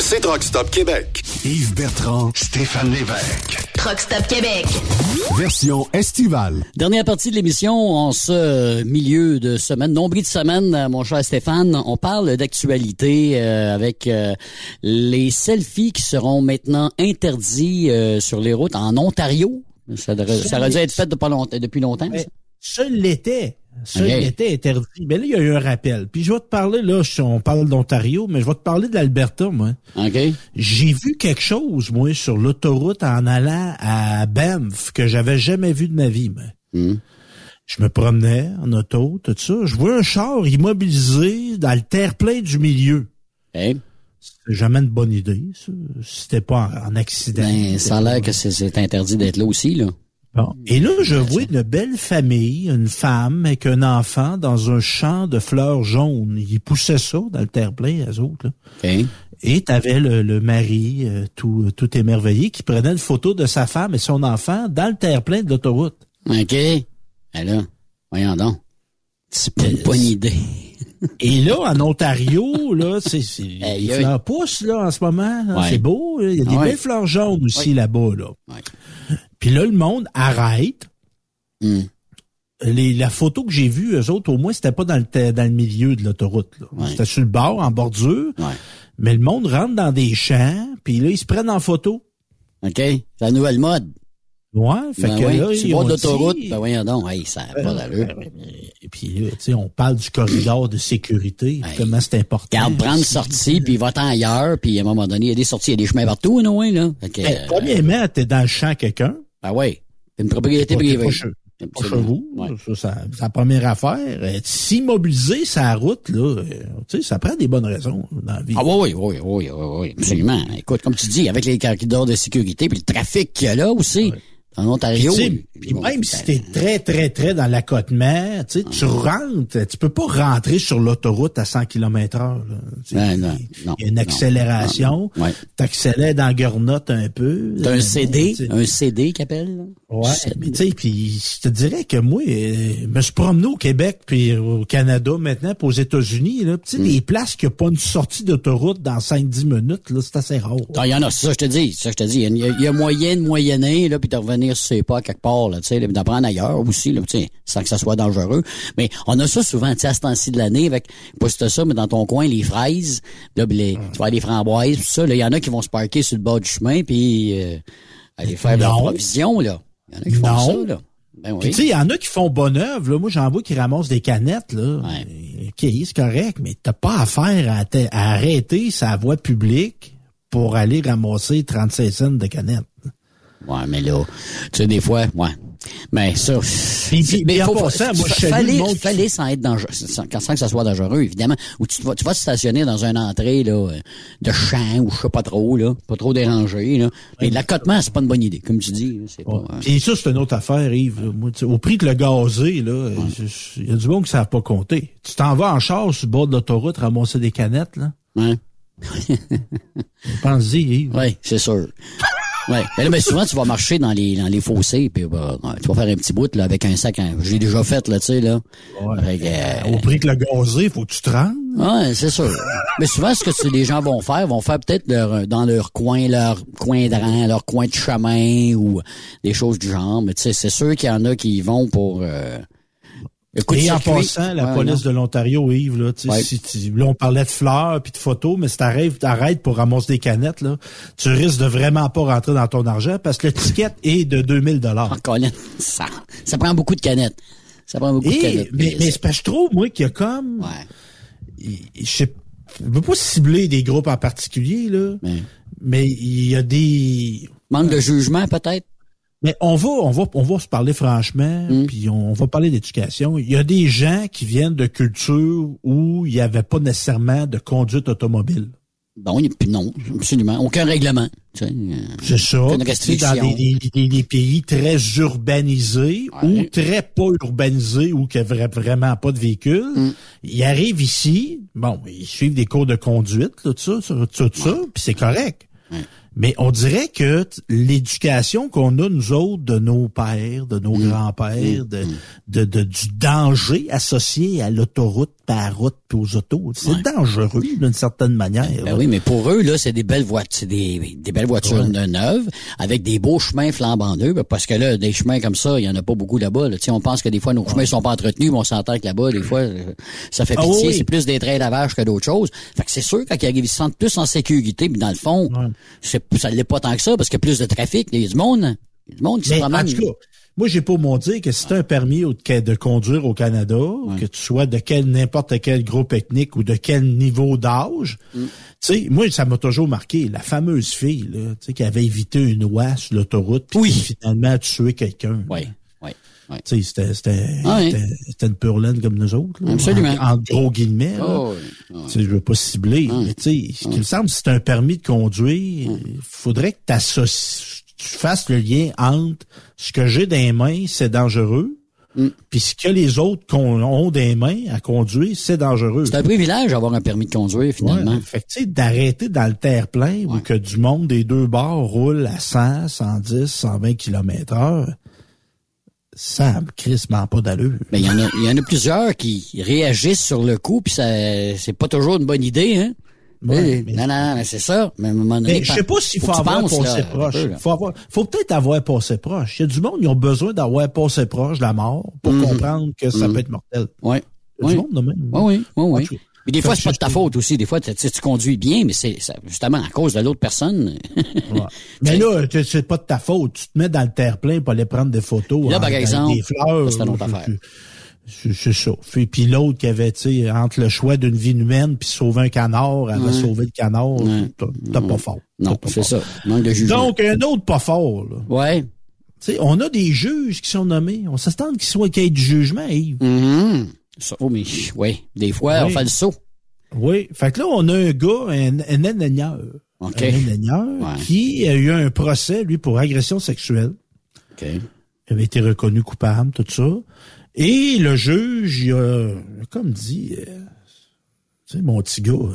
C'est Truck Stop Québec. Yves Bertrand. Stéphane Lévesque. Truck Stop Québec. Version estivale. Dernière partie de l'émission en ce milieu de semaine, nombril de semaine, euh, mon cher Stéphane. On parle d'actualité euh, avec euh, les selfies qui seront maintenant interdits euh, sur les routes en Ontario. Ça, devrait- ça aurait dû être fait de pas longtemps- depuis longtemps. ça. Ce l'était. Ça, il était interdit. Mais là, il y a eu un rappel. Puis je vais te parler, là, on parle d'Ontario, mais je vais te parler de l'Alberta, moi. OK. J'ai vu quelque chose, moi, sur l'autoroute en allant à Banff que j'avais jamais vu de ma vie, moi. Hmm. Je me promenais en auto, tout ça. Je vois un char immobilisé dans le terre-plein du milieu. OK. C'est jamais une bonne idée, ça. C'était pas en, en accident. Ben, ça a l'air que c'est interdit d'être là aussi, là. Bon. Et là, je vois une belle famille, une femme avec un enfant dans un champ de fleurs jaunes. Ils poussaient ça dans le terre-plein, eux autres. Là. Et t'avais le, le mari, euh, tout, tout émerveillé, qui prenait une photo de sa femme et son enfant dans le terre-plein de l'autoroute. OK. Ben là, voyons donc. C'est pas une bonne idée. Et là, en Ontario, là, c'est, c'est les aïe. fleurs poussent, là, en ce moment. là. Ouais. C'est beau. Il y a des Ouais. belles fleurs jaunes aussi Ouais. là-bas, là. Puis là, le monde arrête. Hmm. Les, la photo que j'ai vue, eux autres, au moins, c'était pas dans le, dans le milieu de l'autoroute. là. Ouais. C'était sur le bord, en bordure. Ouais. Mais le monde rentre dans des champs, puis là, ils se prennent en photo. OK. C'est la nouvelle mode. Ouais, fait Ben que ouais, là, ils l'autoroute, dit- ben voyons donc. Hey, ça n'a pas d'allure. Puis, tu sais, on parle du corridor de sécurité, comment c'est important. Garde, prendre une sortie, puis va-t'en ailleurs, puis à un moment donné, il y a des sorties, il y a des chemins partout, non, ouais, là. Que, Hey, euh, premièrement, t'es dans le champ quelqu'un. ben ouais. C'est une propriété privée. pas pas chez vous. Ouais. Ça, ça- c'est la première affaire. Euh, S'immobiliser sa route, là, euh, tu sais, ça prend des bonnes raisons dans la vie. Ah oui, oui, oui, oui, oui, oui, absolument. Écoute, comme tu dis, avec les corridors de sécurité, puis le trafic qu'il y a là aussi, en Ontario. Puis, même si t'es très, très, très dans l'accotement, tu sais, tu rentres, tu peux pas rentrer sur l'autoroute à 100 km heure. là. Tu sais, Ben, non, non, Il y a une accélération. ouais. T'accélères dans la Gurnotte un peu. T'as un CD, un CD qu'il appelle, là? Ouais, mais tu sais, puis je te dirais que moi, euh, je me suis promené au Québec, puis au Canada maintenant, puis aux États-Unis, là, tu sais, des places qui n'ont pas une sortie d'autoroute dans 5-10 minutes, là, c'est assez rare. Ah, Il y en a, c'est ça, je te dis, c'est ça, je te dis. Il y a, il y a moyen de moyenner, là, puis de revenir, sais pas, quelque part, tu sais, là, puis d'en prendre ailleurs aussi, là, tu sais, sans que ça soit dangereux. Mais on a ça souvent, tu sais, à ce temps-ci de l'année, avec, pas juste ça, mais dans ton coin, les fraises, là, les, tu avoir des framboises, tout ça, il y en a qui vont se parquer sur le bord du chemin, puis euh, aller faire leur Non. provision, là. Il y en a qui font Non. ça, là. Ben oui. tu sais, il y en a qui font bonne œuvre, là. Moi, j'en vois qui ramassent des canettes, là. OK, c'est correct, mais t'as pas affaire à, à arrêter sa voie publique pour aller ramasser 36 cents de canettes. Ouais, mais là, tu sais, des fois, ouais. Mais ça, puis- en faut- passant, moi, je fallait, monde fallait sans être dangereux, sans, sans que ça soit dangereux, évidemment. Ou tu vas, tu vas te stationner dans une entrée, là, euh, de champ, ou je sais pas trop, là, pas trop dérangé, là. Mais l'accotement, c'est pas une bonne idée, comme tu dis, c'est pas, hein. Puis ça, c'est une autre affaire, Yves. Moi, au prix de le gazer, là, il y a du monde qui ne savent pas compter. Tu t'en vas en char sur le bord de l'autoroute ramasser des canettes, là. Ouais. Pense-y, Yves. Oui, c'est sûr. Ouais. Mais, là, mais souvent, tu vas marcher dans les, dans les fossés, puis bah, ouais, tu vas faire un petit bout là, avec un sac. hein. Je l'ai déjà fait, là, tu sais, là. Que, euh, Au prix que le gazer, faut que tu te rendes. Ouais, c'est sûr. Mais souvent, ce que tu- les gens vont faire, vont faire peut-être leur, dans leur coin, leur coin de rang, leur coin de chemin ou des choses du genre. Mais tu sais, c'est sûr qu'il y en a qui y vont pour euh, Et en passant, la Ouais, police non. de l'Ontario, Yves, là, Ouais. si tu- là, on parlait de fleurs puis de photos, mais si t'arrives, t'arrêtes pour ramasser des canettes, là, tu risques de vraiment pas rentrer dans ton argent parce que le ticket est de 2000 dollars. Colin, ça, ça prend beaucoup de canettes. Ça prend beaucoup de Et, canettes. mais, mais c'est je trouve, moi, qu'il y a comme, il- je sais, je veux pas cibler des groupes en particulier, là, mais il y a des, Manque de jugement, peut-être? Mais on va, on va, on va se parler franchement, Hmm. puis on va parler d'éducation. Il y a des gens qui viennent de cultures où il n'y avait pas nécessairement de conduite automobile. Bon, non, absolument. Aucun règlement. tu sais, euh, C'est ça. Sais, dans des, des- des- des pays très urbanisés ou très pas urbanisés ou qui n'y avait vraiment pas de véhicules, Hmm. ils arrivent ici, bon, ils suivent des cours de conduite, là, tout ça, tout ça, puis c'est correct. Mais on dirait que l'éducation qu'on a, nous autres, de nos pères, de nos grands-pères, de, de, de- du danger associé à l'autoroute, à la route, puis aux autos, c'est dangereux d'une certaine manière. Ben oui, mais pour eux, là, c'est des belles voitures, c'est des, des belles voitures neuves, avec des beaux chemins flambant neufs, ben, parce que là, des chemins comme ça, il y en a pas beaucoup là-bas. Là. On pense que des fois, nos chemins sont pas entretenus, mais on s'entend que là-bas, des fois, euh, ça fait Ah pitié. oui. C'est plus des trains lavage que d'autres choses. Fait que c'est sûr, quand ils arrivent, ils se sentent plus en sécurité, mais dans le fond, c'est, ça l'est pas tant que ça, parce qu'il y a plus de trafic, il y a du monde. Il y a du monde qui se Mais en promène. tout cas, moi, j'ai pas mon dire que si tu un permis de conduire au Canada, que tu sois de quel n'importe quel groupe ethnique ou de quel niveau d'âge, Mm. tu sais, moi, ça m'a toujours marqué. La fameuse fille, là, tu sais, qui avait évité une oie sur l'autoroute, puis qui finalement a tué quelqu'un. Oui, oui, oui. Tu sais, c'était, c'était, Ah une purlaine comme nous autres. là, Absolument. En, en gros guillemets. là. Oh, oui. Tu sais, je veux pas cibler, mais tu sais, ce qui me semble, c'est un permis de conduire. Il faudrait que t'associes- tu fasses le lien entre ce que j'ai dans les mains, c'est dangereux, puis ce que les autres qu'on- ont des mains à conduire, c'est dangereux. C'est un privilège d'avoir un permis de conduire, finalement. Ouais. Fait que, tu sais, d'arrêter dans le terre-plein où que du monde des deux bords roule à 100, 110, 120 km heure, ça me crissement pas d'allure. Mais il y en a, y en a plusieurs qui réagissent sur le coup, puis ça, c'est pas toujours une bonne idée, hein. Ouais, Eh, Non, non, mais c'est ça. Mais à un moment donné, Mais je sais pas s'il faut, tu avoir penses, passé là, proche. peu, faut avoir, faut peut-être avoir passé proche. Il y a du monde, ils ont besoin d'avoir passé proche de la mort pour Mhm. comprendre que ça Mhm. peut être mortel. Ouais. Il y a du Oui. monde de même. Oui, oui, oui, oui. Mais des fois, c'est pas de ta faute aussi. Des fois, tu, conduis bien, mais c'est justement à cause de l'autre personne. Ouais. Mais là, c'est pas de ta faute. Tu te mets dans le terre-plein pour aller prendre des photos. Là, par avec exemple, des fleurs. c'est une autre affaire. C'est ça. Puis, puis l'autre qui avait, tu sais, entre le choix d'une vie humaine puis sauver un canard, elle Ouais. va sauver le canard. T'as t'as pas fort. Non, c'est ça. Manque de jugement. Donc, un autre pas fort, là. Ouais. Tu sais, on a des juges qui sont nommés. On s'attend qu'ils soient qu'il y ait du jugement, Yves. Mhm. Ça, oh, mais, oui. Des fois, on fait le saut. Oui. Fait que là, on a un gars, un, un ingénieur. OK. Un Ouais. qui a eu un procès, lui, pour agression sexuelle. OK. Il avait été reconnu coupable, tout ça. Et le juge, il a comme dit, euh, tu sais, mon petit gars, euh,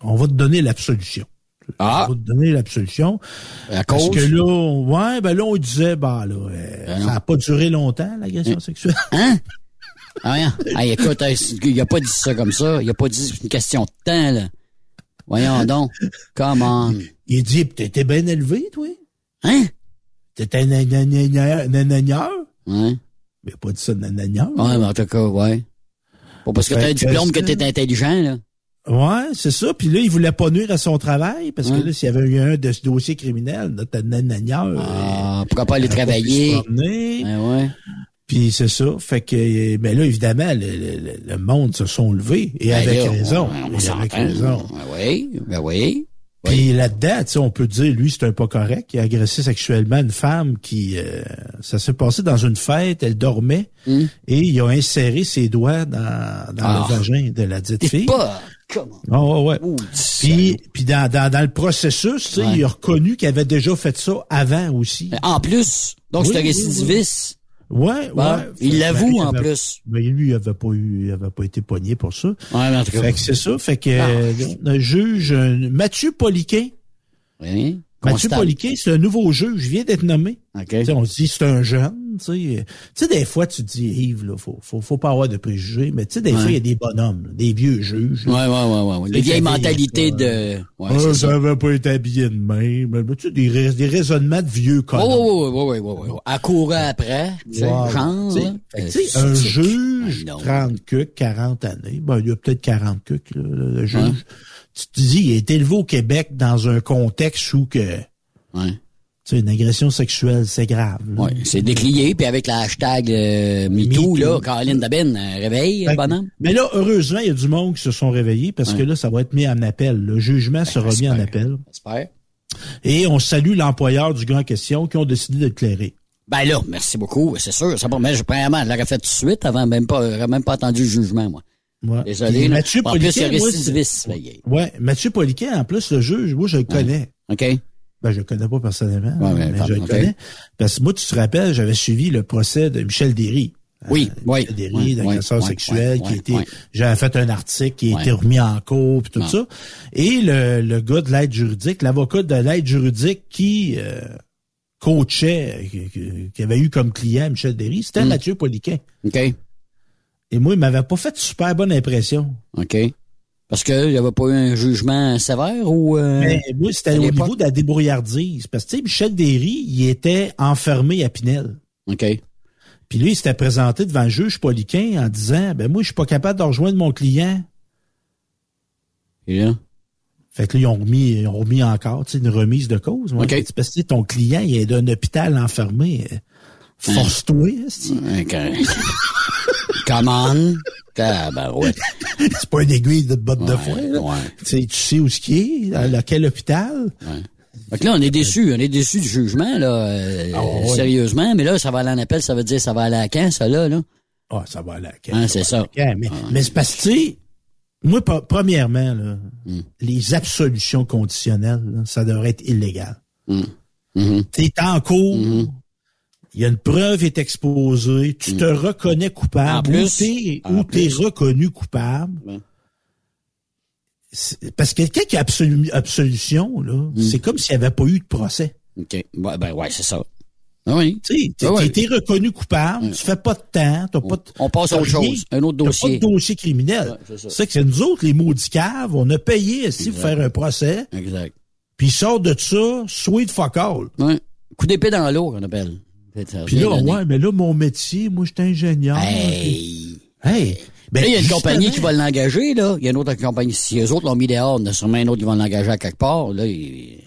on va te donner l'absolution. Ah. On va te donner l'absolution. À Parce cause? que là, on- ouais, ben là, on disait, bah là, euh, Ben ça non. n'a pas duré longtemps, l'agression sexuelle. Hein? Ah, rien. Ah, écoute, hein, il a pas dit ça comme ça. Il a pas dit une question de temps, là. Voyons donc. Come on. Il dit, t'étais bien élevé, toi? Hein? T'étais un nananieur? nananieur? Mais pas dit ça, nananieur. Ouais, mais en tout cas, ouais. Pas parce que t'as un diplôme que t'es intelligent, là. Ouais, c'est ça. Puis là, il voulait pas nuire à son travail, parce Ouais. que là, s'il y avait eu un de ce dossier criminel, notre nananieur... Ah, pourquoi pas aller travailler? promener. Ouais. Puis c'est ça. Fait que, ben là, évidemment, le, le- le- monde se sont levés. Et Ben avec là, raison. on- on et avec raison. Ben oui, ben oui. Puis là-dedans, on peut dire, lui, c'est un pas correct. Il a agressé sexuellement une femme qui... euh, ça s'est passé dans une fête, elle dormait, Hum. et il a inséré ses doigts dans, dans Ah. le vagin de la dite fille. Pas. Comment? Ah ouais, ouais. Puis, puis dans, dans, dans le processus, Ouais. il a reconnu qu'il avait déjà fait ça avant aussi. En plus, donc Oui, c'est un récidiviste. Ouais, ouais. il l'avoue, en avait- plus. Mais lui, il avait pas eu, il avait pas été pogné pour ça. Ouais, mais en tout cas. Fait que c'est ça. Fait que Ah. euh, le juge Mathieu Poliquin. Oui. Mathieu. Poliquin, c'est un nouveau juge, vient d'être nommé. OK. Tu sais, on se dit c'est un jeune, tu sais. Tu sais, des fois, tu te dis, Yves, là, faut, faut, faut pas avoir de préjugés, mais tu sais, des Ouais. fois, il y a des bonhommes, là, des vieux juges. Ouais, ouais, ouais, ouais. Les vieilles mentalités de. Ouais, Ah, avait pas été habillé de même. Mais, tu sais, des, rais- des raisonnements de vieux Ouais, connards. ouais, ouais, ouais, ouais, ouais. À courir après, tu sais, Wow. genre. Euh, un juge, Ah, non. 30 cucs, 40 années, ben, il y a peut-être 40 cucs, là, le, juge. Tu te dis, il est élevé au Québec dans un contexte où que, Ouais. Tu sais, une agression sexuelle, c'est grave. Ouais, c'est déclié, puis avec la hashtag euh, MeToo, là, Caroline Dabin, euh, réveille, que- bonhomme. Mais là, heureusement, il y a du monde qui se sont réveillés parce que là, ça va être mis en appel. Le jugement sera mis en appel. J'espère. Et on salue l'employeur du en question qui ont décidé de le clairer. Ben là, merci beaucoup, c'est sûr. Ça, mais je, premièrement, je l'aurais fait tout de suite avant même pas, j'aurais même pas entendu le jugement, moi. Ouais. Désolé. Puis. Mathieu en plus, récidiviste. Ouais, Mathieu Poliquin, en plus, le juge, moi, je le connais. OK? Ben, je le connais pas personnellement, Ouais, mais pardon, je le connais. Parce que moi, tu te rappelles, j'avais suivi le procès de Michel Derry. Oui, oui. Michel Derry, oui, d'agresseur oui, sexuel, oui, qui a oui, été, oui. j'avais fait un article qui a été remis en cours, puis tout Non. ça. Et le, le gars de l'aide juridique, l'avocat de l'aide juridique qui euh, coachait, qui avait eu comme client Michel Derry, c'était Mm. Mathieu Poliquin. OK? Et moi, il m'avait pas fait super bonne impression. OK. Parce qu'il n'y avait pas eu un jugement sévère ou... euh, Mais moi, c'était au niveau de la débrouillardise. Parce que, Michel Derry, il était enfermé à Pinel. OK. Puis lui, il s'était présenté devant le juge Poliquin en disant, ben moi, je suis pas capable de rejoindre mon client. Et là? Fait que là, ils ont remis, ils ont remis encore, tu sais, une remise de cause. Moi, OK. Parce que ton client, il est d'un hôpital enfermé. Force-toi, esti. Come on. Ah, ouais. C'est pas une aiguille de botte de foin, là. ouais. Tu sais, tu sais où ce qui est, dans lequel hôpital? Fait que là, on est déçus. On est déçus du jugement, là. euh, Ah. Sérieusement. Mais là, ça va aller en appel. Ça veut dire ça va aller à quand, ça, là, là? Ah, ça va aller à quel- Hein, c'est ça. Ok, Mais, mais c'est parce que, moi, pre- premièrement, là, Hmm. les absolutions conditionnelles, là, ça devrait être illégal. Hmm. Mm-hmm. T'es en cours, il y a une preuve est exposée, tu te reconnais coupable, plus, ou t'es, reconnu coupable. Parce que quelqu'un qui a absolu- absolution, là, Hmm. c'est comme s'il n'y avait pas eu de procès. OK. Ouais, ben ouais, c'est ça. Ah oui. Tu Ah ouais. t'es reconnu coupable, tu fais pas de temps, t'as pas de, On passe à t'as autre rien, chose. Un autre t'as dossier. pas de dossier criminel. Ouais, c'est ça. que c'est nous autres, les maudits caves, on a payé ici pour faire un procès, Exact. puis sortent de ça, sweet fuck all. Ouais. Coup d'épée dans l'eau, qu'on appelle. Puis là, ouais, mais là, mon métier, moi, j'étais ingénieur. Hey. Hey. Ben, là, il y a une compagnie qui va l'engager, là. Il y a une autre compagnie. Si eux autres l'ont mis dehors, il y en a sûrement une autre qui va l'engager à quelque part. Là, il...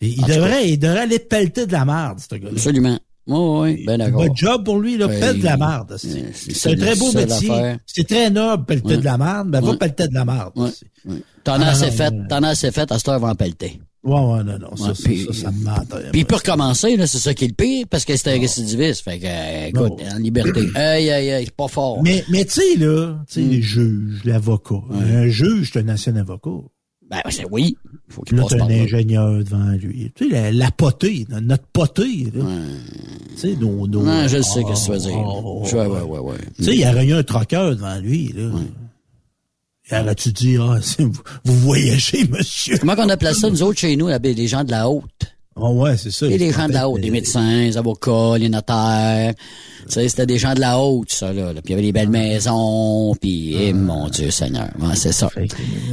Il devrait, il devrait aller pelleter de la merde, ce gars-là. Absolument. Oui, oui, ben d'accord. Bon job pour lui, là, pète de la merde. C'est un très beau métier. C'est très noble, pelleter Ouais. de la merde, mais va pelleter de la merde. Ouais. T'en as Ah, assez fait, t'en as assez fait, à cette heure, va en pelleter. Ouais, ouais, non, non, ça, Ouais, ça, puis- ça, ça me ment. Puis il peut recommencer, là, c'est ça qui est le pire, parce que c'est un récidiviste. Fait que, euh, écoute, en liberté. Aïe, aïe, aïe, c'est pas fort. Mais, mais tu sais, là, tu sais, Mm. les juges, l'avocat. Un juge, c'est un ancien avocat. Ben, c'est oui. Faut qu'il passe par un ingénieur devant lui. Tu sais, la, la potée, notre potée, là. Tu sais, nos, nos- Non, je sais, qu'est-ce que tu veux dire. Je- ouais, ouais, ouais, ouais. Tu sais, il y aurait eu un troqueur devant lui, là. Il aurait-tu dit, ah, vous, vous voyagez, monsieur? Comment qu'on appelle ça, nous autres, chez nous, les gens de la haute? Ah ouais, c'est ça. Et les gens de la haute, les médecins, les avocats, les notaires. Tu sais, c'était des gens de la haute, ça, là. Puis il y avait des belles maisons, puis, eh, mon Dieu Seigneur. Ouais, c'est ça.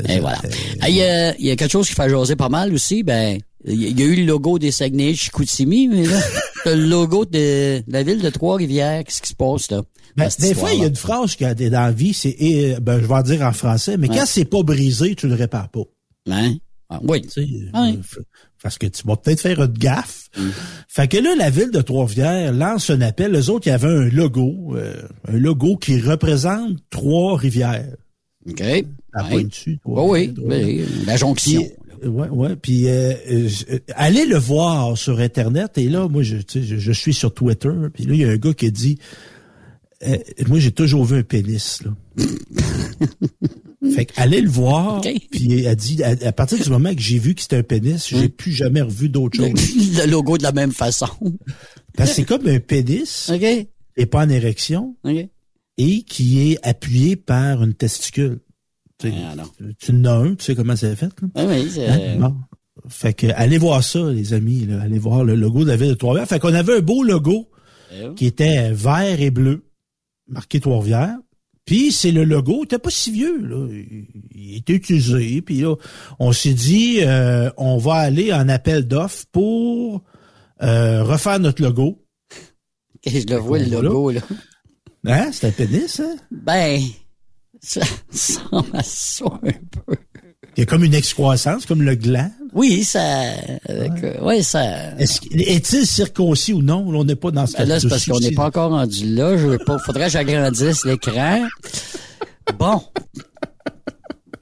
Et voilà. Ah, Il y, a, il y a quelque chose qui fait jaser pas mal aussi, ben, il y a eu le logo des Saguenay Chicoutimi, mais là, le logo de la ville de Trois-Rivières, qu'est-ce qui se passe, là? Ben, des fois, il y a une phrase qui a des- dans la vie, c'est, eh, ben, je vais en dire en français, mais Ouais. quand c'est pas brisé, tu le répares pas. Hein? Ah, oui. Tu sais, euh, parce que tu vas peut-être faire une gaffe. Fait que là, la ville de Trois-Rivières lance un appel. Les autres, il y avait un logo, euh, un logo qui représente Trois-Rivières. OK. La Ouais. pointe dessus. Oui, oui, oui, la jonction. Puis, ouais, ouais. Puis euh, euh, euh, allez le voir sur Internet. Et là, moi, je, je, je suis sur Twitter. Puis là, il y a un gars qui dit euh, Moi, j'ai toujours vu un pénis. Là. fait allez le voir. Puis il a dit à, à partir du moment que j'ai vu que c'était un pénis, j'ai plus jamais revu d'autre chose. le logo de la même façon. Parce que c'est comme un pénis OK. et pas en érection et qui est appuyé par une testicule. Tu, sais, Ah, tu en as un, tu sais comment c'est fait. Là? Oui, c'est... Hein? Bon. Fait que allez voir ça, les amis. Là. Allez voir le logo de la ville de Trois-Rivières. Fait qu'on avait un beau logo qui était vert et bleu, marqué Trois-Rivières. Puis c'est le logo, il était pas si vieux, là. Il, était utilisé. Puis là, on s'est dit, euh, on va aller en appel d'offres pour euh, refaire notre logo. OK, je le vois, le logo, là. Hein? C'est un pénis, hein? Ben, ça ça un peu. Il y a comme une excroissance, comme le gland. Oui, ça... Avec, euh, ouais, ça... Est-ce qu'il- Est-il circoncis ou non? On n'est pas dans ce Ben là, c'est parce qu'on n'est pas encore rendu là. Je veux pas. Faudrait que j'agrandisse l'écran. Bon.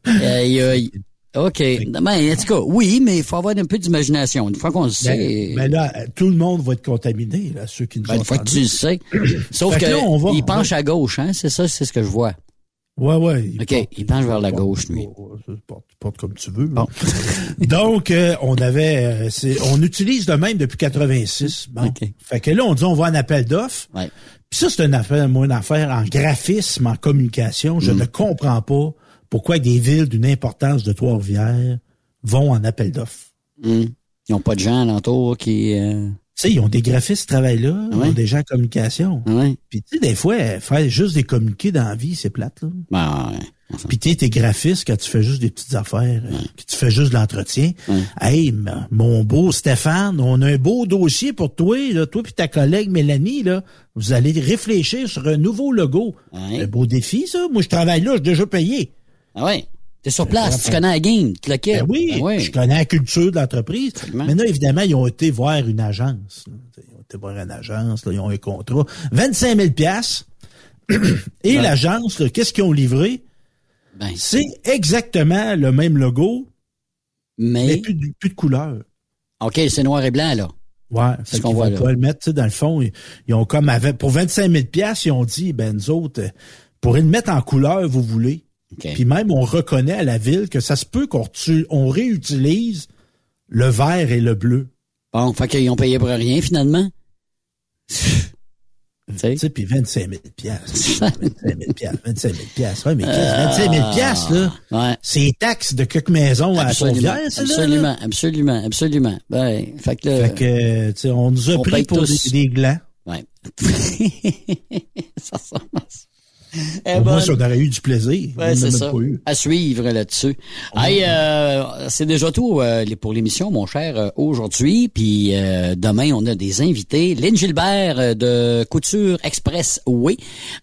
Aïe. OK. Ben, en tout cas, oui, mais il faut avoir un peu d'imagination. Une fois qu'on le sait. Ben, ben là, tout le monde va être contaminé, là, ceux qui nous Ben, une fois que tu le sais. Sauf Fait que, là, on va- il penche à gauche, hein? C'est ça, c'est ce que je vois. Ouais, ouais. il OK, il penche vers la gauche, lui. porte, porte comme tu veux. Donc, euh, on avait, euh, on utilise le même depuis 86. Bon. Fait que là, on dit, on va en appel d'offres. Ouais. Puis ça, c'est une affaire, moi, une affaire en graphisme, en communication. Mm. Je ne comprends pas pourquoi des villes d'une importance de Trois-Rivières vont en appel d'offres. Hum. Ils n'ont pas de gens alentour qui... euh, Tu sais, ils ont des graphistes qui travaillent là, ils Ouais. ont des gens en communication. Ouais. Puis tu sais, des fois, faire juste des communiqués dans la vie, c'est plate, là. Ben, ouais. Puis tu sais, t'es graphiste quand tu fais juste des petites affaires, que tu fais juste de l'entretien. Hey, mon beau Stéphane, on a un beau dossier pour toi, là, toi puis ta collègue Mélanie, là. Vous allez réfléchir sur un nouveau logo. Un beau défi, ça. Moi, je travaille là, j'ai déjà payé. Ah ouais. T'es sur place, tu connais la game, tu le. Ben oui, Ben oui. je connais la culture de l'entreprise. Mais là, évidemment, ils ont été voir une agence. Ils ont été voir une agence, là, ils ont un contrat. 25 000 piastres. Et l'agence, là, qu'est-ce qu'ils ont livré? Ben, c'est exactement le même logo, mais, mais plus, de, plus de couleur. OK, c'est noir et blanc, là. Ouais, C'est ce qu'on voit là. pas le mettre, tu sais, dans le fond, ils, ils ont comme pour 25 000 piastres, ils ont dit, ben, nous autres, pour le mettre en couleur, vous voulez. Puis même, on reconnaît à la ville que ça se peut qu'on on réutilise le vert et le bleu. Bon, fait qu'ils ont payé pour rien, finalement. Tu sais, puis 25 000 piastres. 25 000 piastres, 25 000 piastres. Ouais, mais qu'est-ce, 25 000 piastres, là, Ouais. c'est les taxes de quelques maisons à Absolument, c'est là, là. absolument, absolument, absolument. Ben, fait que, là, Fait que, tu sais, on nous a On pris pour tous. des, des glands. Ouais. ça à ça. Eh si on aurait eu du plaisir. Ouais, c'est ça. À suivre là-dessus. Hey, euh, c'est déjà tout euh, pour l'émission, mon cher, euh, aujourd'hui. Puis euh, demain, on a des invités. Lynn Gilbert de Couture Express Oui.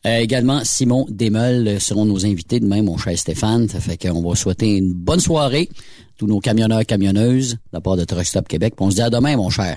Euh, également, Simon Desmeules seront nos invités demain, mon cher Stéphane. Ça fait qu'on va souhaiter une bonne soirée. Tous nos camionneurs, camionneuses, de la part de Truck Stop Québec. Puis on se dit à demain, mon cher.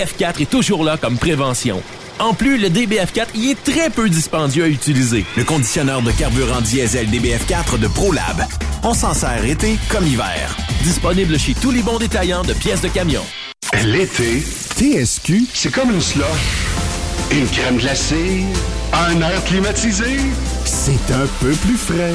DBF4 est toujours là comme prévention. En plus, le DBF4 y est très peu dispendieux à utiliser. Le conditionneur de carburant diesel DBF4 de ProLab. On s'en sert été comme hiver. Disponible chez tous les bons détaillants de pièces de camion. L'été, TSQ, c'est comme une slush. Une crème glacée, un air climatisé. C'est un peu plus frais.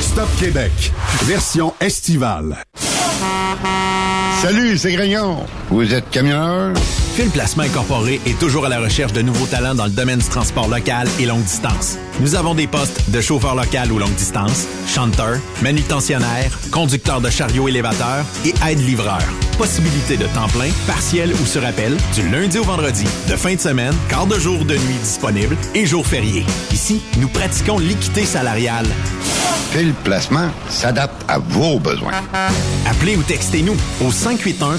Stop Québec, version estivale. Salut, c'est Grignon. Vous êtes camionneur? Fil Placement Incorporé est toujours à la recherche de nouveaux talents dans le domaine du transport local et longue distance. Nous avons des postes de chauffeur local ou longue distance, chanteur, manutentionnaire, conducteur de chariot élévateur et aide-livreur. Possibilité de temps plein, partiel ou sur appel, du lundi au vendredi, de fin de semaine, quart de jour de nuit disponible et jours fériés. Ici, nous pratiquons l'équité salariale. Fil Placement s'adapte à vos besoins. Appelez ou textez-nous au 581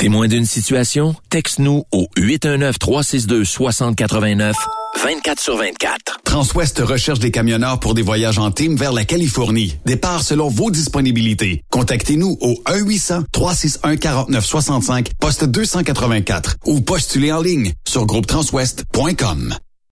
Témoin d'une situation? Texte-nous au 819-362-6089, 24 sur 24. Transwest recherche des camionneurs pour des voyages en team vers la Californie. Départ selon vos disponibilités. Contactez-nous au 1-800-361-4965, poste 284 ou postulez en ligne sur groupetranswest.com.